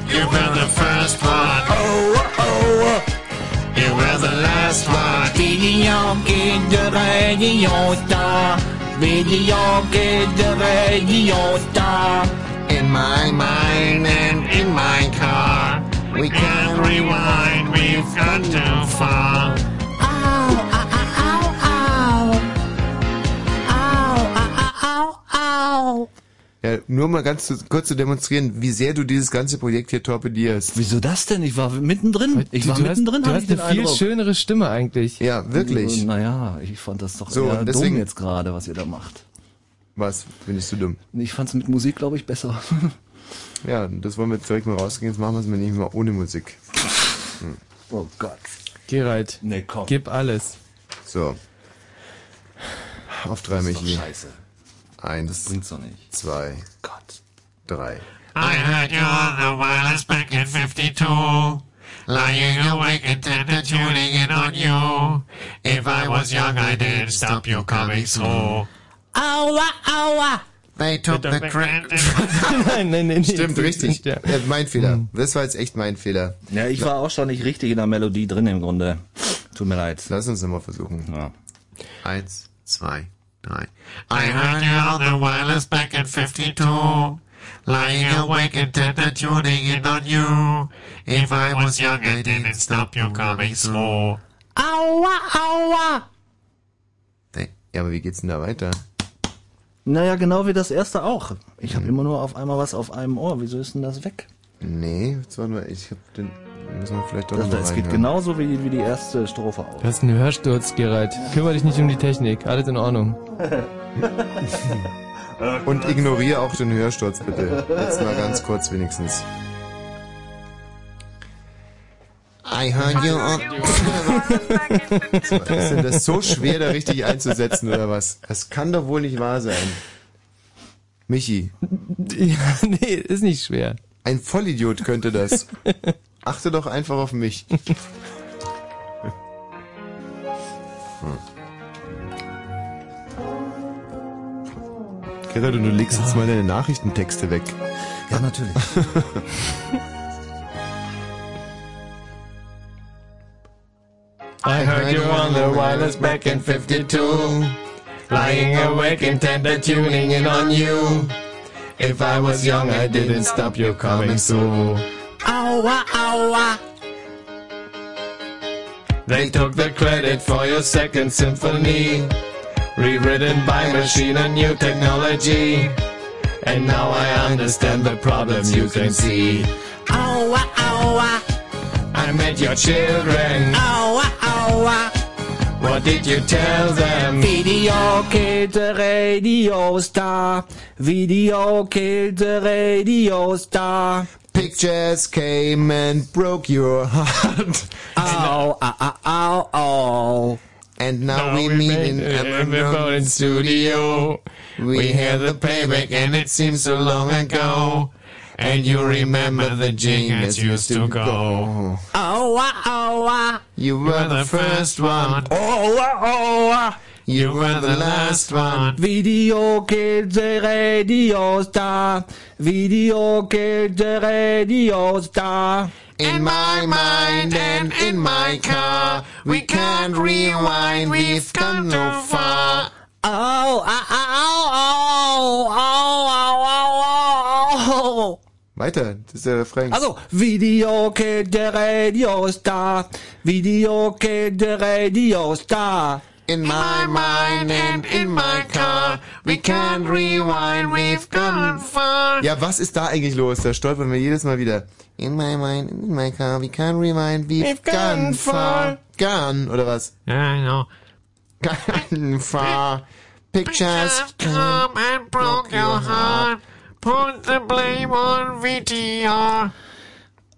You were the first one. Oh. You were the last one. Video geht der Radio da. Video geht der Radio da. In my mind and in my car. We can't rewind, we've gone too far. Au, au, au, au. Au, au, au, au. Ja, nur mal ganz zu, kurz zu demonstrieren, wie sehr du dieses ganze Projekt hier torpedierst. Wieso das denn? Ich war mittendrin. Ich war du hast, mittendrin. du hab hast ich eine viel Eindruck. schönere Stimme eigentlich. Ja, wirklich. Naja, ich fand das doch So, eher deswegen- dumm jetzt gerade, was ihr da macht. Was? Findest du dumm? Ich fand's mit Musik, glaube ich, besser. Ja, das wollen wir jetzt direkt mal rausgehen. Jetzt machen wir es mal nicht mal ohne Musik. Hm. Oh Gott. Gerald, Nee, komm. gib alles. So. Auf drei, Michi. scheiße. Eins, Bringt's doch nicht. zwei, Gott. drei. I heard you on the wireless back in 52. Lying awake and tender tuning in on you. If I was young, I didn't stop you coming through. Aua, aua. They took the credit. nein, nein, nein. Stimmt, nee, richtig. Ja. Äh, mein Fehler. Das war jetzt echt mein Fehler. Ja, ich war auch schon nicht richtig in der Melodie drin im Grunde. Tut mir leid. Lass uns nochmal versuchen. Ja. Eins, zwei, I heard you on the wireless back in 52. Lying awake intent and tuning in on you. If I was young, I didn't stop you coming slow. Aua, aua. Ja, aber wie geht's denn da weiter? Naja, genau wie das erste auch. Ich habe immer nur auf einmal was auf einem Ohr. Wieso ist denn das weg? Nee, jetzt warte mal, ich hab den. Müssen wir vielleicht doch Das, noch mal das geht genauso wie, wie die erste Strophe auch. Du hast einen Hörsturz, Gerald. Kümmere dich nicht um die Technik. Alles in Ordnung. Und ignoriere auch den Hörsturz bitte. Jetzt mal ganz kurz wenigstens. I heard you on... ist denn das so schwer, da richtig einzusetzen, oder was? Das kann doch wohl nicht wahr sein. Michi. Ja, nee, ist nicht schwer. Ein Vollidiot könnte das. Achte doch einfach auf mich. Hm. Gerald, und du legst jetzt mal deine Nachrichtentexte weg. Ja, natürlich. I heard you on the wireless back in 52. Lying awake intent and tuning in on you. If I was young, I didn't stop you coming so. Aua, aua. They took the credit for your second symphony. Rewritten by machine and new technology. And now I understand the problems you can see. Aua, aua. I met your children. Aua, aua. What did you tell them? Video killed the radio star. Video killed the radio star. Pictures came and broke your heart. Ow, ow, ow, ow, ow. And now, we meet in Emerald studio. We hear the playback and it seems so long ago. And you remember the jingles used to go. Aua, aua. Ah, you were the first one. Aua, oh, aua. Oh, You were the last one. Video killed the radio star. Video killed the radio star. In my mind and in my car, we can't rewind, we've come too far. Au, au, au, au, au, au, au. Weiter, das ist der Refrain. Also, Video killed the radio star. Video killed the radio star. In my mind and in my car, we can't rewind, we've gone far. Ja, was ist da eigentlich los? Da stolpern wir jedes Mal wieder. In my mind, in my car, we can't rewind, we've, We've gone gone far. Gone, oder was? Yeah, I know. Gone far. Pictures come and broke your heart. Put the blame on VTR.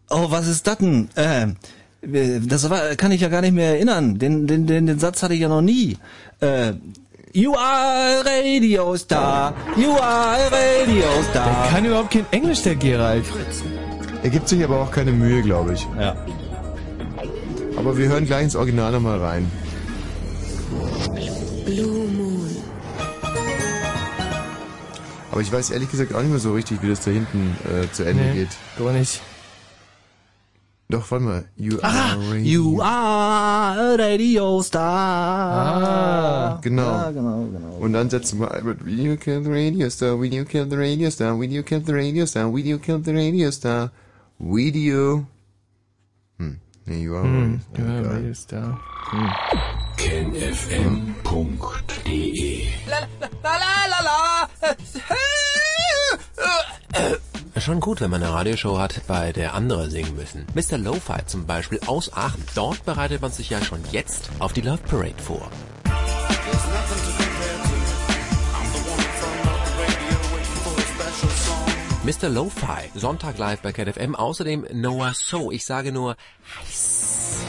Oh, was ist das denn? Äh, das war, kann ich ja gar nicht mehr erinnern. Den, den, den, den Satz hatte ich ja noch nie. Äh, you are a radio star. You are a radio Der star. kann überhaupt kein Englisch, der Gerald. Er gibt sich aber auch keine Mühe, glaube ich. Ja. Aber wir hören gleich ins Original nochmal rein. Blue Moon. Aber ich weiß ehrlich gesagt auch nicht mehr so richtig, wie das da hinten äh, zu Ende Nee, geht. gar nicht. Doch, warte mal. You Ah, are radio. you are a radio star. Ah, genau. Ja, genau, genau. Und dann setzen wir ein mit Video kill the radio star, Video kill the radio star, Video kill the radio star, Video kill the radio star, Video. Hm. Nee, you are Hm, radio ja, star. Radio Star. Hm. kenfm.de Schon gut, wenn man eine Radioshow hat, bei der andere singen müssen. Mr. Lo-Fi zum Beispiel aus Aachen. Dort bereitet man sich ja schon jetzt auf die Love Parade vor. Mr. Lo-Fi, Sonntag live bei KFM. Außerdem Noah So. Ich sage nur heiß.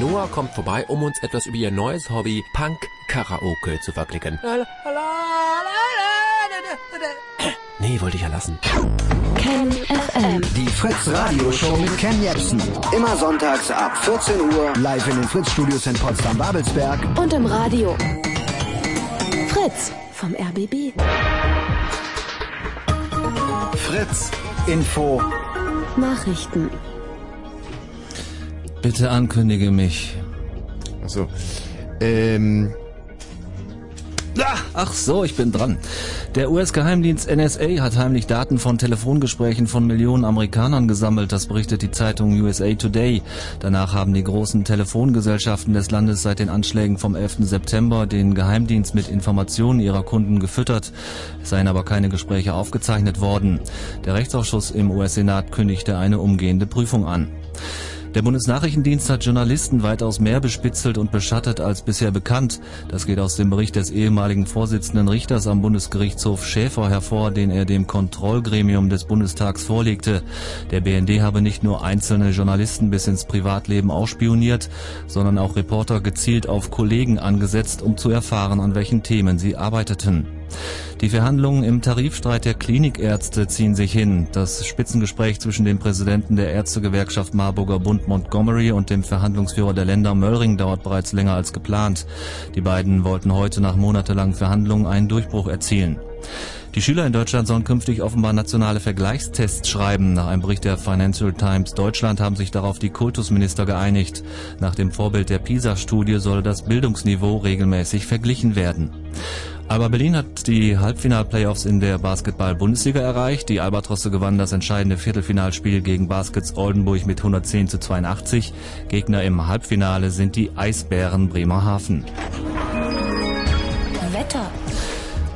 Noah kommt vorbei, um uns etwas über ihr neues Hobby Punk Karaoke zu verblicken. Nee, wollte ich ja lassen. Ken FM. Die Fritz Radio Show mit Ken Jebsen. Immer sonntags ab 14 Uhr live in den Fritz Studios in Potsdam-Babelsberg. Und im Radio. Fritz vom RBB. Fritz Info. Nachrichten. Bitte ankündige mich. Achso. Ähm. Ach so, ich bin dran. Der US-Geheimdienst NSA hat heimlich Daten von Telefongesprächen von Millionen Amerikanern gesammelt, das berichtet die Zeitung USA Today. Danach haben die großen Telefongesellschaften des Landes seit den Anschlägen vom 11. September den Geheimdienst mit Informationen ihrer Kunden gefüttert. Es seien aber keine Gespräche aufgezeichnet worden. Der Rechtsausschuss im US-Senat kündigte eine umgehende Prüfung an. Der Bundesnachrichtendienst hat Journalisten weitaus mehr bespitzelt und beschattet als bisher bekannt. Das geht aus dem Bericht des ehemaligen Vorsitzenden Richters am Bundesgerichtshof Schäfer hervor, den er dem Kontrollgremium des Bundestags vorlegte. Der BND habe nicht nur einzelne Journalisten bis ins Privatleben ausspioniert, sondern auch Reporter gezielt auf Kollegen angesetzt, um zu erfahren, an welchen Themen sie arbeiteten. Die Verhandlungen im Tarifstreit der Klinikärzte ziehen sich hin. Das Spitzengespräch zwischen dem Präsidenten der Ärztegewerkschaft Marburger Bund Montgomery und dem Verhandlungsführer der Länder Möllring dauert bereits länger als geplant. Die beiden wollten heute nach monatelangen Verhandlungen einen Durchbruch erzielen. Die Schüler in Deutschland sollen künftig offenbar nationale Vergleichstests schreiben. Nach einem Bericht der Financial Times Deutschland haben sich darauf die Kultusminister geeinigt. Nach dem Vorbild der PISA-Studie soll das Bildungsniveau regelmäßig verglichen werden. Alba Berlin hat die Halbfinal-Playoffs in der Basketball-Bundesliga erreicht. Die Albatrosse gewannen das entscheidende Viertelfinalspiel gegen Baskets Oldenburg mit 110 zu 82. Gegner im Halbfinale sind die Eisbären Bremerhaven. Wetter.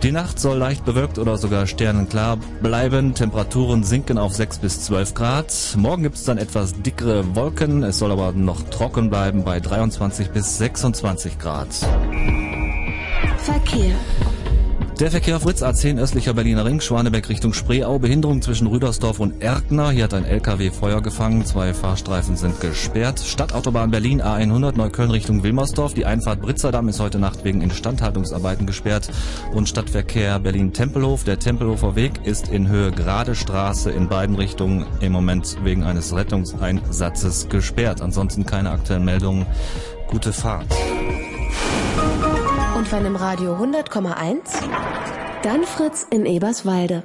Die Nacht soll leicht bewölkt oder sogar sternenklar bleiben. Temperaturen sinken auf 6 bis 12 Grad. Morgen gibt es dann etwas dickere Wolken. Es soll aber noch trocken bleiben bei 23 bis 26 Grad. Verkehr. Der Verkehr auf Fritz A10 östlicher Berliner Ring, Schwanebeck Richtung Spreeau, Behinderung zwischen Rüdersdorf und Erkner. Hier hat ein LKW Feuer gefangen, zwei Fahrstreifen sind gesperrt. Stadtautobahn Berlin A100 Neukölln Richtung Wilmersdorf. Die Einfahrt Britzerdamm ist heute Nacht wegen Instandhaltungsarbeiten gesperrt. Und Stadtverkehr Berlin-Tempelhof. Der Tempelhofer Weg ist in Höhe Gerade Straße in beiden Richtungen im Moment wegen eines Rettungseinsatzes gesperrt. Ansonsten keine aktuellen Meldungen. Gute Fahrt. Und wenn im Radio 100,1, dann Fritz in Eberswalde.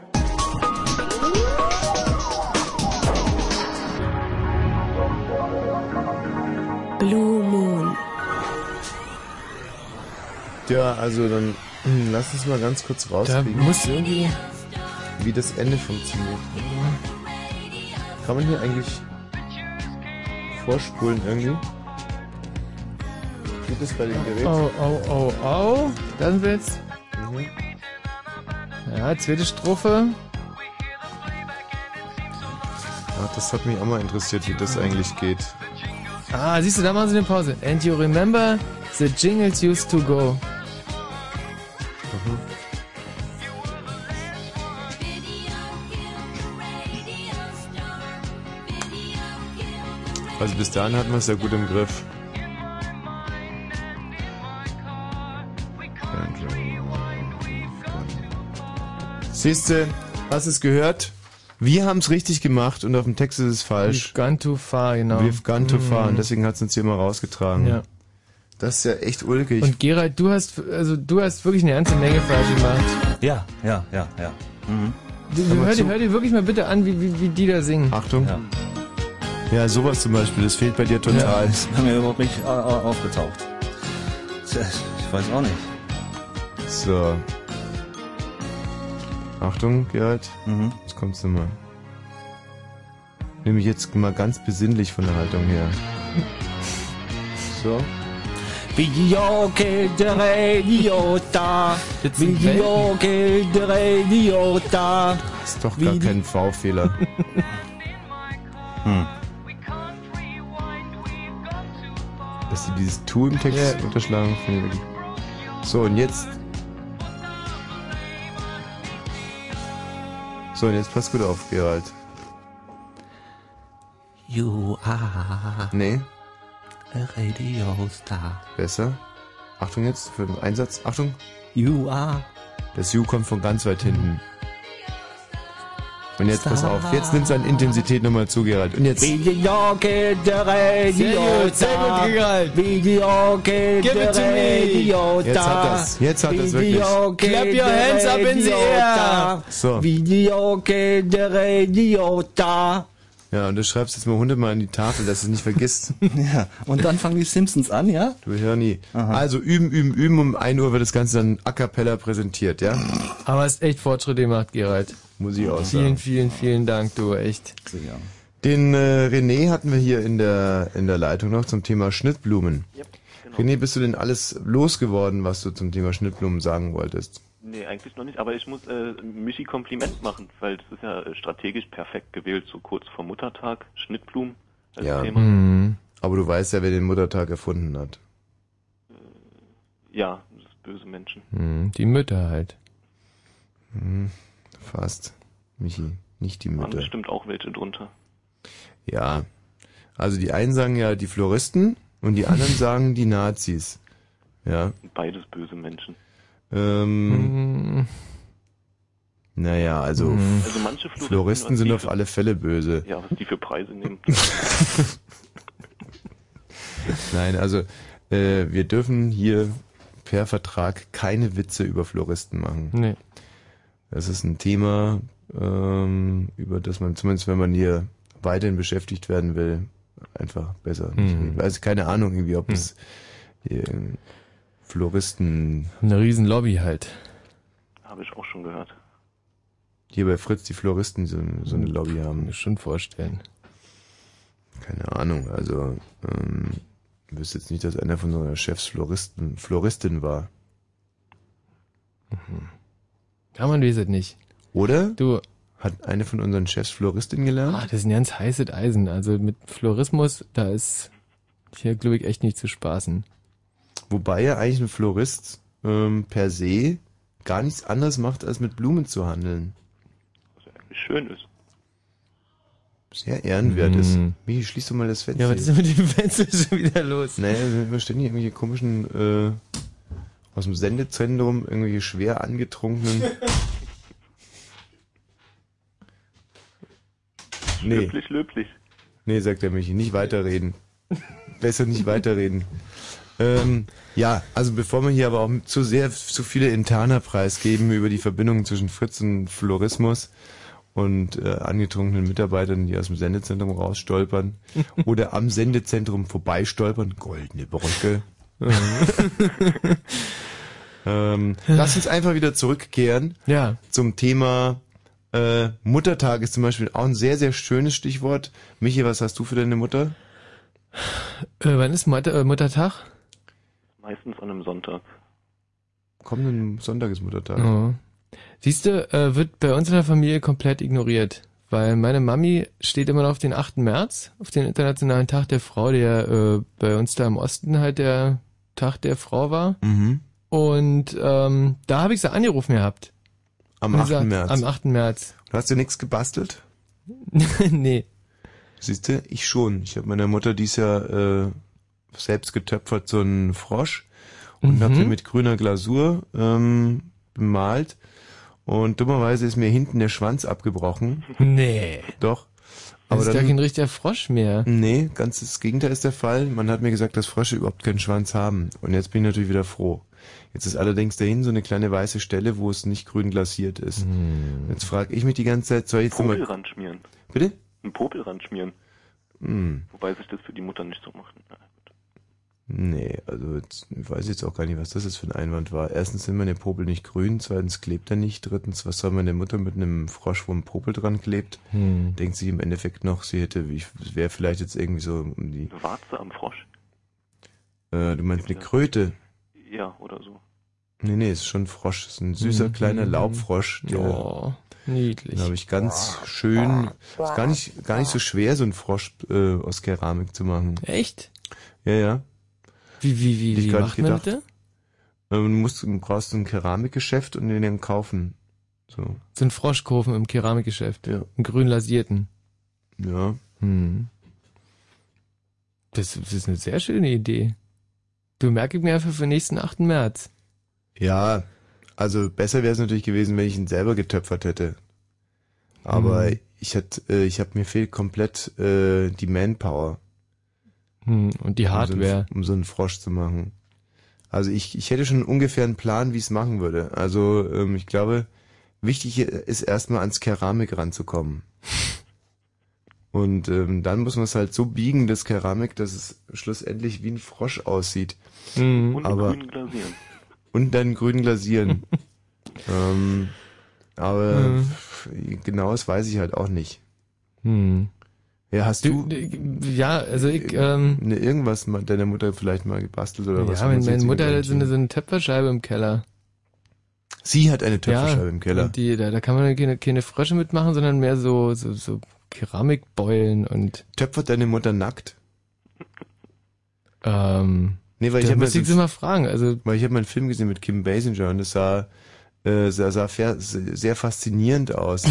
Blue Moon. Ja, also dann hm, lass uns mal ganz kurz rauskriegen. Da muss irgendwie- Wie das Ende funktioniert. Kann man hier eigentlich vorspulen irgendwie? Geht das bei dem Gerät? Oh, oh, oh, oh. Dann wird's. Ja, zweite Strophe. Ach, das hat mich auch mal interessiert, wie das eigentlich geht. Ah, siehst du, da machen sie eine Pause. And you remember the jingles used to go. Also bis dahin hatten wir es ja gut im Griff. Siehste, hast es gehört? Wir haben es richtig gemacht und auf dem Text ist es falsch. We've gone too far, genau. We've gone too far und deswegen hat es uns hier mal rausgetragen. Ja. Das ist ja echt ulkig. Und Gerald, du hast, also du hast wirklich eine ganze Menge falsch gemacht. Ja, ja, ja, ja. Mhm. Du, Hör hör, dir, hör dir wirklich mal bitte an, wie, wie, wie die da singen. Achtung. Ja. sowas zum Beispiel, das fehlt bei dir total. Ja, das ist mir überhaupt nicht äh, äh, aufgetaucht. Ich weiß auch nicht. So. Achtung, Gerald. Mhm. Jetzt kommst du mal. Nimm mich jetzt mal ganz besinnlich von der Haltung her. So. Video killt the radio da. Video killt the radio da. Ist doch gar kein V-Fehler. Hm. Dass sie dieses Tu im Text Ja. unterschlagen, finde ich wirklich. So, und jetzt. So, und jetzt pass gut auf, Gerald. You are Nee, a radio star. besser. Achtung jetzt für den Einsatz. Achtung. You are. Das You kommt von ganz weit hinten. Und jetzt pass auf, jetzt nimm's an Intensität nochmal zu, Gerald. Und jetzt. Sehr gut, sehr gut, Gerald. Videokind Give it to me. Jetzt hat das, jetzt hat das wirklich. Clap your hands up in the air. So. Radio. Ja, und du schreibst jetzt mal hundertmal an die Tafel, dass du es nicht vergisst. ja, und dann fangen die Simpsons an, ja? Du Hirni. Also üben, üben, üben. Um 1 Uhr wird das Ganze dann a cappella präsentiert, ja? Aber hast echt Fortschritte gemacht, Gerald. Muss ich auch Vielen, sagen. vielen, vielen Dank, du, echt. Den äh, René hatten wir hier in der, in der Leitung noch zum Thema Schnittblumen. genau. René, bist du denn alles losgeworden, was du zum Thema Schnittblumen sagen wolltest? Nee, eigentlich noch nicht, aber ich muss äh, Michi Kompliment machen, weil das ist ja äh, strategisch perfekt gewählt, so kurz vor Muttertag, Schnittblumen als Ja. Thema. Mhm. Aber du weißt ja, wer den Muttertag erfunden hat. Ja, das ist böse Menschen. Hm, die Mütter halt. Hm, fast. Michi, nicht die Waren Mütter. bestimmt auch welche drunter. Ja. Also die einen sagen ja die Floristen und die anderen sagen die Nazis. Ja. Beides böse Menschen. Ähm, Naja, also, Mhm. Also manche Floristen, Floristen sind auf für- alle Fälle böse. Ja, was die für Preise nehmen. Nein, also äh, wir dürfen hier per Vertrag keine Witze über Floristen machen. Nee. Das ist ein Thema, ähm, über das man zumindest, wenn man hier weiterhin beschäftigt werden will, einfach besser Mhm. reden. Also keine Ahnung irgendwie, ob es äh, Floristen Eine riesen Lobby halt. Habe ich auch schon gehört. hier bei Fritz die Floristen so, so eine Lobby haben. Mir schon vorstellen. Keine Ahnung, also ähm, ich wüsste jetzt nicht, dass einer von unseren Chefs Floristen, Floristin war. Ja, man weiß es nicht. Oder? Du. Hat eine von unseren Chefs Floristin gelernt? Ah, das ist ein ganz heißes Eisen. Also mit Florismus, da ist hier, glaube ich, echt nicht zu spaßen. Wobei ja eigentlich ein Florist ähm, per se gar nichts anderes macht, als mit Blumen zu handeln. Wie schön ist. Sehr ehrenwert ist. Mhm. Michi, schließ doch mal das Fenster. Ja, was ist denn mit dem Fenster schon wieder los? Naja, wir haben ständig irgendwelche komischen, äh, aus dem Sendezentrum, irgendwelche schwer angetrunkenen. nee. Löblich, löblich. Nee, sagt der Michi, nicht weiterreden. Besser nicht weiterreden. Ähm, ja, also bevor wir hier aber auch zu sehr, zu viele Interner preisgeben über die Verbindungen zwischen Fritz und Florismus und äh, angetrunkenen Mitarbeitern, die aus dem Sendezentrum rausstolpern oder am Sendezentrum vorbeistolpern, goldene Brücke. ähm, lass uns einfach wieder zurückkehren ja. zum Thema äh, Muttertag ist zum Beispiel auch ein sehr, sehr schönes Stichwort. Michi, was hast du für deine Mutter? Äh, wann ist Mutter, äh, Muttertag? Meistens an einem Sonntag. Kommenden Sonntag ist Muttertag. Oh. Siehst du, äh, wird bei uns in der Familie komplett ignoriert. Weil meine Mami steht immer noch auf den 8. März, auf den Internationalen Tag der Frau, der äh, bei uns da im Osten halt der Tag der Frau war. Mhm. Und ähm, da habe ich sie angerufen gehabt. Am Und 8. gesagt, März. Am 8. März. Du hast dir nichts gebastelt? nee. Siehst du, ich schon. Ich habe meiner Mutter dies Jahr äh, selbst getöpfert so einen Frosch und Mhm. habe den mit grüner Glasur ähm, bemalt. Und dummerweise ist mir hinten der Schwanz abgebrochen. Nee. Doch. Aber das ist gar dann, kein richtiger Frosch mehr. nee, ganz das Gegenteil ist der Fall. Man hat mir gesagt, dass Frösche überhaupt keinen Schwanz haben. Und jetzt bin ich natürlich wieder froh. Jetzt ist allerdings dahin so eine kleine weiße Stelle, wo es nicht grün glasiert ist. Jetzt frage ich mich die ganze Zeit, soll ich jetzt Popel mal... ranschmieren. Bitte? Ein Popel ranschmieren. Hm. Wobei sich das für die Mutter nicht so macht. Ja. Nee, also jetzt, ich weiß jetzt auch gar nicht, was das jetzt für ein Einwand war. Erstens sind meine Popel nicht grün, zweitens klebt er nicht, drittens, was soll meine Mutter mit einem Frosch, wo ein Popel dran klebt? Hm. Denkt sich im Endeffekt noch, sie hätte, ich wäre vielleicht jetzt irgendwie so um die, Warze am Frosch. äh, du meinst eine Kröte? Ja, oder so. Nee, nee, ist schon ein Frosch, ist ein süßer Mhm. kleiner Laubfrosch. Der, Oh, niedlich. Den habe ich ganz schön, ist gar nicht, gar nicht so schwer, so einen Frosch äh, aus Keramik zu machen. Echt? Ja, ja. Wie, wie, wie, Hätte ich wie macht nicht man gedacht. das? Ähm, Du musst, du brauchst ein Keramikgeschäft und den dann kaufen. So. So ein Froschkurven im Keramikgeschäft. Ja. Einen grün lasierten. Ja. Hm. Das, das ist eine sehr schöne Idee. Du merke ich mir einfach für den nächsten 8. März. Ja, also besser wäre es natürlich gewesen, wenn ich ihn selber getöpfert hätte. Aber Mhm. ich hat, äh, ich habe mir fehlt komplett äh, die Manpower. Hm, und die Um so, Hardware. einen, um so einen Frosch zu machen. Also ich, ich hätte schon ungefähr einen Plan, wie ich es machen würde. Also ähm, ich glaube, wichtig ist erstmal ans Keramik ranzukommen. Und ähm, dann muss man es halt so biegen, das Keramik, dass es schlussendlich wie ein Frosch aussieht. Mhm. Und aber grün glasieren. und dann grün glasieren. ähm, aber Mhm. genaues weiß ich halt auch nicht. Hm. Ja, hast du, Ja, also ich, ähm, ne, irgendwas mal deiner Mutter vielleicht mal gebastelt oder was? ja, meine, was meine jetzt Mutter hat so eine, so eine Töpferscheibe im Keller. Sie hat eine Töpferscheibe ja, im Keller. Die, da, da kann man keine, keine Frösche mitmachen, sondern mehr so, so, so Keramikbeulen und. Töpfert deine Mutter nackt? Ähm, Nee, weil ich habe sie mal fragen. Also, weil ich habe mal einen Film gesehen mit Kim Basinger und das sah, äh, sah, sah sehr faszinierend aus,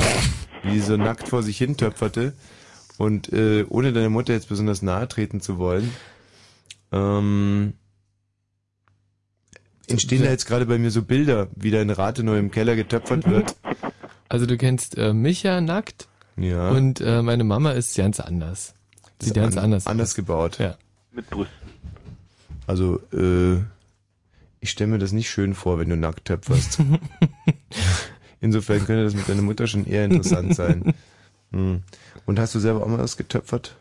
wie sie so nackt vor sich hin töpferte und äh, ohne deine Mutter jetzt besonders nahe treten zu wollen, ähm, entstehen da jetzt gerade bei mir so Bilder, wie da in Rathenow im Keller getöpfert wird. Also du kennst äh, mich ja nackt Ja. und äh, meine Mama ist ganz anders. Sieht ganz an- anders anders aus. gebaut. Ja. Mit Brüsten. Also, äh, ich stelle mir das nicht schön vor, wenn du nackt töpferst. Insofern könnte das mit deiner Mutter schon eher interessant sein. Hm. Und hast du selber auch mal was getöpfert?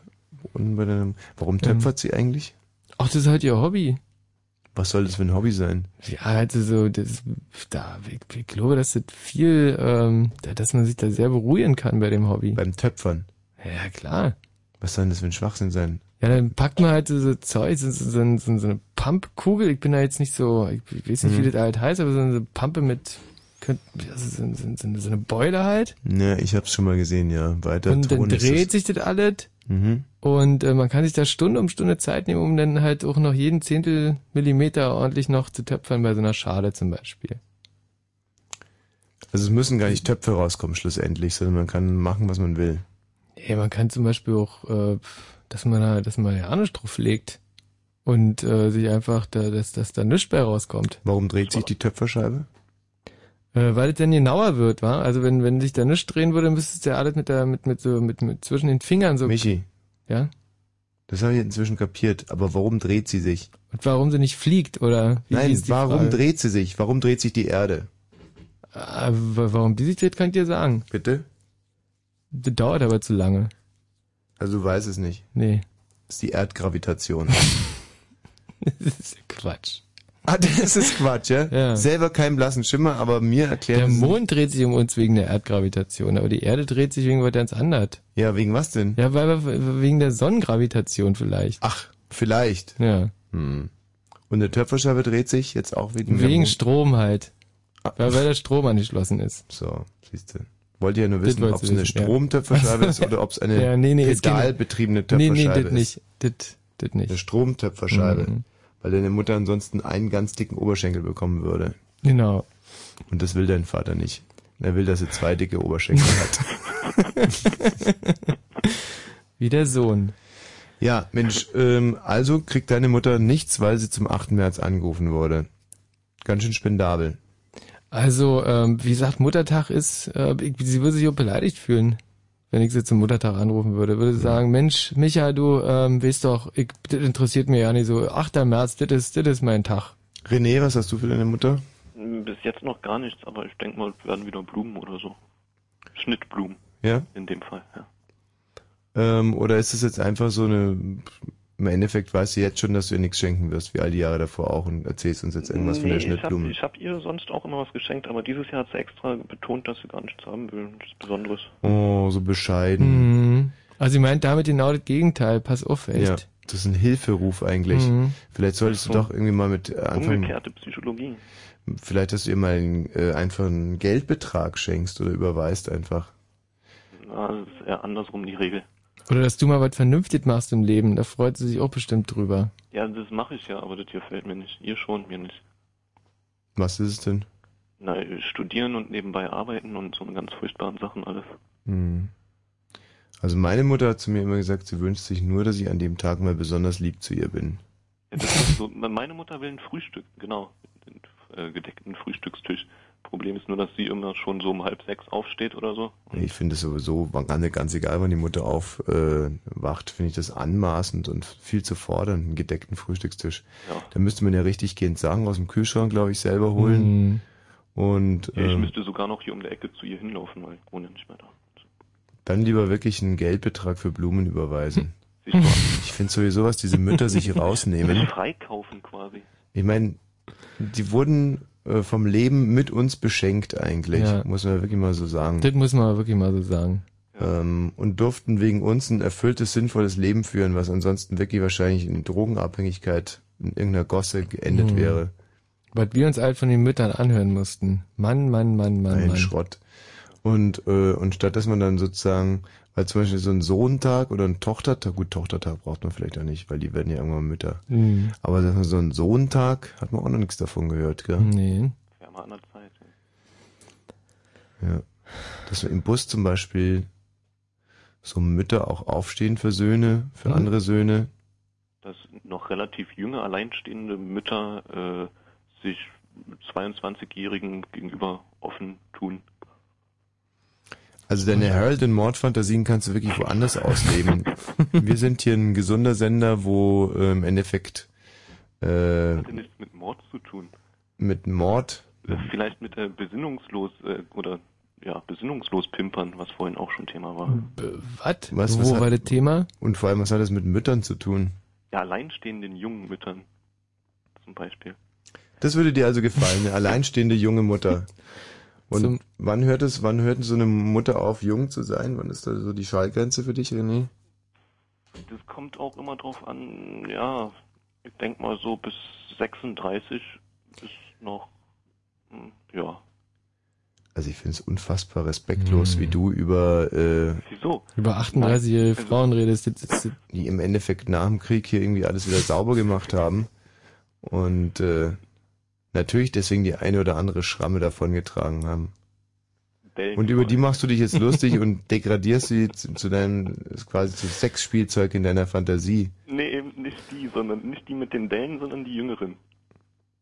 Warum töpfert sie eigentlich? Ach, das ist halt ihr Hobby. Was soll das für ein Hobby sein? Ja, also so, das, da, ich, ich glaube, dass das viel, ähm, da- dass man sich da sehr beruhigen kann bei dem Hobby. Beim Töpfern? Ja, klar. Was soll denn das für ein Schwachsinn sein? Ja, dann packt man halt so, so Zeug, so, so, so, so, so eine Pumpkugel. Ich bin da jetzt nicht so, ich weiß nicht, Mhm. wie das halt heißt, aber so eine Pampe mit, könnt, also so, so, so, so eine Beule halt. Ja, ich hab's schon mal gesehen, ja. Weiter und dann Ton ist dreht sich das alles. Mhm. Und äh, man kann sich da Stunde um Stunde Zeit nehmen, um dann halt auch noch jeden Zehntel Millimeter ordentlich noch zu töpfern bei so einer Schale zum Beispiel. Also es müssen gar nicht Töpfe rauskommen schlussendlich, sondern man kann machen, was man will. Ja, man kann zum Beispiel auch, äh, dass man da, dass man ja nicht drauf legt und äh, sich einfach, da, dass, dass da nichts bei rauskommt. Warum dreht sich die Töpferscheibe? Äh, weil es dann genauer wird, wa? Also wenn, wenn sich da nichts drehen würde, müsstest du ja alles mit der, mit, mit so, mit, mit zwischen den Fingern so. Michi. Ja? Das habe ich inzwischen kapiert. Aber warum dreht sie sich? Und warum sie nicht fliegt, oder? Nein, warum Frage? dreht sie sich? Warum dreht sich die Erde? Äh, wa- warum die sich dreht, kann ich dir sagen. Bitte? Das dauert aber zu lange. Also du weißt es nicht. Nee. Das ist die Erdgravitation. das ist Quatsch. Ah, das ist Quatsch, ja? Ja. Selber keinen blassen Schimmer, aber mir erklärt Der Mond dreht sich um uns wegen der Erdgravitation, aber die Erde dreht sich wegen was ganz anderes. Ja, wegen was denn? Ja, weil wegen der Sonnengravitation vielleicht. Ach, vielleicht. Ja. Hm. Und eine Töpferscheibe dreht sich jetzt auch wegen der Wegen Strom halt. Weil, weil der Strom angeschlossen ist. So, siehst du. Wollt ihr ja nur wissen, ob es eine wissen, ja. Stromtöpferscheibe ist oder ob es eine Ja, nee, nee, es geht nicht. pedalbetriebene Nee, Töpferscheibe nee, das ist. nicht. Das, das nicht. Eine Stromtöpferscheibe. Mhm. Weil deine Mutter ansonsten einen ganz dicken Oberschenkel bekommen würde. Genau. Und das will dein Vater nicht. Er will, dass sie zwei dicke Oberschenkel hat. Wie der Sohn. Ja, Mensch, ähm, also kriegt deine Mutter nichts, weil sie zum 8. März angerufen wurde. Ganz schön spendabel. Also, ähm, wie gesagt, Muttertag ist, äh, sie würde sich auch beleidigt fühlen, wenn ich sie zum Muttertag anrufen würde. Würde sie sagen, Mensch, Micha, du ähm, weißt doch, ich, das interessiert mir ja nicht so. 8. März, das ist, das ist mein Tag. René, was hast du für deine Mutter? Bis jetzt noch gar nichts, aber ich denke mal, es werden wieder Blumen oder so. Schnittblumen. Ja? In dem Fall, ja. Ähm, oder ist es jetzt einfach so eine, im Endeffekt weißt du jetzt schon, dass du ihr nichts schenken wirst, wie all die Jahre davor auch und erzählst uns jetzt irgendwas von der Nee, ich habe Schnittblume. ich hab ihr sonst auch immer was geschenkt, aber dieses Jahr hat sie extra betont, dass sie gar nichts haben will. Ist Besonderes. Oh, so bescheiden. Mhm. Also sie meint damit genau das Gegenteil. Pass auf, echt. Ja, das ist ein Hilferuf eigentlich. Mhm. Vielleicht solltest du So. doch irgendwie mal mit äh, anfangen. Umgekehrte Psychologie. Vielleicht, dass du ihr mal einen, äh, einfach einen Geldbetrag schenkst oder überweist einfach. Na, das ist eher andersrum die Regel. Oder dass du mal was vernünftig machst im Leben. Da freut sie sich auch bestimmt drüber. Ja, das mache ich ja, aber das hier fällt mir nicht. Ihr schon, mir nicht. Was ist es denn? Na, studieren und nebenbei arbeiten und so eine ganz furchtbaren Sachen alles. Hm. Also meine Mutter hat zu mir immer gesagt, sie wünscht sich nur, dass ich an dem Tag mal besonders lieb zu ihr bin. Ja, das ist so, meine Mutter will ein Frühstück, genau. Den äh, gedeckten Frühstückstisch. Problem ist nur, dass sie immer schon so um halb sechs aufsteht oder so. Ich finde es sowieso ganz, ganz egal, wann die Mutter aufwacht, äh, finde ich das anmaßend und viel zu fordern, einen gedeckten Frühstückstisch. Ja. Da müsste man ja richtig gehend Sachen aus dem Kühlschrank, glaube ich, selber holen. Mhm. Und Ja, ich ähm, müsste sogar noch hier um der Ecke zu ihr hinlaufen, weil ich wohne nicht mehr da. dann lieber wirklich einen Geldbetrag für Blumen überweisen. Ich finde sowieso, was diese Mütter sich rausnehmen. Freikaufen quasi. Ich meine, die wurden äh, vom Leben mit uns beschenkt eigentlich, Ja. muss man wirklich mal so sagen. Das muss man wirklich mal so sagen. Ähm, und durften wegen uns ein erfülltes, sinnvolles Leben führen, was ansonsten wirklich wahrscheinlich in Drogenabhängigkeit in irgendeiner Gosse geendet Mhm. wäre. Was wir uns halt von den Müttern anhören mussten. Mann, Mann, Mann, Mann, Ein Mann. Schrott. Und, äh, und statt dass man dann sozusagen, weil zum Beispiel so ein Sohntag oder ein Tochtertag, gut, Tochtertag braucht man vielleicht auch nicht, weil die werden ja irgendwann Mütter. Mhm. Aber dass man so ein Sohntag, hat man auch noch nichts davon gehört, gell? Nee. Wäre mal an der Zeit. Ja. Dass wir im Bus zum Beispiel so Mütter auch aufstehen für Söhne, für Mhm. andere Söhne. Dass noch relativ junge, alleinstehende Mütter äh, sich 22-Jährigen gegenüber offen tun. Also deine Harold und Mordfantasien kannst du wirklich woanders ausleben. Wir sind hier ein gesunder Sender, wo äh, im Endeffekt äh, Hatte nichts mit Mord zu tun. mit Mord Äh, Vielleicht mit äh, besinnungslos äh, oder ja, besinnungslos pimpern, was vorhin auch schon Thema war. Was? Was, Wo was hat, war das Thema? Und vor allem, was hat das mit Müttern zu tun? Ja, alleinstehenden jungen Müttern zum Beispiel. Das würde dir also gefallen, eine alleinstehende junge Mutter. Und Zum- wann hört es, wann hört so eine Mutter auf, jung zu sein? Wann ist da so die Schallgrenze für dich, René? Das kommt auch immer drauf an, ja, ich denk mal so bis 36 ist noch, hm, ja. Also ich finde es unfassbar respektlos, wie du über äh, Wieso? Über 38-jährige Also- Frauen redest. Die im Endeffekt nach dem Krieg hier irgendwie alles wieder sauber gemacht haben und äh, natürlich deswegen die eine oder andere Schramme davongetragen haben. Bellen Und über die machst du dich jetzt lustig und degradierst sie zu, zu deinem quasi zu Sexspielzeug in deiner Fantasie. Nee, eben nicht die, sondern nicht die mit den Bällen, sondern die jüngeren.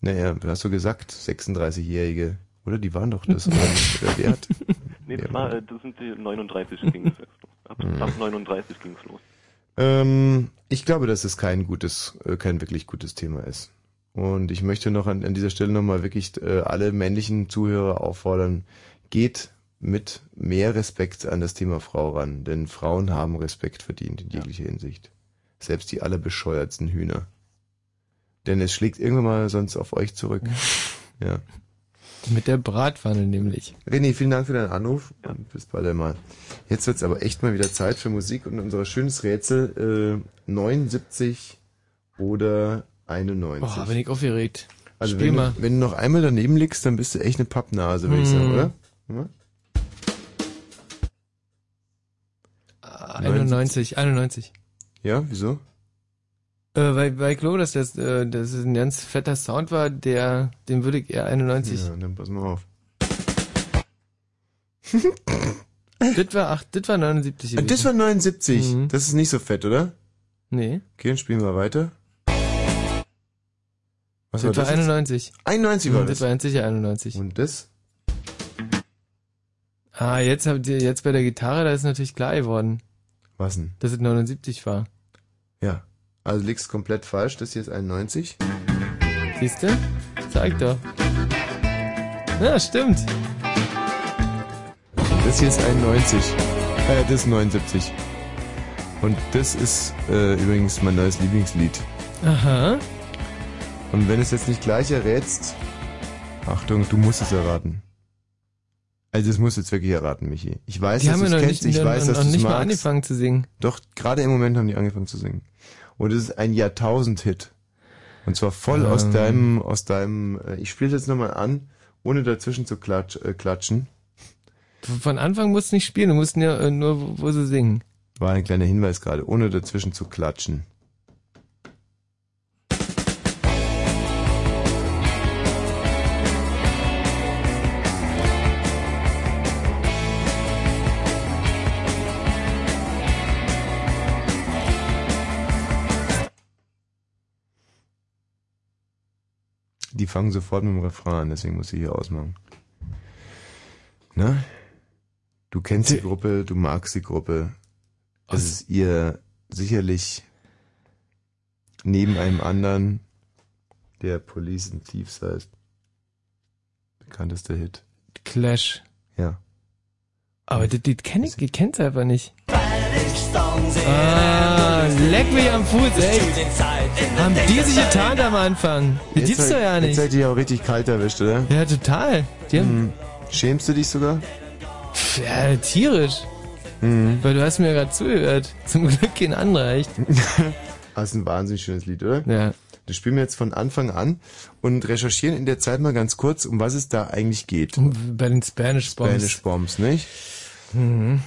Naja, hast du gesagt, 36-Jährige. Oder die waren doch das oder wer hat? Nee, das, war, äh, das sind die 39 ging es los. Ab, Mhm. ab 39 ging es los. Ähm, ich glaube, dass es kein gutes, äh, kein wirklich gutes Thema ist. Und ich möchte noch an, an dieser Stelle nochmal wirklich äh, alle männlichen Zuhörer auffordern, geht mit mehr Respekt an das Thema Frau ran, denn Frauen haben Respekt verdient in jeglicher Hinsicht. Selbst die allerbescheuertsten Hühner. Denn es schlägt irgendwann mal sonst auf euch zurück. Ja. mit der Bratpfanne nämlich. René, vielen Dank für deinen Anruf und bis bald einmal. Jetzt wird's aber echt mal wieder Zeit für Musik und unser schönes Rätsel äh, 79 oder 91. Boah, bin ich aufgeregt. also Spiel wenn mal. du, wenn du noch einmal daneben liegst, dann bist du echt eine Pappnase, würde ich sagen, Hm. oder? Ja? 91, 91. Ja, wieso? Äh, weil, weil ich glaube, dass das, äh, das ein ganz fetter Sound war, der, den würde ich eher 91. Ja, dann pass mal auf. das war, ach, das war 79. Ah, das war 79. Mhm. Das ist nicht so fett, oder? Nee. Okay, dann spielen wir weiter. Was das war jetzt? 91. 91 war das. Das war ganz sicher 91. Und das? Ah, jetzt habt ihr, jetzt bei der Gitarre, da ist natürlich klar geworden. Was denn? Dass es 79 war. Ja. Also liegst komplett falsch. Das hier ist 91. Siehst du? Zeig doch. Ja, stimmt. Das hier ist 91. Äh, das ist 79. Und das ist äh, übrigens mein neues Lieblingslied. Aha. Und wenn es jetzt nicht gleich errätst, Achtung, du musst es erraten. Also das musst du jetzt wirklich erraten, Michi. Ich weiß, Die dass du es kennst, nicht, ich weiß, dass noch du es nicht mal magst. angefangen zu singen. Doch, gerade im Moment haben die angefangen zu singen. Und es ist ein Jahrtausend-Hit. Und zwar voll aus Ähm. deinem, aus deinem, äh, ich spiele jetzt nochmal an, ohne dazwischen zu klatsch, äh, klatschen. Von Anfang musst du nicht spielen, du musst ja äh, nur, wo sie singen. War ein kleiner Hinweis gerade, ohne dazwischen zu klatschen. Fangen sofort mit dem Refrain an, deswegen muss ich hier ausmachen. Ne? Du kennst die Gruppe, du magst die Gruppe. Es ist ihr sicherlich neben einem anderen, der Police and Thieves heißt, bekanntester Hit. Clash. Ja. Aber die, die kenn ich, die kennt's einfach nicht. Ah, leck mich am Fuß, ey. Haben die sich getan am Anfang? Die Jetzt gibt's doch ja nicht. Jetzt seid ihr auch richtig kalt erwischt, oder? Ja, total. Die haben, Hm. Schämst du dich sogar? Pff, ja, tierisch. Mhm. Weil du hast mir gerade zugehört. Zum Glück kein anderer, echt. Das ist ein wahnsinnig schönes Lied, oder? Ja. Das spielen wir jetzt von Anfang an und recherchieren in der Zeit mal ganz kurz, um was es da eigentlich geht. Bei den Spanish Bombs. Spanish Bombs, nicht? Mhm.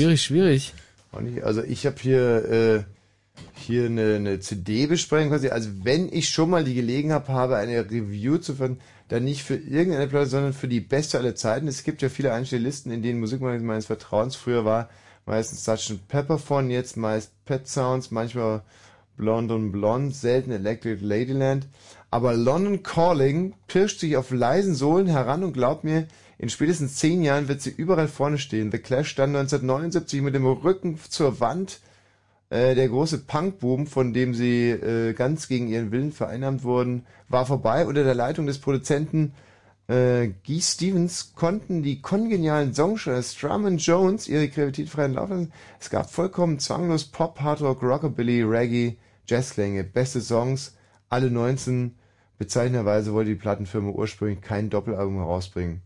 Schwierig, schwierig. Also ich habe hier äh, hier eine, eine CD-Besprechung quasi. Also wenn ich schon mal die Gelegenheit habe, eine Review zu führen, dann nicht für irgendeine Platte, sondern für die beste aller Zeiten. Es gibt ja viele Einstelllisten, in denen Musikmagazin meines Vertrauens früher war meistens Sgt. Pepperphone, jetzt meist Pet Sounds, manchmal Blonde und Blonde, selten Electric Ladyland. Aber London Calling pirscht sich auf leisen Sohlen heran und glaubt mir, in spätestens zehn Jahren wird sie überall vorne stehen. The Clash stand 1979 mit dem Rücken zur Wand. Äh, der große Punkboom, von dem sie äh, ganz gegen ihren Willen vereinnahmt wurden, war vorbei. Unter der Leitung des Produzenten äh, Guy Stevens konnten die kongenialen Songschreiber Strum Jones ihre Kreativität freien Lauf lassen. Es gab vollkommen zwanglos Pop, Hard Rock, Rockabilly, Reggae, Jazzklänge, beste Songs, alle 19 Bezeichnenderweise wollte die Plattenfirma ursprünglich kein Doppelalbum herausbringen.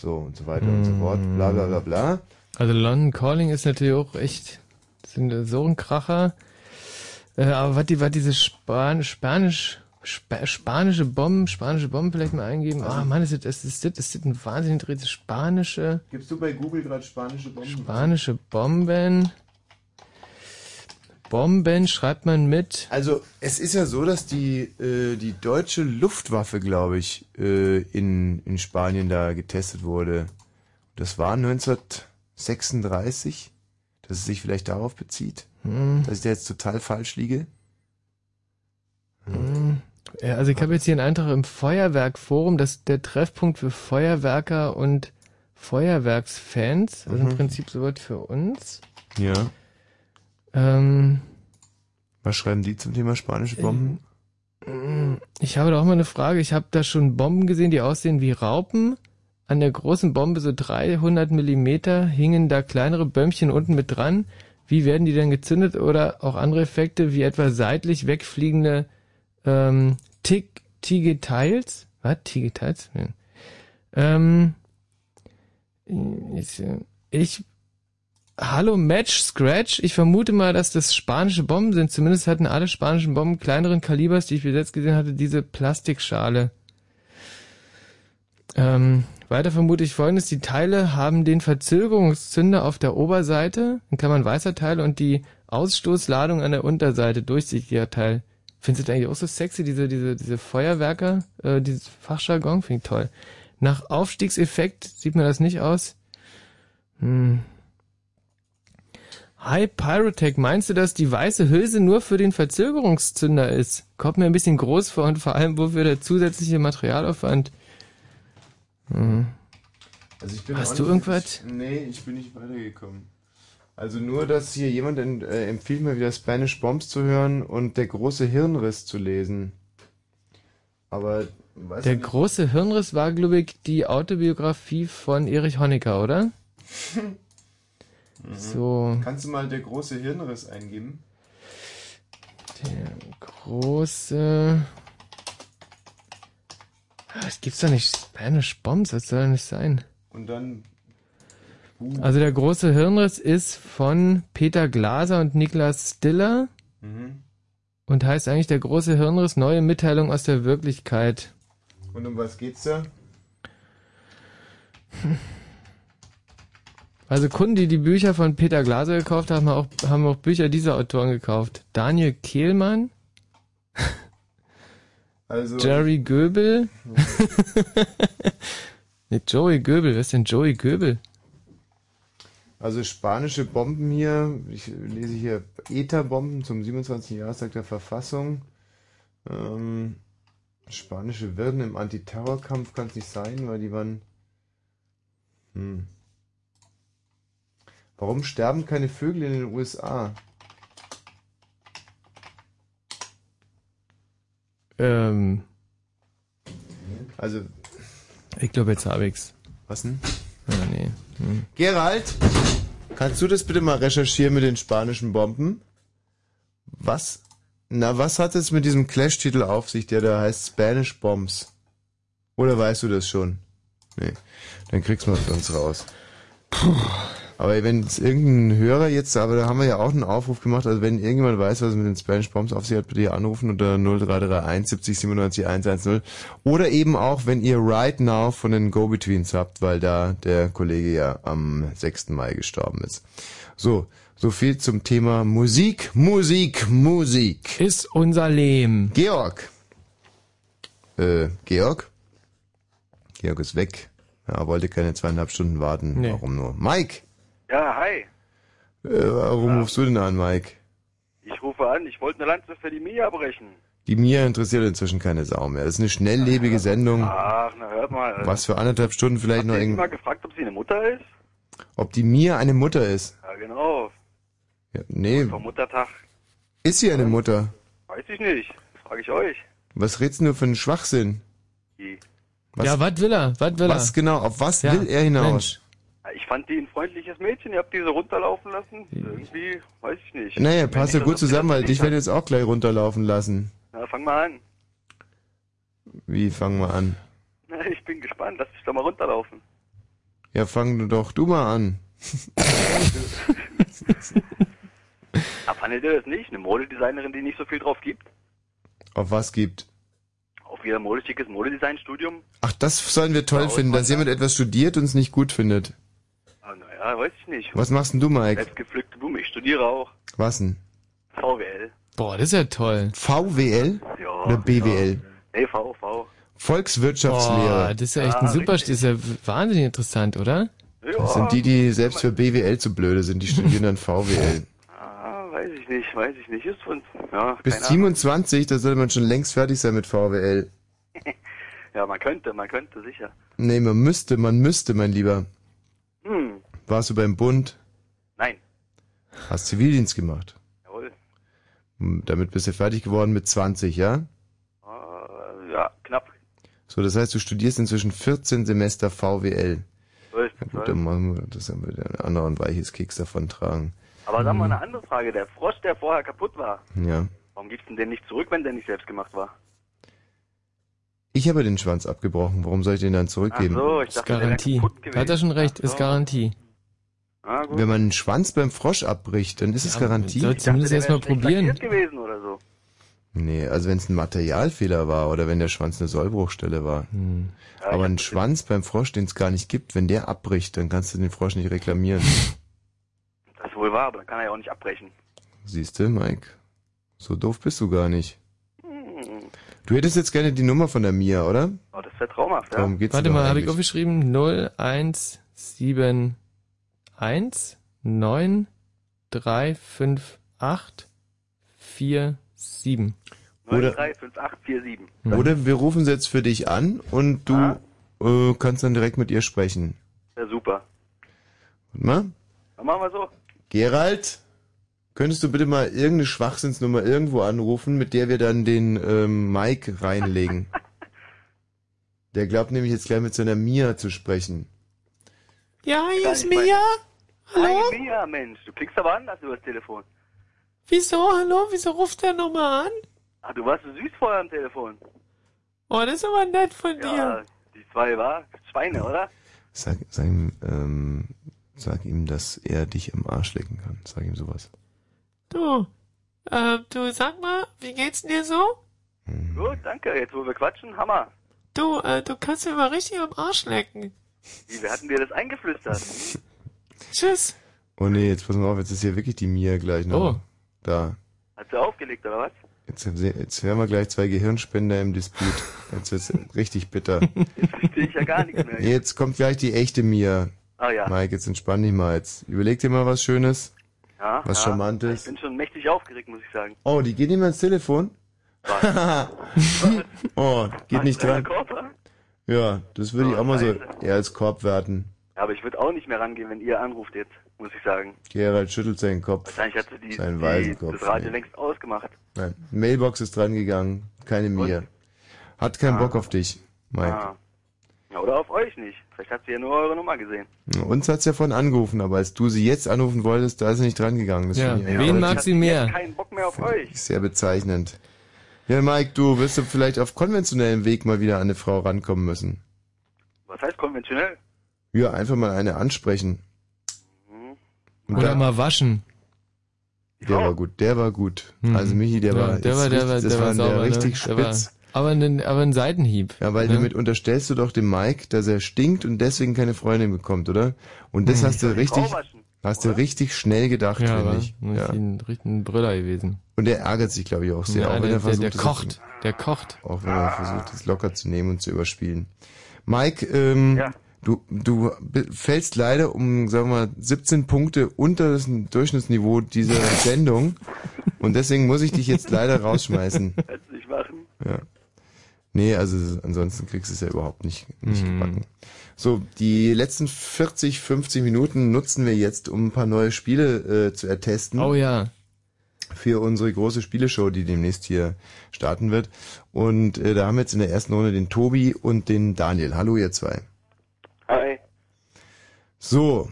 So und so weiter und so fort. Bla bla bla bla. Also London Calling ist natürlich auch echt sind so ein Kracher. Äh, aber was die, was diese Span Spanisch, Spa spanische Bomben, spanische Bomben vielleicht mal eingeben. Ah, Mann, ist das, ist das, ist das ein wahnsinnig drehtes spanische, Gibst du bei Google gerade spanische Bomben? spanische Bomben. Bomben schreibt man mit. Also es ist ja so, dass die äh, die deutsche Luftwaffe, glaube ich, äh, in in Spanien da getestet wurde. Das war 1936, dass es sich vielleicht darauf bezieht, Hm. dass ich da jetzt total falsch liege. Hm. Ja, also ich habe jetzt hier einen Eintrag im Feuerwerkforum, das ist der Treffpunkt für Feuerwerker und Feuerwerksfans. Also Mhm. im Prinzip so was für uns. Ja. Ähm, Was schreiben die zum Thema spanische Bomben? Ich habe da auch mal eine Frage. Ich habe da schon Bomben gesehen, die aussehen wie Raupen. An der großen Bombe, so 300 Millimeter, hingen da kleinere Bömmchen unten mit dran. Wie werden die denn gezündet? Oder auch andere Effekte, wie etwa seitlich wegfliegende ähm, Tick, Tigetiles? Was? Tigetiles? Ja. Ähm, ich, ich Hallo Match Scratch. Ich vermute mal, dass das spanische Bomben sind. Zumindest hatten alle spanischen Bomben kleineren Kalibers, die ich bis jetzt gesehen hatte, diese Plastikschale. Ähm, weiter vermute ich folgendes. Die Teile haben den Verzögerungszünder auf der Oberseite, in Klammern weißer Teil, und die Ausstoßladung an der Unterseite, durchsichtiger Teil. Findest du das eigentlich auch so sexy, diese, diese, diese Feuerwerker, äh, dieses Fachjargon? Finde ich toll. Nach Aufstiegseffekt sieht mir das nicht aus. Hm. Hi Pyrotech, meinst du, dass die weiße Hülse nur für den Verzögerungszünder ist? Kommt mir ein bisschen groß vor und vor allem wofür der zusätzliche Materialaufwand? Hm. Also ich bin Hast du nicht irgendwas? wirklich- Nee, ich bin nicht weitergekommen. Also nur, dass hier jemand en- äh, empfiehlt mir wieder Spanish Bombs zu hören und der große Hirnriss zu lesen. Aber Der ich nicht. große Hirnriss war, glaube ich, die Autobiografie von Erich Honecker, oder? So, Kannst du mal der große Hirnriss eingeben? der große... Ah, Das gibt's doch nicht. Spanish Bombs, das soll doch nicht sein. Und dann Also der große Hirnriss ist von Peter Glaser und Niklas Stiller Mhm. und heißt eigentlich der große Hirnriss neue Mitteilung aus der Wirklichkeit. Und um was geht's da? Also Kunden, die die Bücher von Peter Glaser gekauft haben, auch, haben auch Bücher dieser Autoren gekauft. Daniel Kehlmann, Also Jerry Göbel. nee, Joey Göbel. Wer ist denn Joey Göbel? Also spanische Bomben hier, ich lese hier ETA-Bomben zum 27. Jahrestag der Verfassung. Ähm, spanische Wirren im Antiterrorkampf kann es nicht sein, weil die waren... Hm. Warum sterben keine Vögel in den USA? Ähm, Also, ich glaube, jetzt habe ich's. was denn? Ja, nee. Hm. Gerald, kannst du das bitte mal recherchieren mit den spanischen Bomben? Was? Na, was hat es mit diesem Clash-Titel auf sich, der da heißt Spanish Bombs? Oder weißt du das schon? Nee, dann kriegst du mal für uns raus. Aber wenn es irgendein Hörer jetzt, aber da haben wir ja auch einen Aufruf gemacht, also wenn irgendjemand weiß, was es mit den Spanish Bombs auf sich hat, bitte anrufen unter 0331 70 97 110. Oder eben auch, wenn ihr Right Now von den Go-Betweens habt, weil da der Kollege ja am 6. Mai gestorben ist. So, so viel zum Thema Musik, Musik, Musik. Ist unser Leben. Georg. Äh, Georg? Georg ist weg. Ja, wollte keine zweieinhalb Stunden warten. Nee. Warum nur? Mike! Ja, hi. Äh, warum rufst du denn an, Mike? Ich rufe an, ich wollte eine Lanze für die Mia brechen. Die Mia interessiert inzwischen keine Sau mehr. Das ist eine schnelllebige Sendung. Ach, na hört mal. Was für anderthalb Stunden vielleicht noch Hast du ihn irgend... mal gefragt, ob sie eine Mutter ist? Ob die Mia eine Mutter ist? Ja, genau. Ja, nee, Vom Muttertag. ist sie eine Mutter? Weiß ich nicht. Frage ich euch. Was redst du nur für einen Schwachsinn? Wie? Was, Ja, was will er? Was will er? was genau, auf was Ja, will er hinaus? Mensch. Ich fand die ein freundliches Mädchen. Ihr habt diese runterlaufen lassen. Irgendwie, weiß ich nicht. Naja, passt ich ja gut zusammen, weil dich werde ich jetzt auch gleich runterlaufen lassen. Na, fang mal an. Wie, fangen wir an? Na, ich bin gespannt, lass mich doch mal runterlaufen. Ja, fang doch du mal an. Aber fandet ihr das nicht? Eine Modedesignerin, die nicht so viel drauf gibt? Auf was gibt? Auf ihr modeschickes Modedesign-Studium? Ach, das sollen wir toll Ja, finden, dass jemand etwas studiert und es nicht gut findet. Ah, naja, weiß ich nicht. Was machst denn du, Mike? Selbstgepflückte Blume. Ich studiere auch. Was denn? VWL. Boah, das ist ja toll. VWL? Ja. Oder BWL? Nee, VV. Volkswirtschaftslehre. Boah, das ist ja echt ein super, das ist ja wahnsinnig interessant, oder? Das sind die, die selbst für BWL zu blöde sind, die studieren dann VWL. Ah, weiß ich nicht, weiß ich nicht. Ist von, ja, Bis keine Ahnung. 27, da sollte man schon längst fertig sein mit VWL. Ja, man könnte, man könnte, sicher. Nee, man müsste, man müsste, mein Lieber. Hm, Warst du beim Bund? nein. Hast Zivildienst gemacht. Jawohl. Hm, Damit bist du fertig geworden mit 20, ja? Äh, ja, knapp. So, das heißt, du studierst inzwischen 14 Semester VWL. Zwölf, Ja, gut, dann machen wir das dann wieder ein anderer und weiches Keks davon tragen. Aber sag mal eine andere Frage. Der Frosch, der vorher kaputt war, Ja. warum gibt's denn den nicht zurück, wenn der nicht selbst gemacht war? Ich habe den Schwanz abgebrochen. Warum soll ich den dann zurückgeben? Ach so, ich Ist dachte, der wäre Garantie. kaputt gewesen. Hat er schon recht, ist Garantie. Ah, gut. Wenn man einen Schwanz beim Frosch abbricht, dann ist es Garantie. soll zumindest erstmal probieren. gewesen oder so. Nee, also wenn es ein Materialfehler war oder wenn der Schwanz eine Sollbruchstelle war. Hm. Aber ein Schwanz beim Frosch, den es gar nicht gibt, wenn der abbricht, dann kannst du den Frosch nicht reklamieren. Das ist wohl wahr, aber dann kann er ja auch nicht abbrechen. Siehst du, Mike? So doof bist du gar nicht. Hm. Du hättest jetzt gerne die Nummer von der Mia, oder? Oh, das wäre traumhaft, ja. Warum geht's Warte mal, habe ich eigentlich? aufgeschrieben 0171 9358 47. Oder- 935847. Oder wir rufen sie jetzt für dich an und du äh, kannst dann direkt mit ihr sprechen. Ja, super. Warte mal. Dann machen wir so. Gerald, könntest du bitte mal irgendeine Schwachsinnsnummer irgendwo anrufen, mit der wir dann den ähm, Mike reinlegen? Der glaubt nämlich jetzt gleich mit seiner Mia zu sprechen. Ja, hier ist Mia. Hallo? Hi, Mia, Mensch. Du klingst aber anders über das Telefon. Wieso, hallo, wieso ruft der nochmal an? Ah, du warst so süß vorher am Telefon. Oh, das ist aber nett von Ja, die zwei war Schweine, oder? Sag, sag ihm, ähm, sag ihm, dass er dich im Arsch lecken kann. Sag ihm sowas. Du, äh, du, sag mal, wie geht's dir so? Gut, danke. Jetzt, wo wir quatschen, Hammer. Du, äh, du kannst mir mal richtig am Arsch lecken. Wie, wer hat denn dir das eingeflüstert? Tschüss. Oh nee, jetzt pass mal auf, jetzt ist hier wirklich die Mia gleich noch. Oh. Da. Hat sie aufgelegt, oder was? Jetzt, jetzt hören wir gleich zwei Gehirnspender im Disput. Jetzt wird's richtig bitter. Jetzt verstehe ich ja gar nichts mehr. Jetzt kommt gleich die echte Mia. Ah ja. Mike, jetzt entspann dich mal. Jetzt überleg dir mal was Schönes. Ja, Was ja. Charmantes. Ich bin schon mächtig aufgeregt, muss ich sagen. Oh, die geht nicht mehr ans Telefon? oh, geht nicht Kleiner dran. Korb? Ja, das würde ich Oh, auch mal so eher als Korb werten. Aber ich würde auch nicht mehr rangehen, wenn ihr anruft jetzt, muss ich sagen. Gerald schüttelt seinen Kopf. Wahrscheinlich hat sie die, Seinen die, das Radio nee. längst ausgemacht. Nein. Mailbox ist dran gegangen. Keine Mia. Hat keinen Bock auf dich, Mike. Ah. Ja, oder auf euch nicht. Vielleicht hat sie ja nur eure Nummer gesehen. Uns hat's ja vorhin angerufen, aber als du sie jetzt anrufen wolltest, da ist sie nicht dran gegangen. Das Ja, ich wen mag sie mehr? Keinen Bock mehr auf euch. Sehr bezeichnend. Ja, Mike, du wirst du vielleicht auf konventionellem Weg mal wieder an eine Frau rankommen müssen. Was heißt konventionell? Ja, einfach mal eine ansprechen. Und Oder dann- mal waschen. Der war gut, der war gut. Mhm. Also Michi, der Ja, war, der war, der richtig- war, das der war war sauber, der richtig ne? Der war- spitz. Aber ein, aber ein Seitenhieb. Ja, weil ne? damit unterstellst du doch dem Mike, dass er stinkt und deswegen keine Freundin bekommt, oder? Und das Hm. hast du richtig, hast du richtig schnell gedacht, Ja, finde ich. ja. Ja. ein richtiger Brüller gewesen. Und er ärgert sich, glaube ich, auch sehr, Ja, auch wenn der- er versucht, der- der das- kocht. Der kocht. Auch wenn er versucht, es locker zu nehmen und zu überspielen. Mike, ähm, du, du fällst leider um, sagen wir mal, 17 Punkte unter das Durchschnittsniveau dieser Sendung. Und deswegen muss ich dich jetzt leider rausschmeißen. Du nicht machen. Ja. Nee, also ansonsten kriegst du es ja überhaupt nicht, nicht Mhm. gebacken. So, die letzten 40, 50 Minuten nutzen wir jetzt, um ein paar neue Spiele äh, zu ertesten. Oh ja. Für unsere große Spieleshow, die demnächst hier starten wird. Und äh, da haben wir jetzt in der ersten Runde den Tobi und den Daniel. Hallo ihr zwei. So,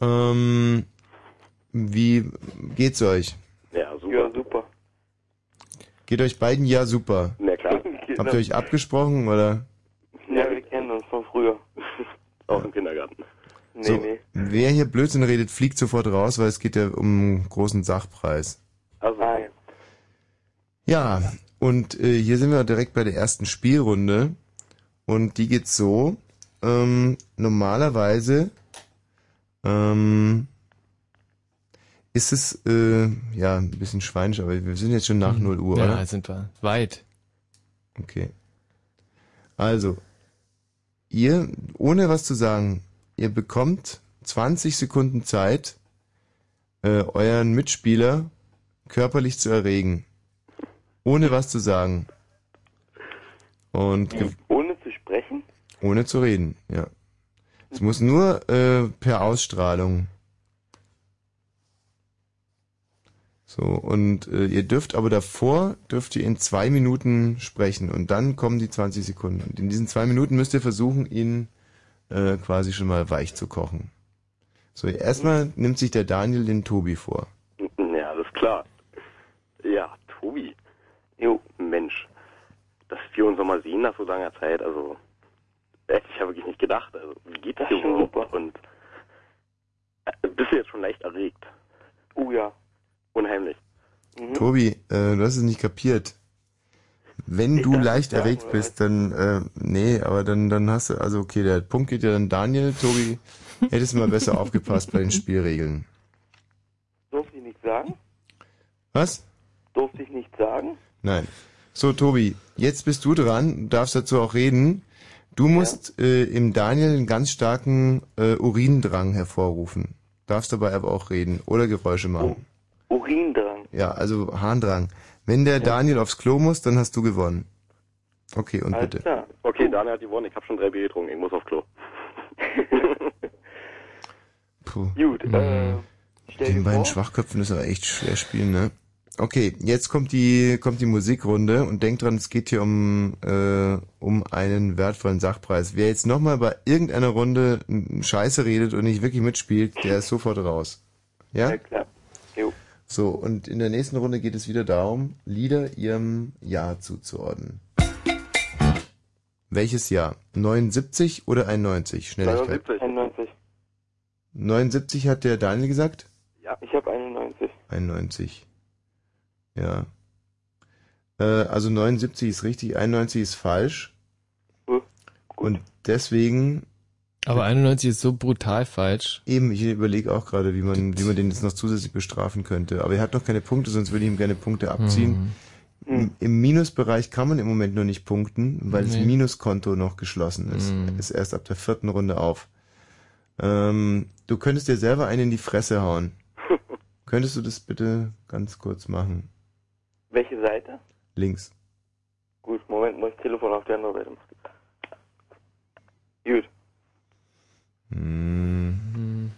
ähm, wie geht's euch? Ja, super. Ja, super. Geht euch beiden ja super. Na klar. Habt ihr euch abgesprochen oder? Ja, wir kennen uns von früher. Aus dem Kindergarten. Nee, so, nee. Wer hier Blödsinn redet, fliegt sofort raus, weil es geht ja um einen großen Sachpreis. Also, Ja, und äh, hier sind wir direkt bei der ersten Spielrunde. Und die geht so. Ähm, normalerweise ähm, ist es äh, ja ein bisschen schweinisch, aber wir sind jetzt schon nach 0 Uhr, Ja, oder? sind wir. Weit. Okay. Also, ihr, ohne was zu sagen, ihr bekommt 20 Sekunden Zeit, äh, euren Mitspieler körperlich zu erregen. Ohne was zu sagen. Und ohne zu sprechen? ohne zu reden, ja. Es muss nur äh, per Ausstrahlung. So, und äh, ihr dürft aber davor, dürft ihr in zwei Minuten sprechen und dann kommen die 20 Sekunden. Und in diesen zwei Minuten müsst ihr versuchen, ihn äh, quasi schon mal weich zu kochen. So, erstmal nimmt sich der Daniel den Tobi vor. Ja, alles klar. Ja, Tobi. Jo, Mensch. Dass wir uns nochmal sehen nach so langer Zeit, also ich ja wirklich nicht gedacht. Also, wie geht das dir überhaupt? Und äh, bist du jetzt schon leicht erregt? Oh ja. Unheimlich. Tobi, äh, du hast es nicht kapiert. Wenn du leicht erregt bist, dann, äh, nee, aber dann, dann hast du, also okay, der Punkt geht ja dann Daniel, Tobi, hättest du mal besser aufgepasst bei den Spielregeln. Durfte ich nicht sagen? Was? Durfte ich nicht sagen? Nein. So, Tobi, jetzt bist du dran, darfst dazu auch reden. Du musst äh, im Daniel einen ganz starken äh, Urindrang hervorrufen. Darfst dabei aber auch reden oder Geräusche machen. Urindrang. Ja, also Harndrang. Wenn der Daniel aufs Klo muss, dann hast du gewonnen. Okay, und bitte. klar. Okay, Daniel hat gewonnen. Ich habe schon drei Bier getrunken. Ich muss auf Klo. Puh. Gut, äh, Mit den beiden Schwachköpfen ist aber echt schwer spielen, ne? Okay, jetzt kommt die kommt die Musikrunde und denkt dran, es geht hier um äh, um einen wertvollen Sachpreis. Wer jetzt nochmal bei irgendeiner Runde Scheiße redet und nicht wirklich mitspielt, der ist sofort raus. Ja? Ja, klar. Jo. So, und in der nächsten Runde geht es wieder darum, Lieder ihrem Jahr zuzuordnen. Welches Jahr? 79 oder 91? Schnelligkeit. 91. 79 hat der Daniel gesagt? Ja. Ich habe 91. 91. Ja. Äh, also 79 ist richtig, 91 ist falsch. Und deswegen. Aber 91 ist so brutal falsch. Eben, ich überlege auch gerade, wie man, wie man den jetzt noch zusätzlich bestrafen könnte. Aber er hat noch keine Punkte, sonst würde ich ihm gerne Punkte abziehen. Im, Im Minusbereich kann man im Moment noch nicht punkten, weil das Nee. Minuskonto noch geschlossen ist. Mhm. Ist erst ab der vierten Runde auf. Ähm, du könntest dir selber einen in die Fresse hauen. Könntest du das bitte ganz kurz machen? Welche Seite? Links. Gut, Moment, muss ich Telefon auf die andere Seite machen. Gut. Mhm.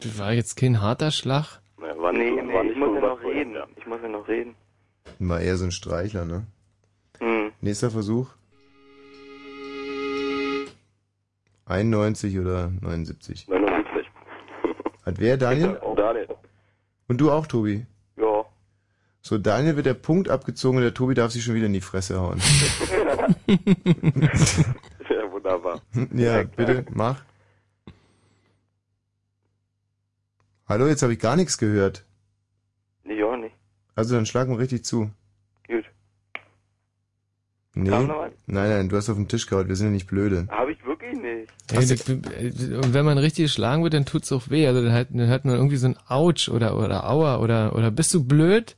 Das war jetzt kein harter Schlag. Ja, war nee, nicht, nee, war ich muss ja noch reden. ja. Ich muss ja noch reden. War eher so ein Streichler, ne? Hm. Nächster Versuch. 91 oder 79? 79. Hat wer, Daniel? Daniel. Und du auch, Tobi? So, Daniel wird der Punkt abgezogen und der Tobi darf sich schon wieder in die Fresse hauen. ja, wunderbar. ja, bitte, mach. Hallo, jetzt habe ich gar nichts gehört. Nee, auch nicht. Also dann schlag mal richtig zu. Gut. Nee. Nein, nein, du hast auf den Tisch gehauen, wir sind ja nicht blöde. Habe ich wirklich nicht. Ey, das- Und wenn man richtig geschlagen wird, dann tut's auch weh. Also dann, halt, dann hört man irgendwie so ein Autsch oder, oder Aua oder, oder bist du blöd?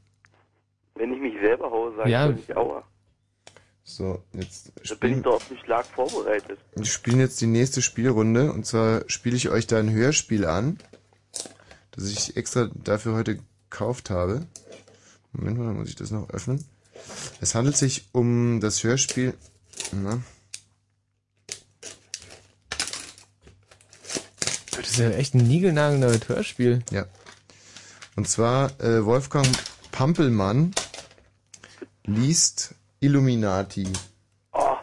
Wenn ich mich selber haue, sage Ja. ich Aua. So, jetzt Da bin ich spielen, doch auf den Schlag vorbereitet. wir spielen jetzt die nächste Spielrunde und zwar spiele ich euch da ein Hörspiel an, das ich extra dafür heute gekauft habe. Moment mal, dann muss ich das noch öffnen. Es handelt sich um das Hörspiel. Na, Das ist ja echt ein niegelnagelneues Hörspiel. Ja. Und zwar äh, Wolfgang Pampelmann liest Illuminati. Oh,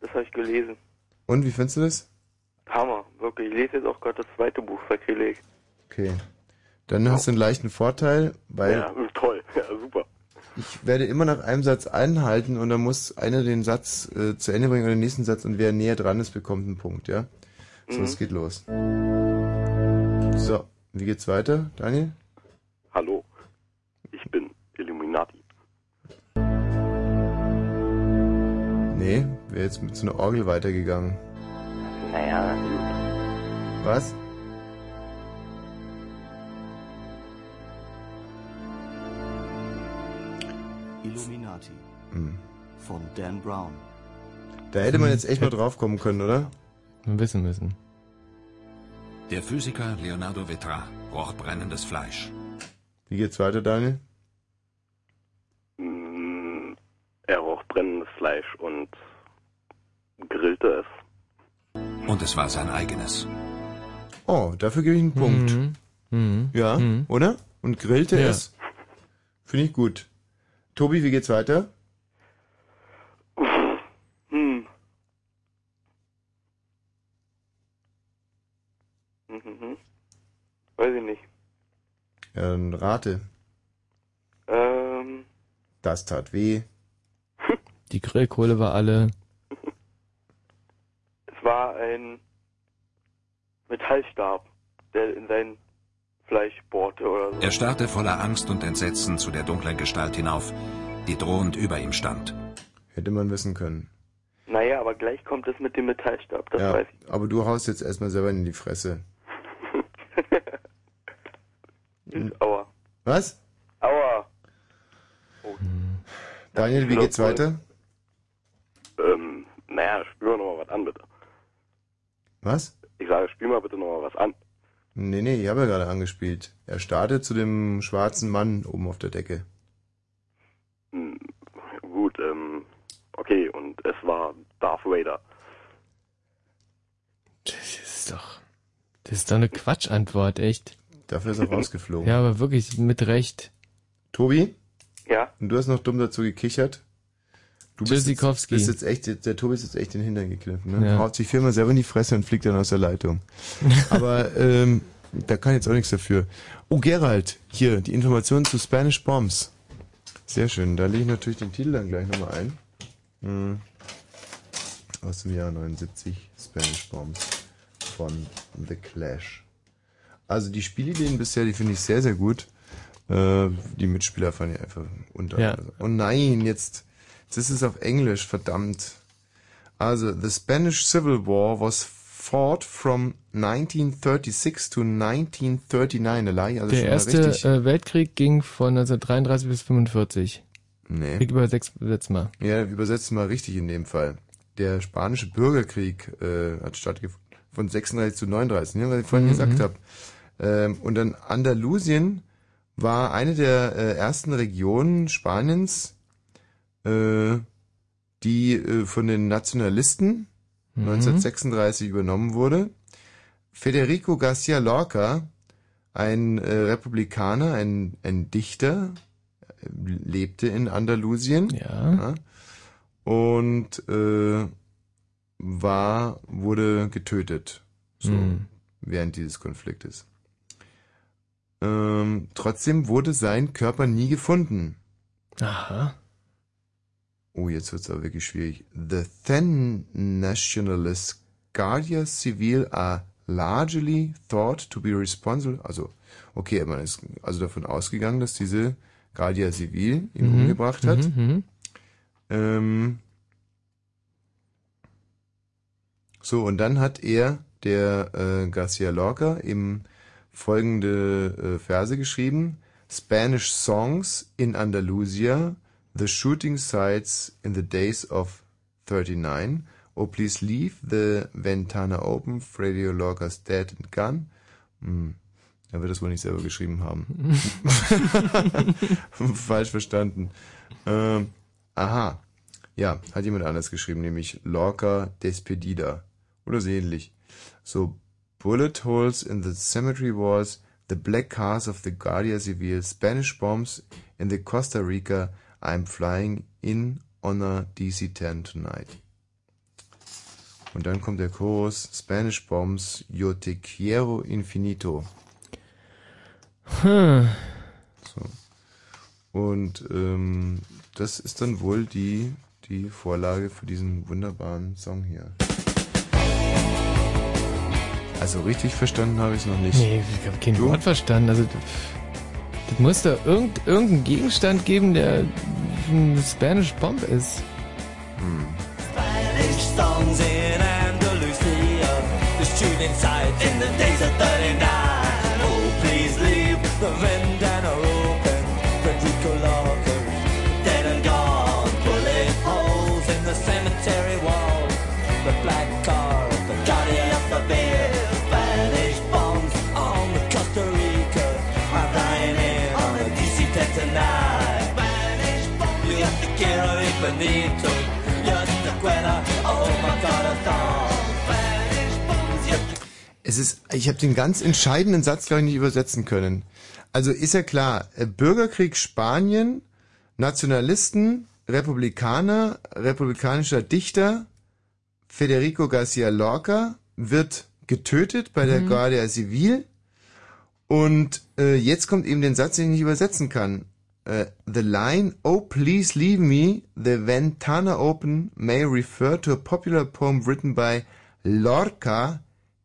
das habe ich gelesen. Und wie findest du das? Hammer, wirklich. Ich lese jetzt auch gerade das zweite Buch, Sakrileg. Okay. Dann hast du einen leichten Vorteil, weil Ja, toll. Ja, super. ich werde immer nach einem Satz einhalten und dann muss einer den Satz äh, zu Ende bringen oder den nächsten Satz und wer näher dran ist, bekommt einen Punkt, ja? So, Mhm. es geht los. So, wie geht's weiter, Daniel? Nee, wäre jetzt mit so einer Orgel weitergegangen. Naja, Was? Illuminati Hm. von Dan Brown. Da hätte man jetzt echt mal drauf kommen können, oder? Wissen müssen. Der Physiker Leonardo Vetra roch brennendes Fleisch. Wie geht's weiter, Daniel? Mm, Er roch brennendes Fleisch und grillte es. Und es war sein eigenes. Oh, dafür gebe ich einen Punkt. Mhm. Ja, oder? Und grillte Ja. es. Finde ich gut. Tobi, wie geht's weiter? Hm. Mhm. Weiß ich nicht. Dann rate. Ähm, Das tat weh. Die Grillkohle war alle. es war ein Metallstab, der in sein Fleisch bohrte oder so. Er starrte voller Angst und Entsetzen zu der dunklen Gestalt hinauf, die drohend über ihm stand. Hätte man wissen können. Naja, aber gleich kommt es mit dem Metallstab, das ja, weiß ich. aber du haust jetzt erstmal selber in die Fresse. Aua. Was? Aua. Daniel, wie geht's weiter? Ähm, naja, spiel mal noch mal was an, bitte. Was? Ich sage, spiel mal bitte noch mal was an. Nee, nee, ich habe ja gerade angespielt. Er startet zu dem schwarzen Mann oben auf der Decke. Hm, gut, ähm, okay, und es war Darth Vader. Das ist doch. Das ist doch eine Quatschantwort, echt. Dafür ist er rausgeflogen. Ja, aber wirklich mit Recht. Tobi? Ja? Und du hast noch dumm dazu gekichert? Du bist jetzt, bist jetzt echt, der Tobi ist jetzt echt den Hintern gekniffen. Ne? Ja. Haut sich viermal selber in die Fresse und fliegt dann aus der Leitung. Aber ähm, da kann jetzt auch nichts dafür. Oh, Gerald, hier, die Informationen zu Spanish Bombs. Sehr schön, da lege ich natürlich den Titel dann gleich nochmal ein. Hm. Aus dem Jahr 79, Spanish Bombs von The Clash. Also die Spielideen bisher, die finde ich sehr, sehr gut. Äh, die Mitspieler fand ich einfach unter. Ja. Oh nein, jetzt, ist es auf Englisch, verdammt. Also, the Spanish Civil War was fought from 1936 to 1939. Da lag ich also Der schon erste mal richtig. äh, Weltkrieg ging von 1933 bis 45. Nee. Krieg über sechs übersetzt mal. Ja, übersetzt mal richtig in dem Fall. Der spanische Bürgerkrieg äh, hat stattgefunden von 36 zu 39, ne, was ich vorhin Mhm, gesagt habe. Ähm, und dann Andalusien war eine der äh, ersten Regionen Spaniens, äh, die äh, von den Nationalisten Mhm. 1936 übernommen wurde. Federico Garcia Lorca, ein äh, Republikaner, ein, ein Dichter, äh, lebte in Andalusien. Ja. und äh, war, wurde getötet. So, Hm. während dieses Konfliktes. Ähm, trotzdem wurde sein Körper nie gefunden. Aha. Oh, jetzt wird's aber wirklich schwierig. The then nationalist Guardia Civil are largely thought to be responsible. Also, okay, man ist also davon ausgegangen, dass diese Guardia Civil ihn Mhm, umgebracht hat. mhm, mhm. Ähm, so, und dann hat er, der äh, Garcia Lorca, eben folgende äh, Verse geschrieben. Spanish Songs in Andalusia, The Shooting Sites in the Days of 39. Oh, please leave the Ventana open, Freddie Lorca's dead and gone. Hm. Er wird das wohl nicht selber geschrieben haben. Falsch verstanden. Ähm, aha. Ja, hat jemand anders geschrieben, nämlich Lorca Despedida. Oder so ähnlich. So, Bullet Holes in the Cemetery Walls, The Black Cars of the Guardia Civil, Spanish Bombs in the Costa Rica, I'm flying in on a DC-10 tonight. Und dann kommt der Chorus, Spanish Bombs, Yo te quiero infinito. Hm. So. Und ähm, das ist dann wohl die, die Vorlage für diesen wunderbaren Song hier. Also richtig verstanden habe ich es noch nicht. Nee, ich habe kein Wort verstanden. Also, das muss da irgend, irgendeinen Gegenstand geben, der ein Spanish Bomb ist. Spanish Es ist, ich habe den ganz entscheidenden Satz, glaube ich, nicht übersetzen können. Also ist ja klar, äh, Bürgerkrieg Spanien, Nationalisten, Republikaner, republikanischer Dichter, Federico Garcia Lorca wird getötet bei der Mhm. Guardia Civil und äh, jetzt kommt eben den Satz, den ich nicht übersetzen kann. Äh, the line, oh please leave me, the ventana open may refer to a popular poem written by Lorca,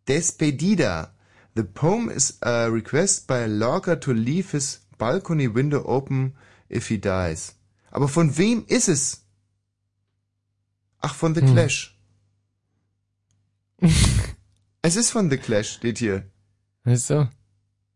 Despedida. The poem is a request by Lorca to leave his balcony window open if he dies. Aber von wem ist es? Ach, von The Hm. Clash. es ist von The Clash, steht hier. Ach so.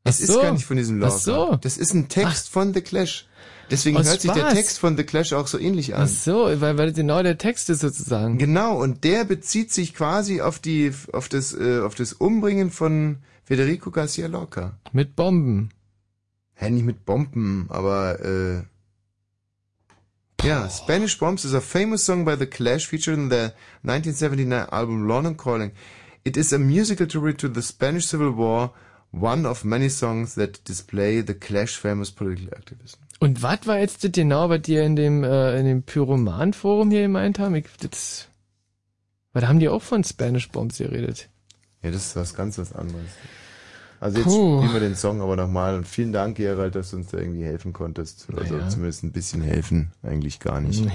Es Ach ist so. gar nicht von diesem Ach Lorca. so. Das ist ein Text von The Clash. Deswegen Aus hört sich der Spaß. Text von The Clash auch so ähnlich an. Ach so, weil, weil genau der Text ist sozusagen. Genau, und der bezieht sich quasi auf die, auf das, äh, auf das Umbringen von Federico Garcia Lorca. Mit Bomben. Hä, nicht mit Bomben, aber, äh, ja, Spanish Bombs is a famous song by The Clash featured in their 1979 album London Calling. It is a musical tribute to the Spanish Civil War, one of many songs that display the Clash famous political activism. Und was war jetzt das genau, was die in dem, äh, in dem Pyroman-Forum hier gemeint haben? Ich, das, weil da haben die auch von Spanish Bombs geredet. Ja, das ist was ganz was anderes. Also jetzt Puh. spielen wir den Song aber nochmal und vielen Dank, Gerald, dass du uns da irgendwie helfen konntest. Also Ja. zumindest ein bisschen helfen, eigentlich gar nicht. Nee.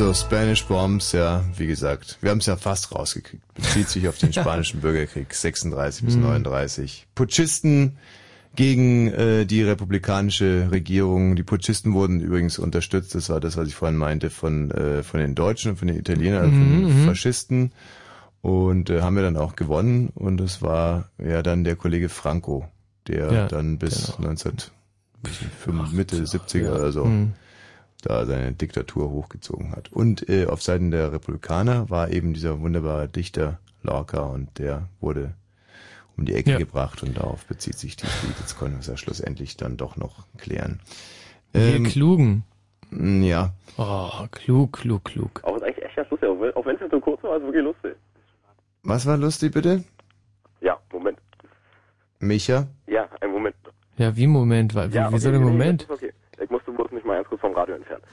Also Spanish Bombs, ja, wie gesagt, wir haben es ja fast rausgekriegt. Bezieht sich auf den spanischen Bürgerkrieg 36 bis Mhm. 39. Putschisten gegen äh, die republikanische Regierung. Die Putschisten wurden übrigens unterstützt, das war das, was ich vorhin meinte, von, äh, von den Deutschen und von den Italienern, also von Mhm, den mhm. Faschisten. Und äh, haben wir dann auch gewonnen. Und es war ja dann der Kollege Franco, der Ja, dann bis 1905, Mitte 70er oder so Mhm. Da seine Diktatur hochgezogen hat. Und äh, auf Seiten der Republikaner war eben dieser wunderbare Dichter Lorca und der wurde um die Ecke Ja. gebracht und darauf bezieht sich die Lied. Jetzt konnten wir es ja schlussendlich dann doch noch klären. Wir Klugen. mh, Ja. Oh, klug, klug, klug. Auch ist eigentlich echt ganz lustig, auch wenn- auch wenn es jetzt so kurz war, ist es wirklich lustig. Was war lustig bitte? Ja, Moment. Micha? Ja, ein Moment. Ja, wie Moment? Wie, ja, wie soll der nee, nee, Moment? okay. Ich musste bloß mal ganz kurz vom Radio entfernen.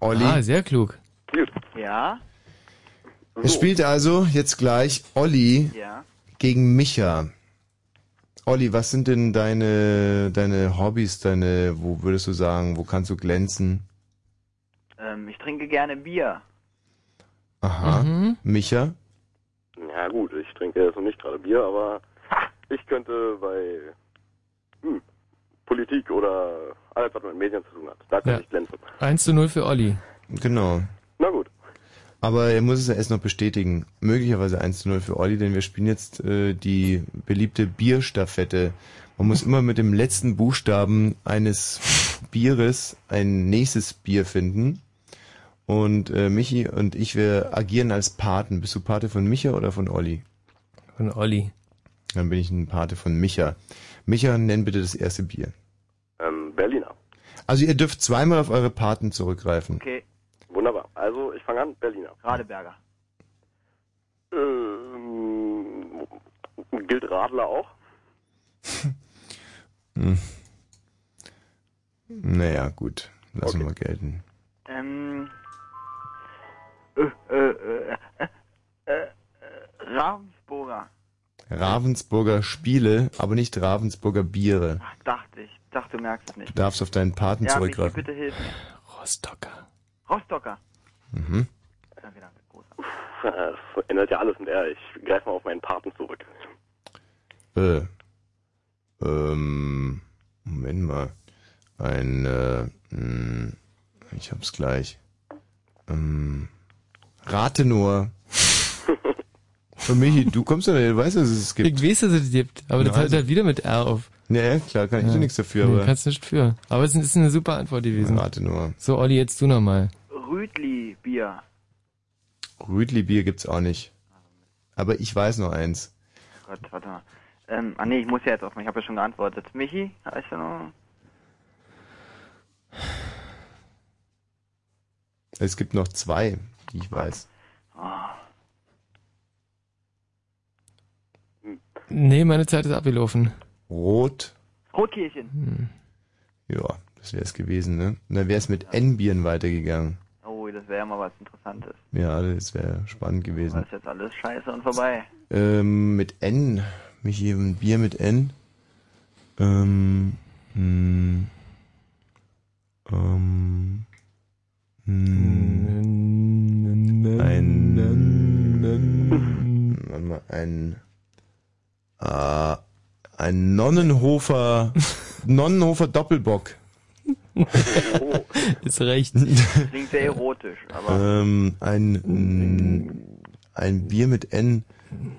Olli? Ah, sehr klug. Gut. Ja? Es spielt also jetzt gleich Olli Ja. gegen Micha. Olli, was sind denn deine, deine Hobbys, deine, wo würdest du sagen, wo kannst du glänzen? Ähm, ich trinke gerne Bier. Aha. Mhm. Micha? Ja gut, ich trinke jetzt noch nicht gerade Bier, aber ich könnte bei hm, Politik oder alles, was mit Medien zu tun hat, da könnte Ja. ich glänzen. 1 zu 0 für Olli. Genau. Na gut. Aber er muss es ja erst noch bestätigen. Möglicherweise 1 zu 0 für Olli, denn wir spielen jetzt äh, die beliebte Bierstaffette. Man muss immer mit dem letzten Buchstaben eines Bieres ein nächstes Bier finden. Und äh, Michi und ich, wir agieren als Paten. Bist du Pate von Micha oder von Olli? Von Olli. Dann bin ich ein Pate von Micha. Micha, nenn bitte das erste Bier. Berliner. Also ihr dürft zweimal auf eure Paten zurückgreifen. Okay. Wunderbar. Also ich fange an, Berliner. Radeberger. Ähm, gilt Radler auch? Hm. Naja, gut. Lassen wir mal gelten. Ähm. Äh, äh, äh, äh, äh, Ravensburger. Ravensburger Spiele, aber nicht Ravensburger Biere. Ach, ich. Dachte, du merkst es Du nicht. darfst auf deinen Paten ja, Michi, zurückgreifen. bitte hilf mir. Rostocker. Rostocker. Mhm. Das ändert ja alles mit R. Ich greife mal auf meinen Paten zurück. Äh, ähm, Moment mal. Ein, äh, mh, ich hab's gleich. Ähm, rate nur. Für Michi, du kommst ja, du weißt, dass es es gibt. Ich weiß, dass es gibt, aber das Ja, hört halt wieder mit R auf. Ja, klar, kann ich ja nichts dafür, Nee, aber. kannst nicht für. Aber es ist eine super Antwort gewesen. Warte nur. So, Olli, jetzt du nochmal. Rüdli Bier. Rüdli Bier gibt's auch nicht. Aber ich weiß noch eins. Gott, warte mal. Ähm, ah nee, ich muss ja jetzt auch mal. Ich habe ja schon geantwortet. Michi, weißt du noch? Es gibt noch zwei, die ich weiß. Ah. Nee, meine Zeit ist abgelaufen. Rot. Rotkirchen. Hm. Ja, das wäre es gewesen, ne? Und dann wäre es mit N-Bieren weitergegangen. Oh, das wäre ja mal was Interessantes. Ja, das wäre spannend Das gewesen. ist jetzt alles scheiße und vorbei. Ähm, mit N. Michi, ein Bier mit N. Ähm, hm, ähm, hm, ein, warte mal, ein, äh, ein Nonnenhofer, Nonnenhofer Doppelbock. Ist recht. Klingt sehr erotisch, aber Ähm, ein, ein Bier mit N,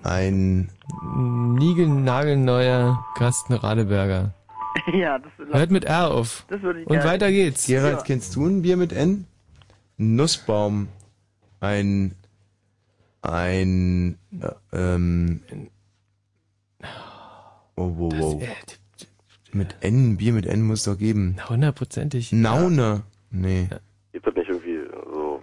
ein, Niegelnagelneuer Carsten Radeberger. ja, das Hört mit R auf. Das würde ich Und gerne. weiter geht's. Gerald, kennst du ein Bier mit N? Nussbaum, ein, ein, äh, ähm, oh, wow, wow. Mit N, ein Bier mit N muss es doch geben. Hundertprozentig. Nauner. Nee. Gibt das nicht irgendwie so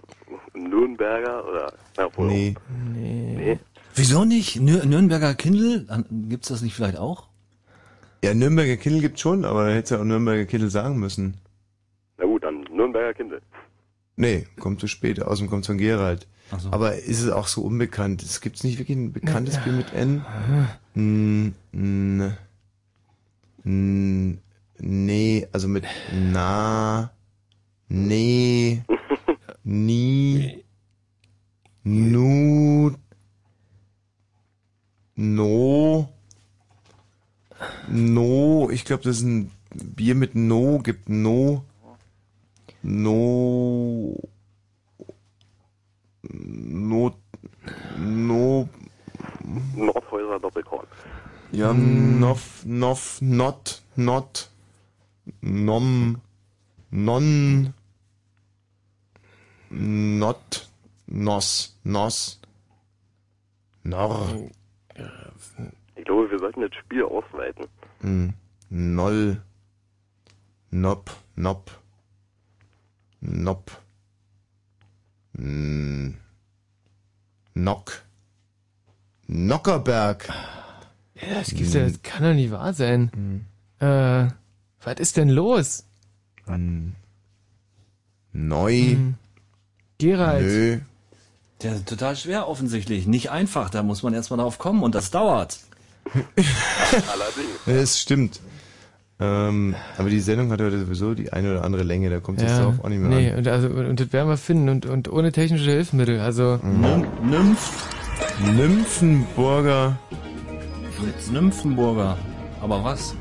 Nürnberger oder? Na, obwohl, Nee. Nee. Wieso nicht? Nür Nürnberger Kindle? An- Gibt's das nicht vielleicht auch? Ja, Nürnberger Kindle gibt's schon, aber dann hättest du auch Nürnberger Kindle sagen müssen. Na gut, dann Nürnberger Kindle. Nee, kommt zu spät, außerdem kommt von Gerald. So. Aber ist es auch so unbekannt? Es gibt's nicht wirklich ein bekanntes Bier mit N? N, n, n, nee, also mit na, nee, Ni. Nu. No. No. Ich glaube, das ist ein Bier mit No. Gibt No. No. No. No. Nordhäuser Doppelkorn. Ja, nof, nof, not, not, nom, non, not, nos, nos, nor, Ich glaube, wir sollten das Spiel ausweiten. hm, noll, nop, nop, nop, n, nock, Nockerberg. Ja, das gibt's ja, das kann doch nicht wahr sein. Äh, was ist denn los? Neu. Hm. Gerald. Nö. Der ist total schwer offensichtlich. Nicht einfach, da muss man erstmal drauf kommen und das dauert. Allerdings. Das stimmt. Ähm, aber die Sendung hat heute sowieso die eine oder andere Länge, da kommt es jetzt darauf auch nicht mehr nee, an. und, also, und das werden wir finden und, und ohne technische Hilfsmittel. Also Nymph. Nymphenburger. Fritz Nymphenburger. Aber was?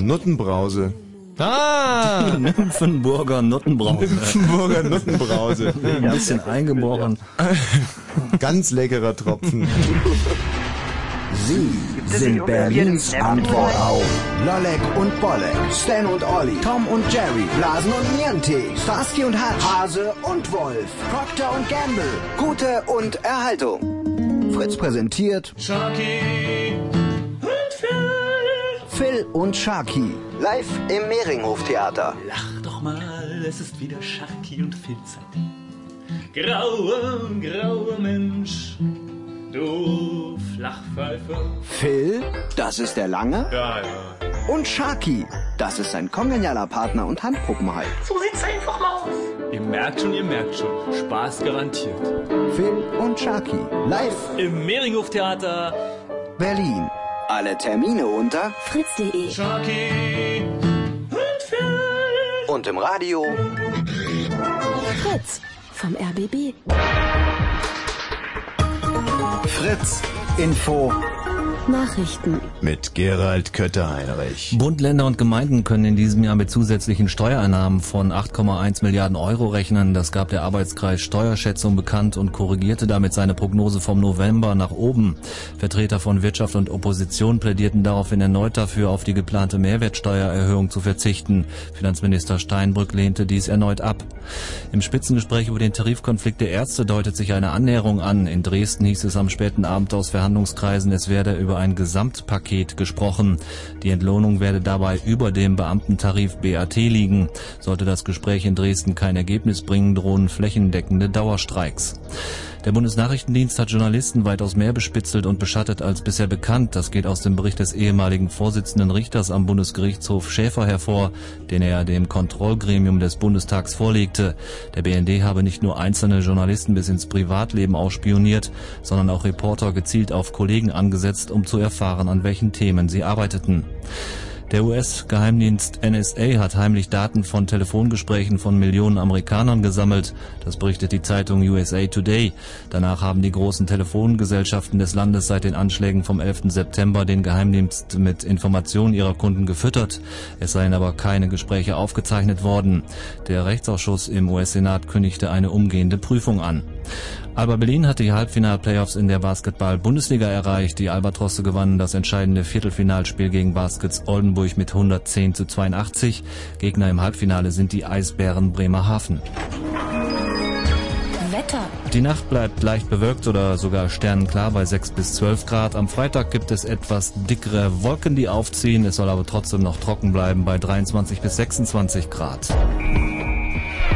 Nuttenbrause. Ah! Nymphenburger Nuttenbrause. Nymphenburger Nuttenbrause. Ein bisschen eingebrochen. Ganz leckerer Tropfen. Sie sind Berlins Antwort auf Lollek und Bollek, Stan und Olli, Tom und Jerry, Blasen und Niente, Starsky und Hutch, Hase und Wolf, Procter und Gamble, Gute und Erhaltung. Fritz präsentiert und Phil. Phil und Sharky, live im Mehringhof-Theater. Lach doch mal, es ist wieder Sharky und Philzeit. Graue, graue Mensch, du Flachpfeife. Phil, das ist der Lange. Ja, ja. Und Sharky, das ist sein kongenialer Partner und Handpuppenhalt. So sieht's einfach mal aus. Ihr merkt schon, ihr merkt schon. Spaß garantiert. Phil und Sharky, live Im Mehringhof-Theater. Berlin. Alle Termine unter fritz.de. Und im Radio. Fritz vom RBB. Fritz, Info, Nachrichten. Mit Gerald Kötter-Heinrich. Bund, Länder und Gemeinden können in diesem Jahr mit zusätzlichen Steuereinnahmen von 8,1 Milliarden Euro rechnen. Das gab der Arbeitskreis Steuerschätzung bekannt und korrigierte damit seine Prognose vom November nach oben. Vertreter von Wirtschaft und Opposition plädierten daraufhin erneut dafür, auf die geplante Mehrwertsteuererhöhung zu verzichten. Finanzminister Steinbrück lehnte dies erneut ab. Im Spitzengespräch über den Tarifkonflikt der Ärzte deutet sich eine Annäherung an. In Dresden hieß es am späten Abend aus Verhandlungskreisen, es werde über ein Gesamtpaket gesprochen. Die Entlohnung werde dabei über dem Beamtentarif BAT liegen. Sollte das Gespräch in Dresden kein Ergebnis bringen, drohen flächendeckende Dauerstreiks. Der Bundesnachrichtendienst hat Journalisten weitaus mehr bespitzelt und beschattet als bisher bekannt. Das geht aus dem Bericht des ehemaligen Vorsitzenden Richters am Bundesgerichtshof Schäfer hervor, den er dem Kontrollgremium des Bundestags vorlegte. Der BND habe nicht nur einzelne Journalisten bis ins Privatleben ausspioniert, sondern auch Reporter gezielt auf Kollegen angesetzt, um zu erfahren, an welchen Themen sie arbeiteten. Der US-Geheimdienst NSA hat heimlich Daten von Telefongesprächen von Millionen Amerikanern gesammelt. Das berichtet die Zeitung USA Today. Danach haben die großen Telefongesellschaften des Landes seit den Anschlägen vom 11. September den Geheimdienst mit Informationen ihrer Kunden gefüttert. Es seien aber keine Gespräche aufgezeichnet worden. Der Rechtsausschuss im US-Senat kündigte eine umgehende Prüfung an. Alba Berlin hat die Halbfinal-Playoffs in der Basketball-Bundesliga erreicht. Die Albatrosse gewannen das entscheidende Viertelfinalspiel gegen Baskets Oldenburg mit 110 zu 82. Gegner im Halbfinale sind die Eisbären Bremerhaven. Wetter. Die Nacht bleibt leicht bewölkt oder sogar sternenklar bei 6 bis 12 Grad. Am Freitag gibt es etwas dickere Wolken, die aufziehen. Es soll aber trotzdem noch trocken bleiben bei 23 bis 26 Grad.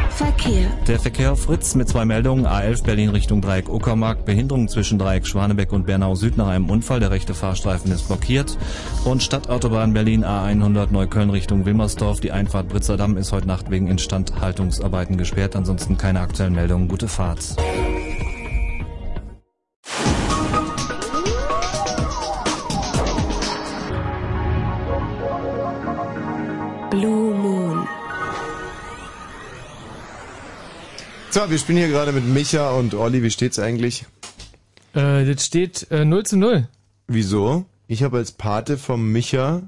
Verkehr. Der Verkehr Fritz mit zwei Meldungen. A11 Berlin Richtung Dreieck Uckermark. Behinderung zwischen Dreieck Schwanebeck und Bernau Süd nach einem Unfall. Der rechte Fahrstreifen ist blockiert. Und Stadtautobahn Berlin A100 Neukölln Richtung Wilmersdorf. Die Einfahrt Britzerdamm ist heute Nacht wegen Instandhaltungsarbeiten gesperrt. Ansonsten keine aktuellen Meldungen. Gute Fahrt. Wir spielen hier gerade mit Micha und Olli. Wie steht's eigentlich? Äh, das steht äh, 0 zu 0. Wieso? Ich habe als Pate vom Micha.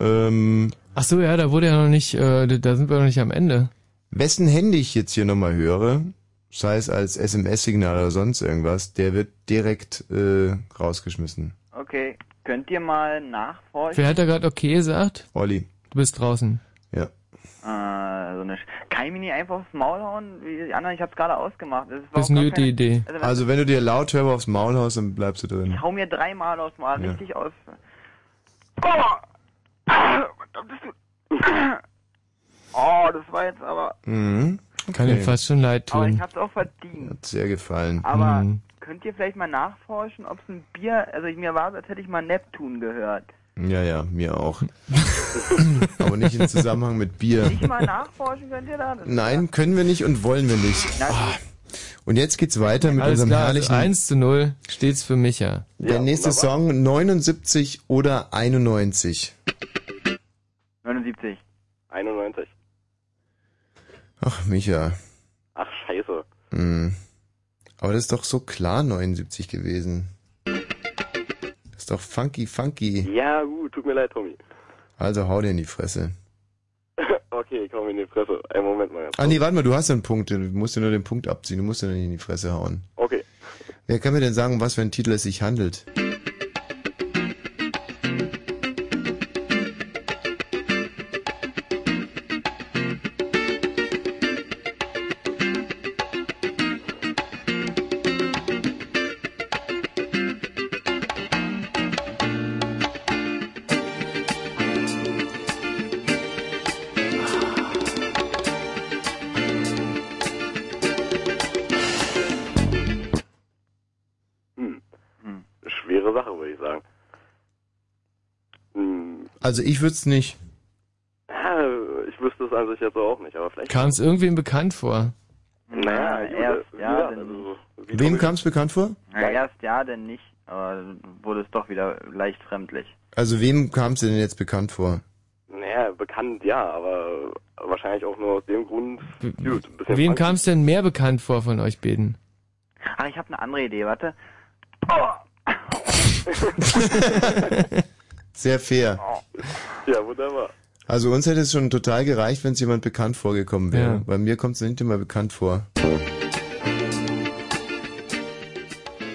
Ähm, Ach so, ja, da wurde ja noch nicht, äh, da sind wir noch nicht am Ende. Wessen Handy ich jetzt hier nochmal höre, sei es als SMS-Signal oder sonst irgendwas, der wird direkt äh, rausgeschmissen. Okay, könnt ihr mal nachforschen? Wer hat da gerade okay gesagt? Olli. Du bist draußen. Äh, so eine Sch Kann ich mir nicht einfach aufs Maul hauen? Wie die anderen, ich hab's gerade ausgemacht. Das, Das ist eine gute Idee. Also, wenn- Also wenn du dir laut hörbar aufs Maul haust, dann bleibst du drin. ich hau mir dreimal aufs Maul, Ja. richtig aus. Oh! Verdammt, bist du... Oh, das war jetzt aber... Mhm. Kann ihm fast schon leid Aber ich tun. hab's auch verdient. Hat sehr gefallen. Aber Mhm. könnt ihr vielleicht mal nachforschen, ob es ein Bier... Also ich, mir war es, als hätte ich mal Neptun gehört. Ja, ja, mir auch. Aber nicht im Zusammenhang mit Bier. Nicht mal nachforschen könnt ihr da? Das Nein, können wir nicht und wollen wir nicht. Ah. Und jetzt geht's weiter mit Alles unserem klar, also herrlichen 1 zu 0 steht's für Micha. Der nächste Song 79 oder 91. 79. 91. Ach, Micha. Ach, scheiße. Hm. Aber das ist doch so klar 79 gewesen. Ist doch funky, funky. Ja, gut, tut mir leid, Tommy. Also hau dir in die Fresse. okay, ich komm in die Fresse. Einen Moment mal. Ah nee, warte mal, du hast ja einen Punkt. Du musst ja nur den Punkt abziehen. Du musst ja nicht in die Fresse hauen. Okay. Wer kann mir denn sagen, um was für ein Titel es sich handelt? Also ich würde es nicht. Ja, ich wüsste es an sich jetzt auch nicht, aber vielleicht. Kam es irgendwem bekannt vor? Naja, erst ja, dann, gesagt, also, Wem kam es bekannt vor? Na, erst ja, dann nicht. Aber wurde es doch wieder leicht fremdlich. Also wem kam es denn jetzt bekannt vor? Naja, bekannt ja, aber wahrscheinlich auch nur aus dem Grund. Gut, Wem kam es denn mehr bekannt vor von euch beiden? Ah, ich habe eine andere Idee, warte. Sehr fair. Ja, wunderbar. Also uns hätte es schon total gereicht, wenn es jemand bekannt vorgekommen wäre. Ja. Bei mir kommt es nicht immer bekannt vor.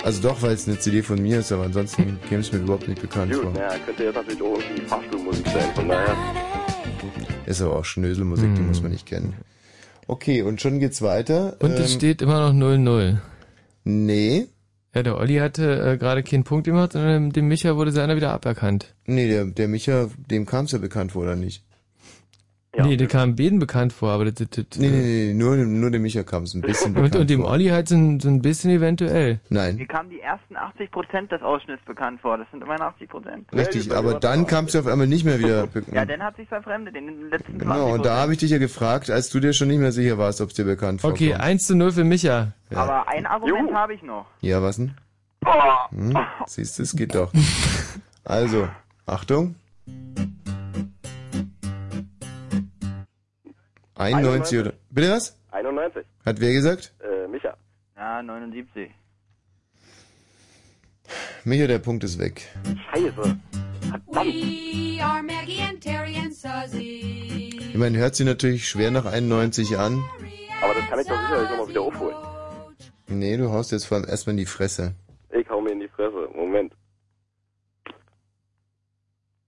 Also doch, weil es eine CD von mir ist, aber ansonsten käme es mir überhaupt nicht bekannt Gut, vor. naja, könnte jetzt natürlich auch irgendwie Fahrstuhlmusik sein, von daher. Ist aber auch Schnöselmusik, die muss man nicht kennen. Okay, und schon geht's weiter. Und es Ähm, steht immer noch 0-0. Nee. Ja, der Olli hatte äh, gerade keinen Punkt gemacht dem, dem Micha wurde seiner wieder aberkannt. Nee, der, der Micha, dem kam es ja bekannt vor, oder nicht? Nee, der kam beiden bekannt vor, aber das, das, das, Nee, nee, nee, nur, nur dem Micha kam es ein bisschen und, bekannt und dem vor. Olli halt so ein, so ein bisschen eventuell. Nein. Mir kamen die ersten 80% des Ausschnitts bekannt vor. Das sind immerhin 80%. Richtig, aber dann kam es ja auf einmal nicht mehr wieder. be- Ja, dann hat sich verfremdet in den letzten 20%. Genau, und da habe ich dich ja gefragt, als du dir schon nicht mehr sicher warst, ob es dir bekannt vorkommt. Okay, 1 zu 0 für Micha. Aber ein Argument habe ich noch. Ja, was denn? Hm? Siehst du, es geht doch. Also, Achtung. 91 oder... Bitte was? 91. Hat wer gesagt? Äh, Micha. Ja, 79. Micha, der Punkt ist weg. Scheiße. We are Maggie and Terry and Suzy. Ich meine, hört sich natürlich schwer nach 91 an. Aber das kann ich doch sicherlich nochmal wieder aufholen. Nee, du haust jetzt vor allem erstmal in die Fresse. Ich hau mir in die Fresse. Moment.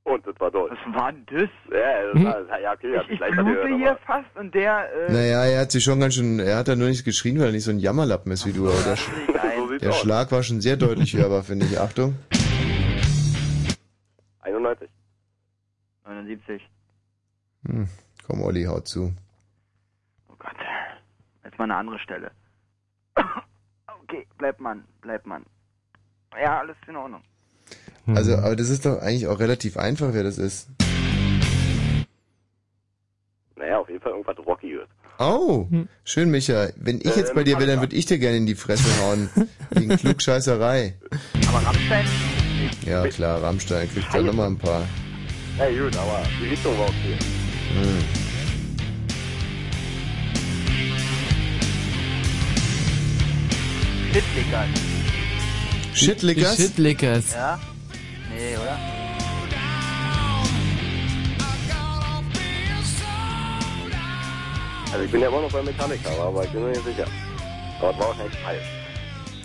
Und das war doll. Was war denn das? Ja, das Hm? war, ja okay, hab Ich gleich blute gehört, hier aber- fast und der... Äh, Naja, er hat sich schon ganz schön, er hat da nur nichts geschrien, weil er nicht so ein Jammerlappen ist wie du. Aber der, So der aus. Schlag war schon sehr deutlich hörbar, finde ich. Achtung. 91. 79. Hm. Komm, Olli, haut zu. Oh Gott. Jetzt mal eine andere Stelle. Okay, bleibt man, bleibt man. Ja, alles in Ordnung. Also, aber das ist doch eigentlich auch relativ einfach, wer das ist. Naja, auf jeden Fall irgendwas Rockiges. Oh, schön, Micha. Wenn ich Äh, jetzt bei dir wäre, dann würde ich dir gerne in die Fresse hauen. Wegen Klugscheißerei. Aber Rammstein? Ja, klar, Rammstein kriegt da nochmal ein paar. Ja gut, aber die Richtung war okay. Hm. Shitlickers. Shitlickers? Shitlickers. Ja? Nee, oder? Also ich bin ja immer noch bei Metallica, aber ich bin mir nicht sicher. Aber es war wahrscheinlich falsch.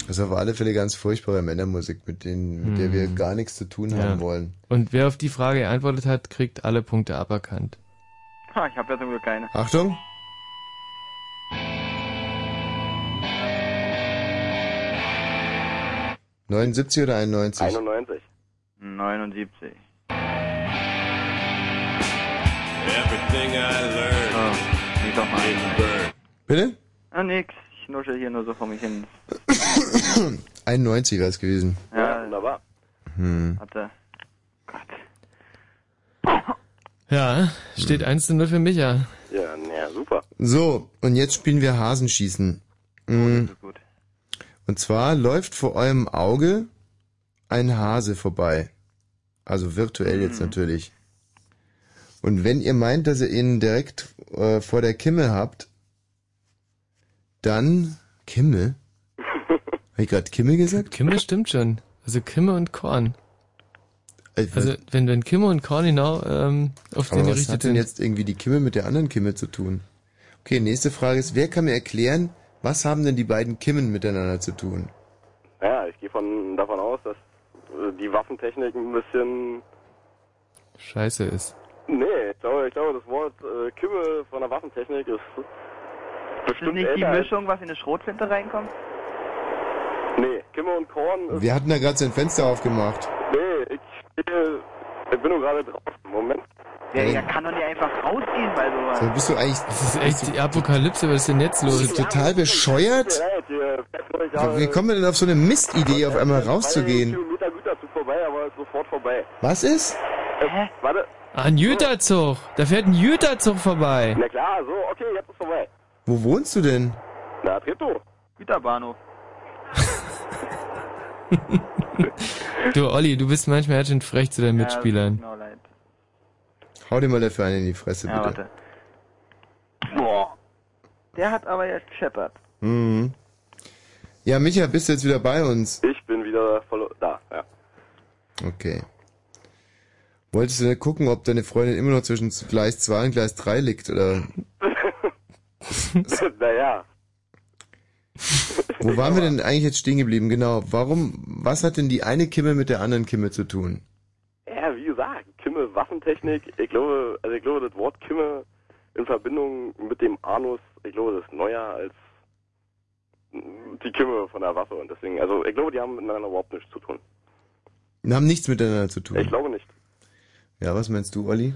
Das ist auf alle Fälle ganz furchtbare Männermusik, mit, denen, mit der wir Hm. gar nichts zu tun Ja. haben wollen. Und wer auf die Frage geantwortet hat, kriegt alle Punkte aberkannt. Ha, ich habe ja zum Glück keine. Achtung! ...79 oder 91? 91. 79. Everything I learned Oh, nee, doch mal. Bitte? Ah, nix. Ich nuschel hier nur so vor mich hin. 91 wäre es gewesen. Ja, wunderbar. Hm. Warte. Ja, steht 1 zu 0 für Micha. Ja, naja, super. So, und jetzt spielen wir Hasenschießen. Mhm. gut. Und zwar läuft vor eurem Auge ein Hase vorbei. Also virtuell jetzt natürlich. Und wenn ihr meint, dass ihr ihn direkt äh, vor der Kimme habt, dann Kimme? Habe ich gerade Kimme gesagt? Kimme stimmt schon. Also Kimme und Korn. Äh, Also wenn, wenn Kimme und Korn genau ähm, auf den Aber was gerichtet hat denn sind. jetzt irgendwie die Kimme mit der anderen Kimme zu tun? Okay, nächste Frage ist, wer kann mir erklären, was haben denn die beiden Kimmen miteinander zu tun? Naja, ich gehe von, davon aus, dass die Waffentechnik ein bisschen... Scheiße ist. Nee, ich glaube, ich glaube das Wort äh, Kimme von der Waffentechnik ist Ist das bestimmt nicht die Mischung, was in eine Schrotflinte reinkommt? Nee, Kimme und Korn ist... Wir hatten da gerade sein Fenster aufgemacht. Nee, ich stehe... Ich bin nur gerade draußen. Moment. Ja, ja, kann doch nicht einfach rausgehen bei sowas. So, bist du eigentlich... Das ist echt die Apokalypse, was ist denn jetzt los? Bist du total bescheuert? Wie kommen wir denn auf so eine Mistidee, auf einmal rauszugehen? Vorbei, aber ist sofort vorbei. Was ist? Hä? Warte. Ah, ein Jüterzug. Da fährt ein Jüterzug vorbei. Na klar, so, okay, jetzt ist vorbei. Wo wohnst du denn? Na, Treptow. Güterbahnhof. Du, Olli, du bist manchmal ganz schön frech zu deinen Mitspielern. Genau, leid. Hau dir mal dafür einen in die Fresse, Ja, bitte. warte. Boah. Der hat aber jetzt gescheppert. Mhm. Ja, Micha, bist du jetzt wieder bei uns? Ich bin wieder voll da, ja. Okay. Wolltest du gucken, ob deine Freundin immer noch zwischen Gleis 2 und Gleis 3 liegt, oder? naja. Wo waren wir denn eigentlich jetzt stehen geblieben? Genau. Warum, was hat denn die eine Kimme mit der anderen Kimme zu tun? Ja, wie gesagt, Kimme, Waffentechnik, ich glaube, also ich glaube, das Wort Kimme in Verbindung mit dem Anus, ich glaube, das ist neuer als die Kimme von der Waffe und deswegen, also ich glaube, die haben miteinander überhaupt nichts zu tun. Die haben nichts miteinander zu tun. Ich glaube nicht. Ja, was meinst du, Olli?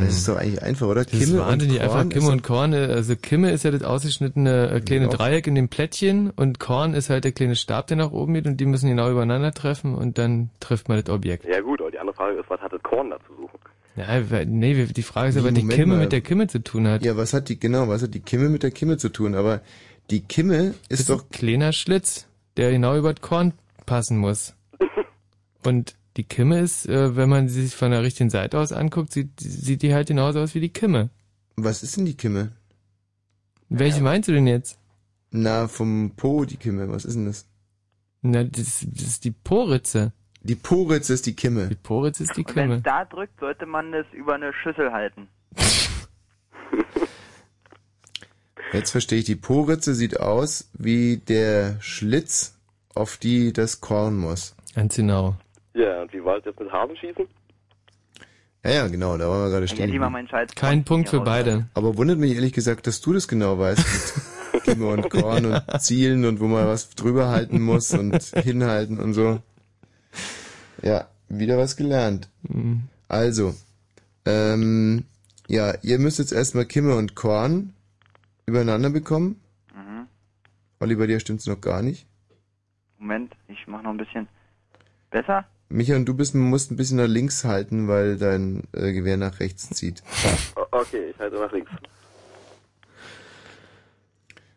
Das ist doch eigentlich einfach, oder? Das ist wahnsinnig einfach. Korn Kimme und Korn, äh, also Kimme ist ja das ausgeschnittene äh, kleine Ja. Dreieck in dem Plättchen und Korn ist halt der kleine Stab, der nach oben geht und die müssen genau übereinander treffen und dann trifft man das Objekt. Ja gut, aber die andere Frage ist, was hat das Korn da zu suchen? Ja, weil- nee, die Frage ist aber, die Moment Kimme mal. mit der Kimme zu tun hat. Ja, was hat die, genau, was hat die Kimme mit der Kimme zu tun? Aber die Kimme ist, ist doch, ein kleiner Schlitz, der genau über das Korn passen muss. Und die Kimme ist, äh, wenn man sie sich von der richtigen Seite aus anguckt, sieht, sieht die halt genauso aus wie die Kimme. was ist denn die Kimme? Welche meinst du denn jetzt? Na, vom Po die Kimme, was ist denn das? Na, das, das ist die Poritze. Die Poritze ist die Kimme. Die Poritze ist die wenn Kimme. es da drückt, sollte man das über eine Schüssel halten. Jetzt verstehe ich, die Poritze sieht aus wie der Schlitz, auf die das Korn muss. Ganz genau. Ja, und wie war es jetzt mit Hasenschießen? Ja, ja, genau, da waren wir gerade stehen. endlich mal meinen Scheiß Kein Punkt für beide. Aber wundert mich ehrlich gesagt, dass du das genau weißt mit Kimme und Korn und Zielen und wo man was drüber halten muss und hinhalten und so. Ja, wieder was gelernt. Mhm. Also, ähm, ja, ihr müsst jetzt erstmal Kimme und Korn übereinander bekommen. Mhm. Olli, bei dir stimmt's noch gar nicht. Moment, ich mach noch ein bisschen besser. Micha und du bist, musst ein bisschen nach links halten, weil dein äh, Gewehr nach rechts zieht. Okay, ich halte nach links.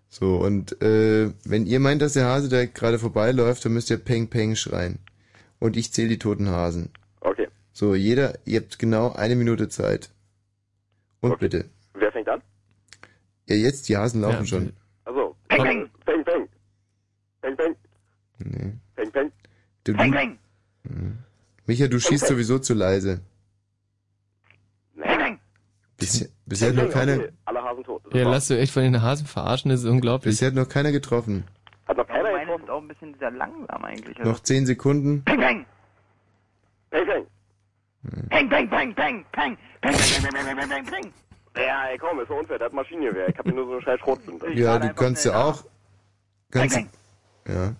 So, und äh, wenn ihr meint, dass der Hase direkt gerade vorbeiläuft, dann müsst ihr Peng Peng schreien. Und ich zähle die toten Hasen. Okay. So, jeder, ihr habt genau eine Minute Zeit. Und bitte. Ja, jetzt, die Hasen laufen Ja. schon. Also, peng, peng, peng, peng. Peng, peng, Nee. peng, peng. Du, Peng, peng. Mhm. Micha, du schießt peng. sowieso zu leise. Peng, peng. Bisher, bisher hat noch Peng, keiner, okay. Alle Hasen tot. Ja, lass du echt von den Hasen verarschen, das ist unglaublich. bisher hat noch keiner getroffen. Hat noch keiner Meine sind auch ein bisschen sehr langsam eigentlich. Also. Noch zehn Sekunden. Peng, peng. Peng, peng. Peng, peng, peng, peng, peng. Peng, peng, peng, peng, peng, peng, peng. Ja, ey, komm, ist so unfair. Der hat Maschinengewehr. Ich hab hier nur so eine scheiß Schrotflinte. Ja, du kannst ja auch. Kannst, ja.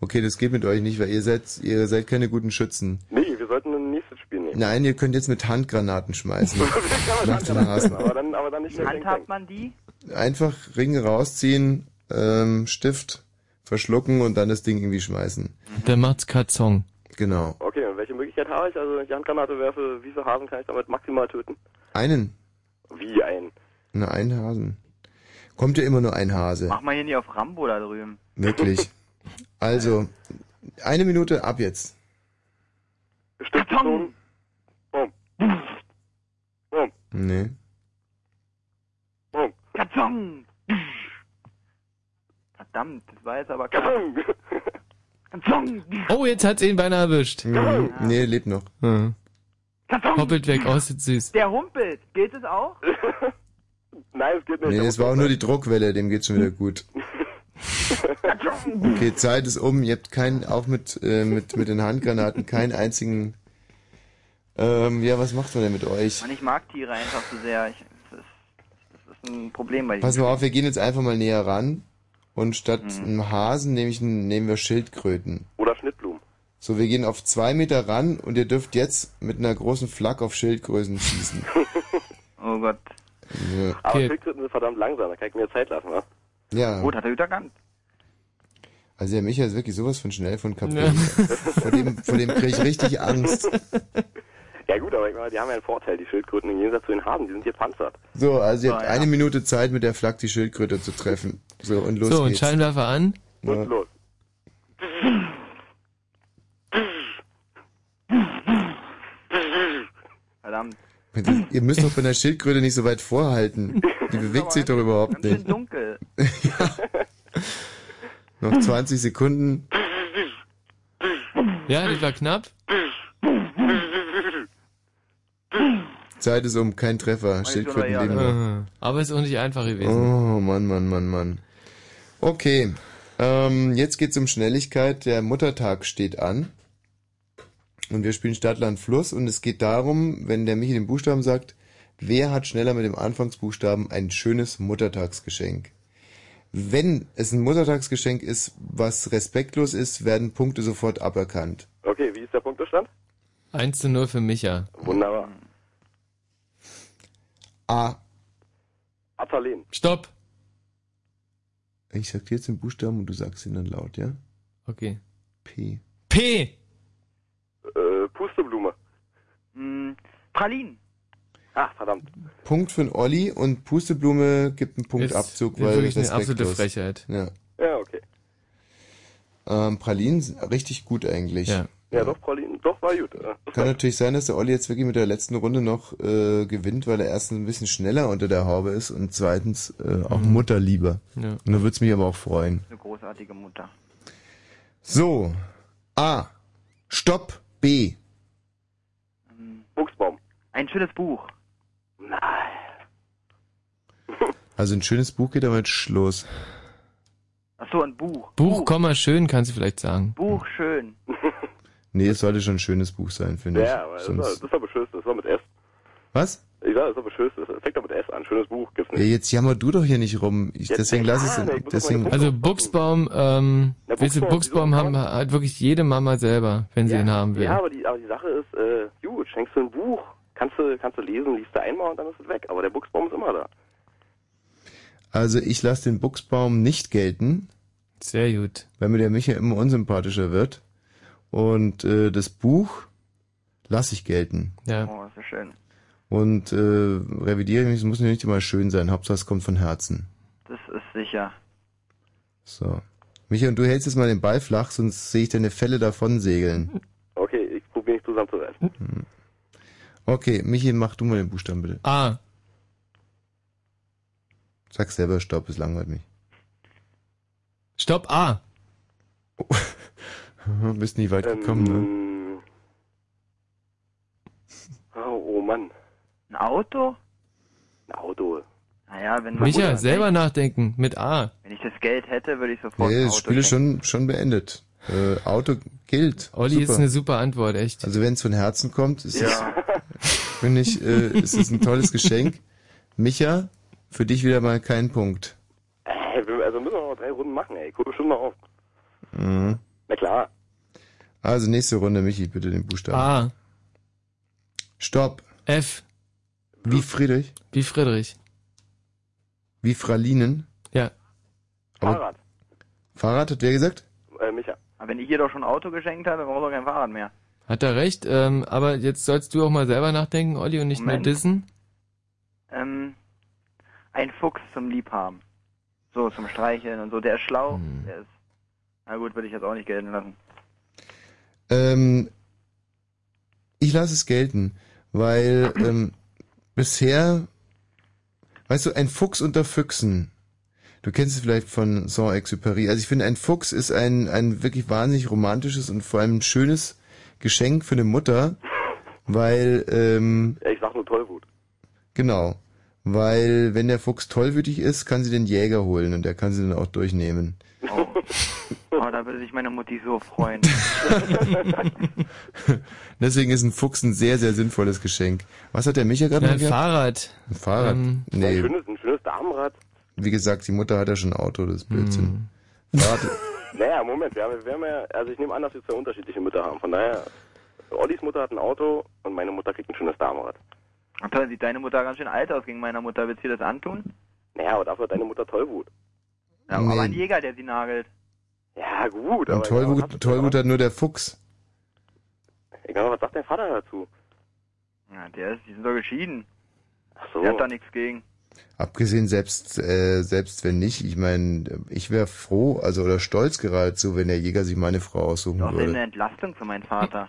Okay, das geht mit euch nicht, weil ihr seid, ihr seid keine guten Schützen. Nee, wir sollten ein nächstes Spiel nehmen. Nein, ihr könnt jetzt mit Handgranaten schmeißen. Nach den Hasen. aber dann, aber dann nicht handhabt man die? Einfach Ring rausziehen, ähm, Stift verschlucken und dann das Ding irgendwie schmeißen. Dann macht's Katzong. Genau. Okay, und welche Möglichkeit habe ich? Also, wenn ich die Handgranate werfe, wie viele Hasen kann ich damit maximal töten? Einen. Wie ein? Na, einen Hasen. Kommt ja immer nur ein Hase. Mach mal hier nicht auf Rambo da drüben. Wirklich. Also, eine Minute ab jetzt. Karton! Boom. Boom. Nee. Boom. Karton! Verdammt, das war jetzt aber klar. Karton! Oh, jetzt hat's ihn beinahe erwischt. Mhm. Nee, lebt noch. Mhm. Karton! Hoppelt weg, oh, ist das süß. Der humpelt. Gilt es auch? Nein, es geht nicht. Nee, es war auch nur die Druckwelle, dem geht's schon wieder gut. Okay, Zeit ist um. Ihr habt keinen, auch mit, äh, mit, mit den Handgranaten, keinen einzigen. Ähm, ja, was macht man denn mit euch? Mann, ich mag Tiere einfach so sehr. Ich, das, ist, das ist ein Problem bei Pass ihnen. mal auf, wir gehen jetzt einfach mal näher ran. Und statt Mhm. einem Hasen nehme ich, einen- nehmen wir Schildkröten. Oder Schnittblumen. So, wir gehen auf zwei Meter ran und ihr dürft jetzt mit einer großen Flak auf Schildgrößen schießen. Oh Gott. Ja. Aber Schildkröten sind verdammt langsam, da kann ich mir Zeit lassen, wa? ja. Gut, hat er gut erkannt. Also der Micha ist wirklich sowas von schnell von kaputt. vor dem, vor dem kriege ich richtig Angst. Ja gut, aber ich meine, die haben ja einen Vorteil, die Schildkröten, im Gegensatz zu den Hasen, die sind hier panzert. So, also ihr habt Ah, ja. eine Minute Zeit, mit der Flak die Schildkröte zu treffen. So, und los so, und geht's. Scheinwerfer an. Ja. Und los. Verdammt. Ihr müsst doch von der Schildkröte nicht so weit vorhalten. Die bewegt sich doch überhaupt nicht. Dunkel. Noch 20 Sekunden. Ja, das war knapp. Zeit ist um, kein Treffer. Schildkröten leben noch. Aber ist auch nicht einfach gewesen. Oh, Mann, Mann, Mann, Mann. Okay, ähm, jetzt geht's um Schnelligkeit. Der Muttertag steht an. Und wir spielen Stadt, Land, Fluss. Und es geht darum, wenn der Michi den Buchstaben sagt, wer hat schneller mit dem Anfangsbuchstaben ein schönes Muttertagsgeschenk? Wenn es ein Muttertagsgeschenk ist, was respektlos ist, werden Punkte sofort aberkannt. Okay, wie ist der Punktestand? 1 zu 0 für Micha. Wunderbar. A. Azaleen. Stopp. Ich sag dir jetzt den Buchstaben und du sagst ihn dann laut, ja? Okay. P. P. Pusteblume. Hm, Pralinen. Ach, verdammt. Punkt für den Olli und Pusteblume gibt einen Punkt Ist Abzug, ja weil wirklich eine respektlos. absolute Frechheit. Ja. Ja, okay. Ähm, Pralinen sind richtig gut eigentlich. Ja. Ja, doch, Pralinen, doch, war gut. Ja. Kann natürlich sein, dass der Olli jetzt wirklich mit der letzten Runde noch äh, gewinnt, weil er erstens ein bisschen schneller unter der Haube ist und zweitens äh, auch Mhm. Mutterlieber. Ja. Und da wird's mich aber auch freuen. Eine großartige Mutter. So. A. Stopp. B. Buchsbaum. Ein schönes Buch. Nein. Also ein schönes Buch geht damit Schluss. Ach so, ein Buch. Buch, Komma, schön, kannst du vielleicht sagen. Buch schön. Nee, es sollte schon ein schönes Buch sein, finde ich. Ja, aber das war, Sonst... das war beschissen, das war mit S. Was? Ich sag, das war beschissen, das fängt doch mit S an. Schönes Buch, gibt's Ja, nicht. jetzt jammer du doch hier nicht rum. Ich, Jetzt deswegen lass es. ich muss Deswegen, mal Also Buchsbaum, ähm, Na, weißt du, Buchsbaum, Buchsbaum haben hat wirklich jede Mama selber, wenn sie ihn haben will. Ja, aber die, aber die Sache ist, äh, gut, schenkst du ein Buch, kannst du, kannst du lesen, liest du einmal und dann ist es weg. Aber der Buchsbaum ist immer da. also ich lasse den Buchsbaum nicht gelten. Sehr gut. Weil mir der Micha immer unsympathischer wird. Und äh, das Buch lasse ich gelten. Ja. Oh, das ist schön. Und äh, revidiere mich, es muss nicht immer schön sein. Hauptsache es kommt von Herzen. Das ist sicher. So. Micha, und du hältst jetzt mal den Ball flach, sonst sehe ich deine Fälle davon segeln. Okay, ich probiere mich zusammenzureißen. Okay, Michi, mach du mal den Buchstaben bitte. A. Sag selber Stopp, es langweilt mich. Stopp, A. Bist nicht weit gekommen, ne? Ähm, oh, oh Mann. Ein Auto? Ein Auto. Naja, wenn man Micha, selber nachdenken, mit A. Wenn ich das Geld hätte, würde ich sofort Nee, ein das Auto Spiel ist schon, schon beendet. Äh, Auto gilt. Olli ist eine super Antwort, echt. Also wenn es von Herzen kommt, ist Ja. es, finde ich, äh, ist es ein tolles Geschenk. Micha, für dich wieder mal kein Punkt. Wir- also müssen wir noch drei Runden machen, ey. Guck bestimmt mal auf. Mhm. Na klar. Also nächste Runde, Michi, bitte den Buchstaben. A. Stopp. F. Wie Friedrich? Wie Friedrich. Wie Fralinen? Ja. Aber Fahrrad. Fahrrad, hat wer gesagt? Äh, Micha. Aber wenn ich ihr doch schon ein Auto geschenkt habe, dann braucht doch kein Fahrrad mehr. Hat er recht, ähm, aber jetzt sollst du auch mal selber nachdenken, Olli, und nicht Moment. nur dissen. Ähm, ein Fuchs zum Liebhaben. So, zum Streicheln und so. Der ist schlau. Hm. Der ist. Na gut, würde ich jetzt auch nicht gelten lassen. Ähm, ich lasse es gelten, weil ähm, bisher, weißt du, ein Fuchs unter Füchsen. Du kennst es vielleicht von Saint-Exupéry. Also ich finde, ein Fuchs ist ein, ein wirklich wahnsinnig romantisches und vor allem schönes Geschenk für eine Mutter, weil, ähm, Ja, ich sag nur Tollwut. genau, weil wenn der Fuchs tollwütig ist, kann sie den Jäger holen und der kann sie dann auch durchnehmen. Oh, da würde sich meine Mutti so freuen. Deswegen ist ein Fuchs ein sehr, sehr sinnvolles Geschenk. Was hat der Micha gerade Ja, mal ein gehabt? Fahrrad. Ein Fahrrad? Ähm, Ein nee, schönes, ein schönes Damenrad. wie gesagt, die Mutter hat ja schon ein Auto, das ist Blödsinn. Fahrrad, Naja, Moment, wir haben, wir haben ja, also ich nehme an, dass wir zwei unterschiedliche Mütter haben. Von daher, Ollis Mutter hat ein Auto und meine Mutter kriegt ein schönes Damenrad. Toll, sieht deine Mutter ganz schön alt aus gegen meiner Mutter. Willst du dir das antun? Naja, aber dafür hat deine Mutter Tollwut. Ja, Nee. aber ein Jäger, der sie nagelt. Ja, gut, und aber... Tollwut, Tollwut hat nur der Fuchs. Ich glaube, was sagt dein Vater dazu? Ja, der ist, die sind doch geschieden. Ach so. Der hat da nichts gegen. Abgesehen selbst, äh, selbst wenn nicht, ich meine, ich wäre froh, also oder stolz geradezu, wenn der Jäger sich meine Frau aussuchen eine würde. Entlastung für meinen Vater.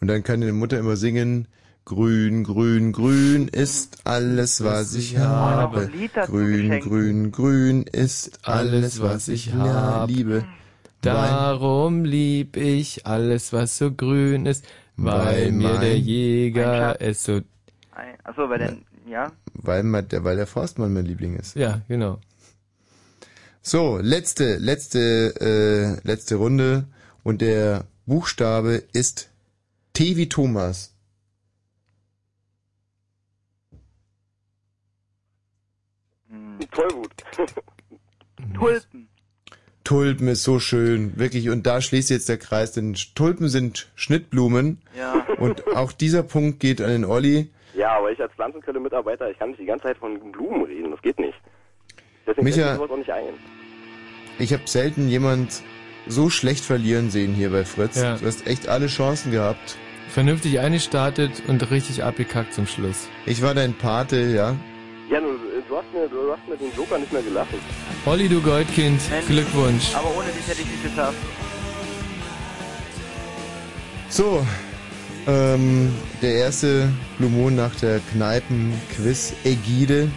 Und dann kann die Mutter immer singen, Grün, grün, grün ist alles, was ich habe. Grün, grün, grün ist alles, was ich hab. liebe. Darum lieb ich alles, was so grün ist, weil, Weil mir der Jäger es so... Achso, weil denn, ja? Weil, der, weil der Forstmann mein Liebling ist. Ja, genau. So, letzte, letzte, äh, letzte Runde. Und der Buchstabe ist T wie Thomas. Tollwut. Tulpen. Tulpen ist so schön, wirklich. Und da schließt jetzt der Kreis, denn Tulpen sind Schnittblumen. Ja. Und auch dieser Punkt geht an den Olli. Ja, aber ich als Pflanzenkunde-Mitarbeiter, ich kann nicht die ganze Zeit von Blumen reden. Das geht nicht. Deswegen Micha- sowas auch nicht ein. Ich habe selten jemand so schlecht verlieren sehen hier bei Fritz. Ja. Du hast echt alle Chancen gehabt. Vernünftig eingestartet und richtig abgekackt zum Schluss. Ich war dein Pate, ja. Hast mir, du hast mir den Joker nicht mehr gelassen. Olli, du Goldkind, Mensch. Glückwunsch. Aber ohne dich hätte ich nicht geschafft. So, ähm, der erste Blue Moon nach der Kneipen-Quiz-Ägide.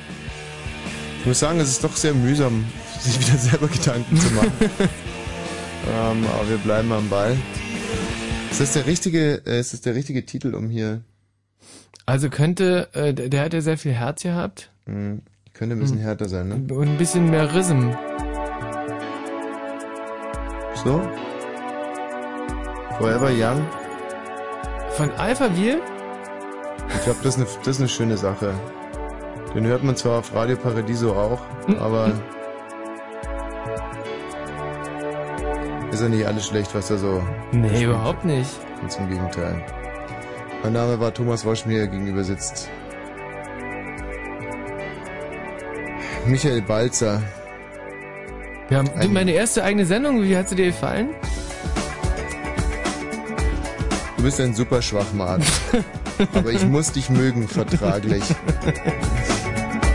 Ich muss sagen, es ist doch sehr mühsam, sich wieder selber Gedanken zu machen. ähm, aber wir bleiben am Ball. Ist das der richtige, äh, ist das der richtige Titel, um hier, Also könnte, äh, der, der hat ja sehr viel Herz gehabt. mh, könnte ein bisschen Hm. härter sein, ne? Und ein bisschen mehr Rhythm. So? Forever Young? Von Alphaville? Ich glaube, das, ist eine- das ist eine schöne Sache. Den hört man zwar auf Radio Paradiso auch, aber ist ja nicht alles schlecht, was da so. Nee, überhaupt nicht. Ganz im Gegenteil. Mein Name war Thomas Wosch, mir gegenüber sitzt Michael Balzer. Wir haben, du, Ein- meine erste eigene Sendung, wie hat sie dir gefallen? Du bist ein super Schwachmat. aber ich muss dich mögen, vertraglich.